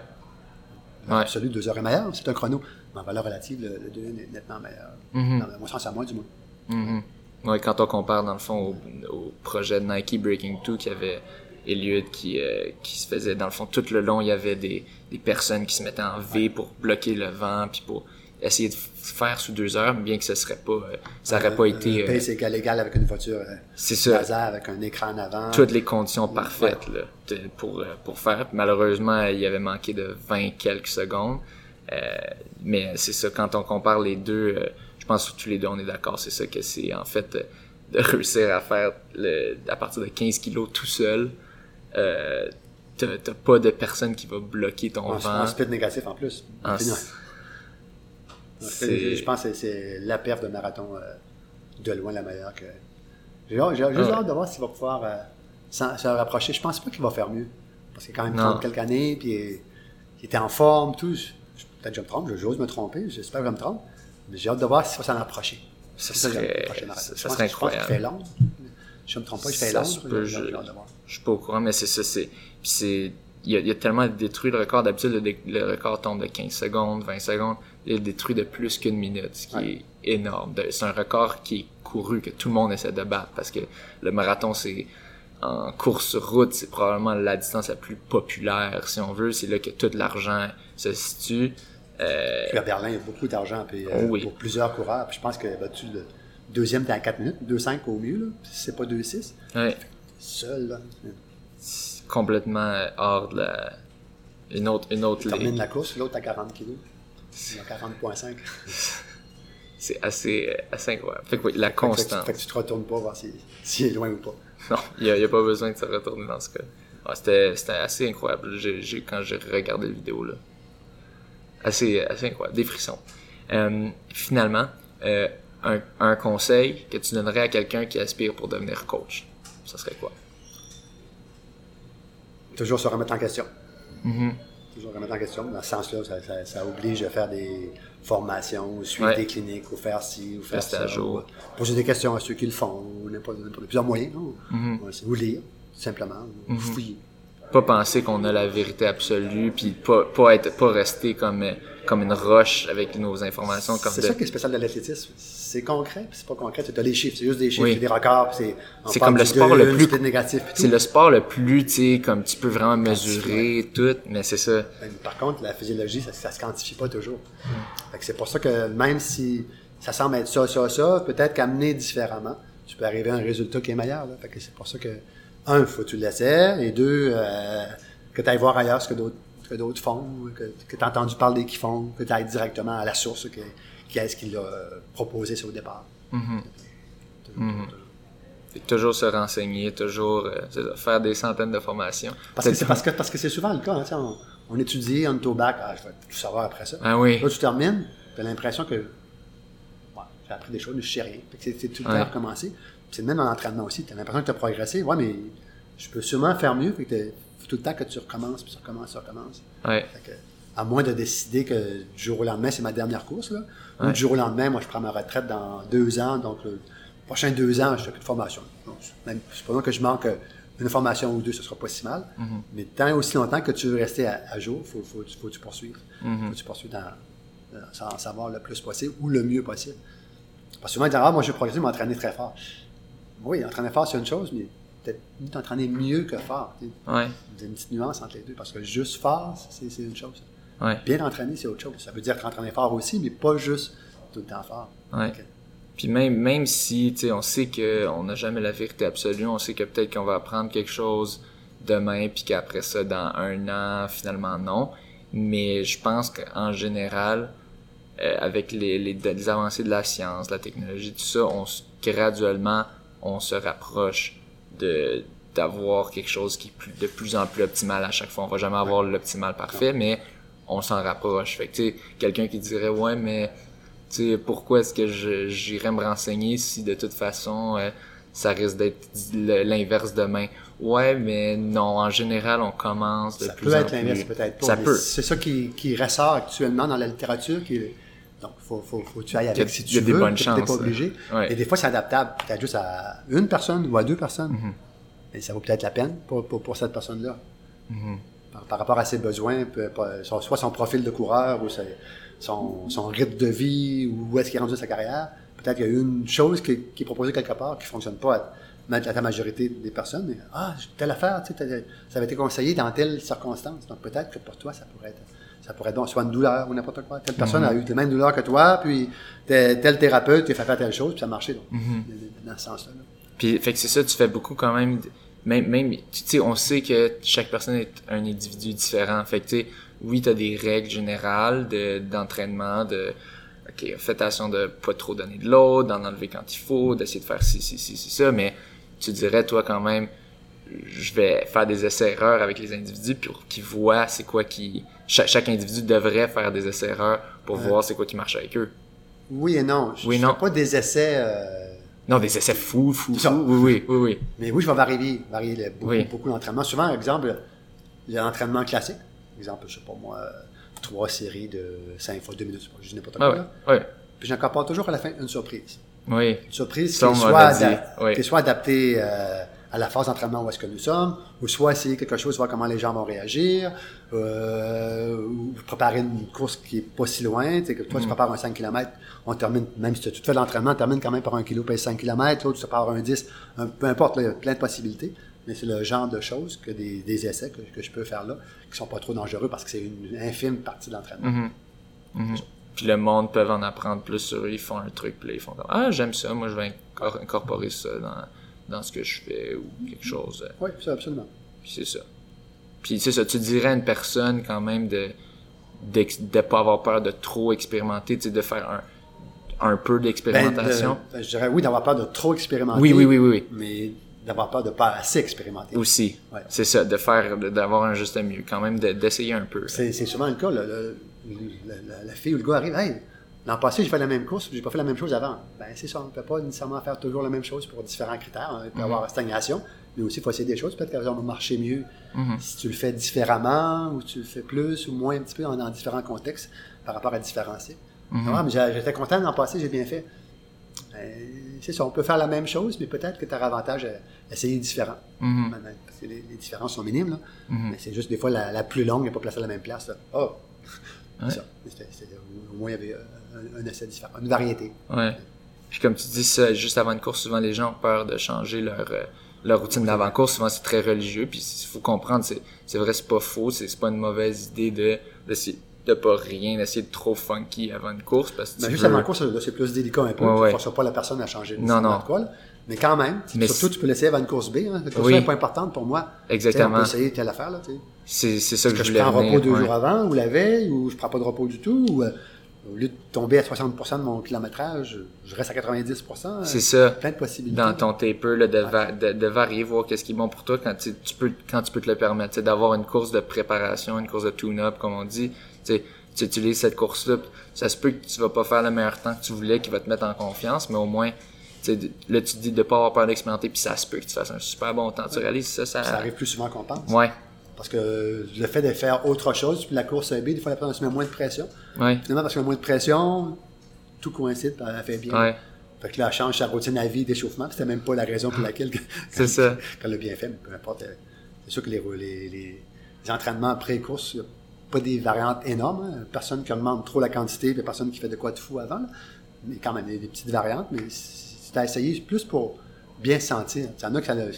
En Ouais. absolu, 2 heures est meilleur. C'est un chrono. Mais en valeur relative, le, le 2 est nettement meilleur. Mhm. Dans mon sens, à moi, du moins. Mhm. Ouais, quand on compare, dans le fond, au, au projet de Nike Breaking 2 qui avait Eliud qui, euh, qui se faisait, dans le fond, tout le long, il y avait des, des personnes qui se mettaient en V pour bloquer le vent, puis pour essayer de faire sous deux heures, bien que ce serait pas, euh, ça aurait pas été, euh, pace égal égal avec une voiture euh, c'est ça, laser, avec un écran en avant. toutes les conditions parfaites là, de- pour, pour faire. Malheureusement, il y avait manqué de 20 quelques secondes. Mais c'est ça, quand on compare les deux, je pense que tous les deux, on est d'accord, c'est ça que c'est en fait de réussir à faire le, à partir de 15 kilos tout seul. Euh, t'as t'as pas de personne qui va bloquer ton En, vent. en speed négatif en plus. En-. Ah, c'est- Je pense que c'est la perf de marathon euh, de loin la meilleure que. J'ai juste Ah ouais. hâte de voir s'il va pouvoir euh, s'en- se rapprocher. Je pense pas qu'il va faire mieux. Parce qu'il a quand même Non. 30 quelques années, puis il, était en forme, tout. Peut-être que je me trompe, j'ose me tromper, j'espère que je me trompe. Mais j'ai hâte de voir s'il va s'en approcher. Ça serait, ça, Je ça pense- serait Je pense qu'il incroyable. fait long. Si je me trompe pas, il fait je- j'ai hâte de voir. Je suis pas au courant, mais c'est ça, c'est, c'est, il a, il a tellement détruit le record. D'habitude, le, record tombe de 15 secondes, 20 secondes. Il a détruit de plus qu'une minute, ce qui Ouais. est énorme. C'est un record qui est couru, que tout le monde essaie de battre, parce que le marathon, c'est, en course sur route, c'est probablement la distance la plus populaire, si on veut. C'est là que tout l'argent se situe. Euh, Puis à Berlin, il y a beaucoup d'argent euh, oui. pour plusieurs coureurs. Puis je pense que battu le deuxième, à 4 minutes, 2-5 au mieux, c'est pas 2-6. ouais, Seul, là. complètement euh, hors de la, une autre, une autre Tu termines ligue. la course, l'autre à 40 kilos. Il a 40,5. C'est assez, euh, assez incroyable. Fait que oui, la Fait fait que- constance. fait que tu te retournes pas voir s'il s'il est loin ou pas. Non, il n'y a, pas besoin de se retourner dans ce cas. Ouais, c'était, c'était assez incroyable j'ai, j'ai- quand j'ai regardé la vidéo. Là. Assez, assez incroyable, des frissons. Euh, finalement, euh, un, un conseil que tu donnerais à quelqu'un qui aspire pour devenir coach, ça serait quoi? Toujours se remettre en question. Mhm. Toujours remettre en question. Dans ce sens-là, ça, ça- ça oblige à faire des formations, ou suivre Ouais. des cliniques, ou faire ci, ou faire Rester ça. à jour. ou, euh, poser des questions à ceux qui le font, ou n'importe n'importe- plusieurs moyens. non? Ou lire, tout simplement, ou fouiller. Pas penser qu'on a la vérité absolue, puis pas, pas être, pas rester comme, euh, comme une roche avec nos informations. Comme C'est de- ça qui est spécial de l'athlétisme. C'est concret, puis c'est pas concret. Tu as les chiffres, c'est juste des chiffres, Oui. c'est des records, puis c'est. C'est comme le sport le plus- négatif, C'est le sport le plus, tu sais, comme tu peux vraiment mesurer tout, mais c'est ça. Ben, par contre, la physiologie, ça, ça se quantifie pas toujours. Fait que c'est pour ça que même si ça semble être ça, ça, ça, peut-être qu'amené différemment, tu peux arriver à un résultat qui est meilleur. Là. Fait que c'est pour ça que, un, faut que tu l'essaies, et deux, euh, que tu ailles voir ailleurs ce que d'autres que d'autres font, que, que tu as entendu parler qu'ils font, que tu ailles directement à la source, que, qui est-ce qu'il a euh, proposé ça au départ. Fait que toujours se renseigner, toujours euh, faire des centaines de formations. Parce que c'est parce que parce que c'est souvent le cas. hein, on, on étudie, on est au bac, ah, je vais tout savoir après ça. Ah oui. Là, tu termines, tu as l'impression que ouais, j'ai appris des choses, mais je sais rien. C'est tout le temps Ouais. recommencer. C'est même dans l'entraînement aussi. Tu as l'impression que tu as progressé. Ouais, mais je peux sûrement faire mieux. Fait que tout le temps que tu recommences, puis tu recommences, tu recommences. Ouais. Fait que, à moins de décider que du jour au lendemain, c'est ma dernière course, là. Ou du jour au lendemain, moi, je prends ma retraite dans deux ans. Donc, le prochain deux ans, je fais plus de formation. Donc, même, supposons que je manque euh, une formation ou deux, ce sera pas si mal. Mm-hmm. Mais tant aussi longtemps que tu veux rester à, à jour, faut, faut, faut, que tu poursuives. Mm-hmm. Faut que tu poursuives dans, dans- sans savoir le plus possible ou le mieux possible. Parce que souvent, ah, moi, je vais progresser, m'entraîner très fort. Oui, entraîner fort, c'est une chose, mais peut-être mieux t'entraîner mieux que fort. Il y a une petite nuance entre les deux, parce que juste fort, c'est une chose. Ouais. Bien entraîné, c'est autre chose. Ça veut dire entraîner fort aussi, mais pas juste tout le temps fort. Ouais. Puis même, même si, on sait qu'on n'a jamais la vérité absolue, on sait que peut-être qu'on va apprendre quelque chose demain, puis qu'après ça, dans un an, finalement, non. Mais je pense qu'en général, euh, avec les, les, les avancées de la science, la technologie, tout ça, on graduellement, on se rapproche de d'avoir quelque chose qui est plus, de plus en plus optimal à chaque fois. On va jamais avoir l'optimal parfait, mais on s'en rapproche. Fait que, tu sais, quelqu'un qui dirait, ouais, mais tu sais, pourquoi est-ce que j'irais me renseigner si de toute façon euh, ça risque d'être l'inverse demain? Ouais, mais non, en général, on commence de Ça plus peut en être plus. l'inverse, peut-être pas. Ça peut. C'est ça qui, qui ressort actuellement dans la littérature. Qui Donc, faut, faut, faut que tu ailles a- avec si il y a tu des veux. bonnes chances, pas obligé. ouais. Et des fois, c'est adaptable. Peut-être juste à une personne ou à deux personnes. Mhm. Et ça vaut peut-être la peine pour, pour, pour cette personne-là. Mhm. Par, par rapport à ses besoins, soit son profil de coureur ou son, son rythme de vie ou où est-ce qu'il est rendu sa carrière. Peut-être qu'il y a une chose qui, qui est proposée quelque part qui fonctionne pas à, à ta majorité des personnes. Mais, ah, telle affaire, tu sais, ça avait été conseillé dans telle circonstance. Donc peut-être que pour toi, ça pourrait être, ça pourrait être bon, soit une douleur ou n'importe quoi. Telle personne a eu les mêmes douleurs que toi, puis tel, thérapeute t'a fait faire telle chose, puis ça a marché. Donc, dans ce sens-là. là. Puis, fait que c'est ça, tu fais beaucoup quand même. De- Même, même tu sais, on sait que chaque personne est un individu différent. Fait que, tu sais, oui, t'as des règles générales de, d'entraînement, de, ok, faites attention de pas trop donner de l'eau, d'en enlever quand il faut, d'essayer de faire ci, ci, ci, ci, ça, mais tu dirais, toi, quand même, je vais faire des essais-erreurs avec les individus pour qu'ils voient c'est quoi qui, chaque, chaque individu devrait faire des essais-erreurs pour voir c'est quoi qui marche avec eux. Oui et non. Je Oui, non. fais pas des essais. euh, Non, des essais fous, fous. Oui, oui, oui, oui. Mais oui, je vais varier, varier beaucoup, Oui. beaucoup l'entraînement. Souvent, exemple, il y a l'entraînement classique. Exemple, je sais pas moi, trois séries de 5 fois 2 minutes, je dis n'importe quoi. Ouais, là. ouais, ouais. Puis j'incorpore toujours à la fin une surprise. Oui. Une surprise qui, soit oui. soit adaptée euh, à la phase d'entraînement où est-ce que nous sommes, ou soit essayer quelque chose, voir comment les gens vont réagir, euh, ou préparer une course qui est pas si loin. Tu sais, que toi, tu Mm. prépares un 5 km, on termine, même si tu tu fais de l'entraînement, on termine quand même par un kilo, pèse 5 km, l'autre, tu prépares un 10, un- peu importe, là, il y a plein de possibilités. Mais c'est le genre de choses que des, des essais que, que je peux faire là, qui sont pas trop dangereux parce que c'est une infime partie de l'entraînement. Mhm. Mhm. Puis le monde peut en apprendre plus sur eux. Ils font un truc, puis ils font comme Ah, j'aime ça, moi je vais incor- incorporer ça dans, dans ce que je fais ou quelque chose. euh, Oui, ça, absolument. Puis c'est ça. Puis c'est ça, tu dirais à une personne quand même de de pas avoir peur de trop expérimenter, de faire un, un peu Ben, d'expérimentation. de- ben, je dirais oui, d'avoir peur de trop expérimenter. oui, oui, oui, oui, oui. Mais d'avoir peur de pas assez expérimenter. Aussi. Ouais. C'est ça, de faire, d'avoir un juste mieux, quand même, de- d'essayer un peu. C'est c'est souvent le cas. là. Le- le- la, la fille ou le gars arrive, hey, l'an passé, j'ai fait la même course, j'ai pas fait la même chose avant. Ben, c'est ça, on ne peut pas nécessairement faire toujours la même chose pour différents critères. Il peut y avoir stagnation, mais aussi, il faut essayer des choses. Peut-être qu'elles vont marcher mieux Mhm. si tu le fais différemment, ou tu le fais plus ou moins un petit peu dans, dans différents contextes par rapport à différents cycles. Mhm. Ah, j'étais content l'an passé, j'ai bien fait. Ben, c'est ça, on peut faire la même chose, mais peut-être que tu as avantage à essayer différent. Mhm. Maintenant, Parce que les, les différences sont minimes, là. Mhm. mais c'est juste des fois la, la plus longue n'est pas placée à la même place. Là. Oh! Ouais. C'est ça. Au moins, il y avait euh, un, un essai différent, une variété. Ouais. Puis comme tu dis ça, juste avant une course, souvent les gens ont peur de changer leur euh, leur routine d'avant-course. Souvent c'est très religieux. Puis il faut comprendre, c'est vrai, c'est pas faux, c'est pas une mauvaise idée de d'essayer de pas rien, d'essayer de trop funky avant une course parce que juste veux- avant la course, c'est plus délicat un peu. Ouais, tu ne ouais. forces pas la personne à changer de Non, non. de. Mais quand même, Mais surtout, tu peux l'essayer avant une course B. Hein. La course Oui. B n'est pas importante pour moi. Exactement. On peut essayer telle affaire. C'est ça que, que je je voulais prends un venir, repos deux ouais. jours avant, ou la veille, ou je prends pas de repos du tout, ou euh, au lieu de tomber à 60% de mon kilométrage, je reste à 90%. euh, C'est ça. Plein de possibilités. Dans ton taper, là, de, va- de, de varier, voir qu'est-ce qui est bon pour toi quand tu, tu peux quand tu peux te le permettre, d'avoir une course de préparation, une course de tune-up, comme on dit. Tu utilises cette course-là, ça se peut que tu vas pas faire le meilleur temps que tu voulais, qui va te mettre en confiance, mais au moins, là, tu te dis de pas avoir peur d'expérimenter, puis ça se peut que tu fasses un super bon temps. Tu réalises ça, ça... Ça arrive plus souvent qu'on pense. Ouais, Parce que le fait de faire autre chose, puis la course B, des fois, la personne se met moins de pression. ouais, Finalement, parce qu'il y a moins de pression, tout coïncide, elle fait bien. ouais. Fait que là, elle change sa routine à vie d'échauffement, c'était même pas la raison pour laquelle C'est ça. bien fait, mais peu importe. euh, C'est sûr que les, les, les- les entraînements pré-course, il n'y a pas des variantes énormes. hein. Personne qui augmente trop la quantité, puis personne qui fait de quoi de fou avant. là. Mais quand même, il y a des petites variantes, mais c'est à essayer plus pour bien se sentir. Il y en a que ça le-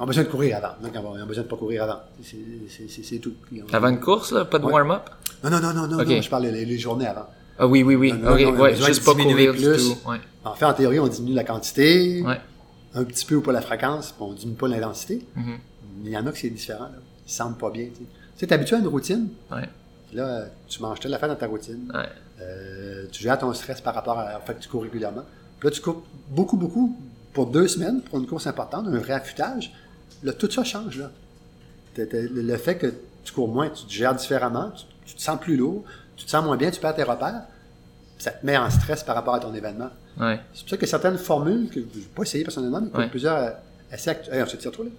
On a besoin de courir avant. Donc, on a besoin de pas courir avant. C'est- tout. Avant une course, là, pas de Ouais. warm-up? Non, non, non, non, non, non, je parle les, les journées avant. Ah oui, oui, oui. Non, non, ok, non, on a ouais, besoin juste pas diminuer courir du plus. tout. Ouais. En fait, en théorie, on diminue la quantité, Ouais. un petit peu ou pas la fréquence, puis on diminue pas l'intensité. Mhm. Mais il y en a que c'est différent. Là. Ils sentent pas bien. Tu sais. Tu sais, habitué à une routine, là, tu manges telle affaire dans ta routine. Euh, tu gères ton stress par rapport à- au fait que tu cours régulièrement. Puis là, tu cours beaucoup, beaucoup pour deux semaines, pour une course importante, un vrai affûtage. Là, tout ça change. Là. Le le fait que tu cours moins, tu te gères différemment, tu, tu te sens plus lourd, tu te sens moins bien, tu perds tes repères. Ça te met en stress par rapport à ton événement. Ouais. C'est pour ça que certaines formules que je n'ai pas essayé personnellement, mais que Ouais. plusieurs euh, actu- Hey, on se tire trop là.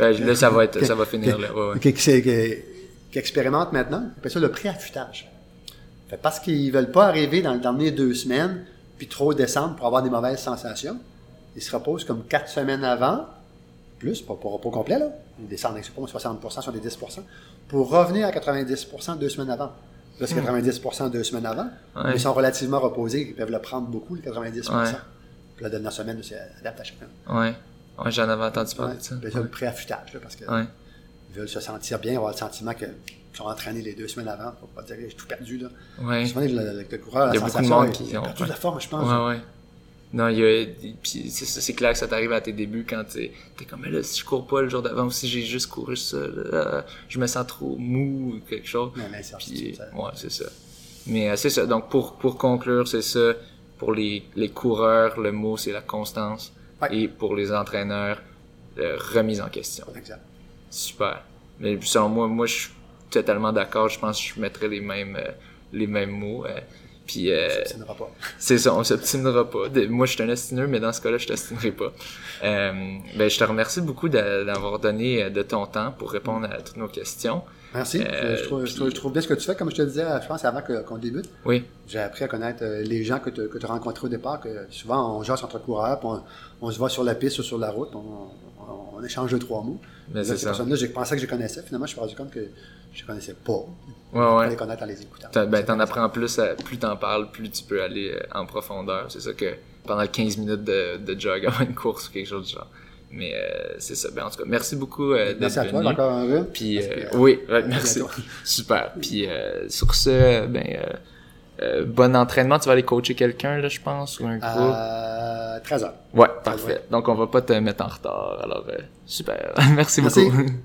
Euh, là, ça va être, Que- ça va finir que- là. Ouais, ouais. que- que c'est- que- Qui expérimentent maintenant, on appelle ça le pré-affûtage. Parce qu'ils veulent pas arriver dans le dernier deux semaines, puis trop descendre pour avoir des mauvaises sensations. Ils se reposent comme quatre semaines avant, plus, pas pour repos complet, là. Avec, je sais pas, 60%, 70%, pour revenir à 90% deux semaines avant. Là, c'est 90% deux semaines avant, Ouais. mais ils sont relativement reposés, ils peuvent le prendre beaucoup, le 90%. Ouais. Puis la dernière semaine, c'est adapté à chacun. Ouais. Ouais, j'en avais entendu parler de ça. Ben, le pré-affûtage, là, parce que ils veulent se sentir bien, avoir le sentiment que- qu'ils sont entraînés les deux semaines avant, pour pas dire j'ai tout perdu. Là. Ouais. Souvent, le, le- le coureur, la Il y a beaucoup de sensation, monde il- qui il a ont- perdu ouais. la forme, je pense. Ouais. Non, il y a, puis c'est, clair que ça t'arrive à tes débuts quand t'es, t'es comme, mais là, si je cours pas le jour d'avant ou si j'ai juste couru ça, là, je me sens trop mou ou quelque chose. Mais Puis, ça- ouais, c'est ça. Mais euh, c'est ça. Donc, pour, pour conclure, c'est ça. Pour les, les coureurs, le mot, c'est la constance. Ouais. Et pour les entraîneurs, euh, remise en question. Exact. Super. Mais selon moi, moi, je suis totalement d'accord. Je pense que je mettrais les mêmes, euh, les mêmes mots. Puis, euh, n'aura pas. c'est ça, on s'obstinera pas. De- moi, je suis un ostineux, mais dans ce cas-là, je t'obstinerai pas. Euh, ben, je te remercie beaucoup d'a- d'avoir donné euh, de ton temps pour répondre à toutes nos questions. Merci. Euh, je, trouve, je puis- trouve- je trouve bien ce que tu fais. Comme je te disais, je pense, avant qu'on débute, Oui, j'ai appris à connaître les gens que tu as rencontrés au départ. Que souvent, on jase entre coureurs, puis on, on se voit sur la piste ou sur la route, on, on- on échange deux, trois mots. Ben, Là, c'est ces ça. personnes-là, je pensais que je connaissais. Finalement, je me suis rendu compte que je connaissais pas. ouais, ouais. les connaître en les écoutant. T'en- Ben, t'en apprends plus, à- plus t'en parles, plus tu peux aller euh, en profondeur. C'est ça que pendant 15 minutes de, de jog avant une course ou quelque chose du genre. Mais euh, c'est ça. Ben, en tout cas, merci beaucoup euh, d'être Merci à toi, venu. encore un rhume. Puis, euh, euh, oui, ouais, merci. Super. Puis, euh, sur ce, ben, euh, euh, bon entraînement. Tu vas aller coacher quelqu'un, là, je pense, ou un groupe? À 13h. Ouais, parfait. Donc, on va pas te mettre en retard. Alors, euh, super. Merci, Merci. beaucoup.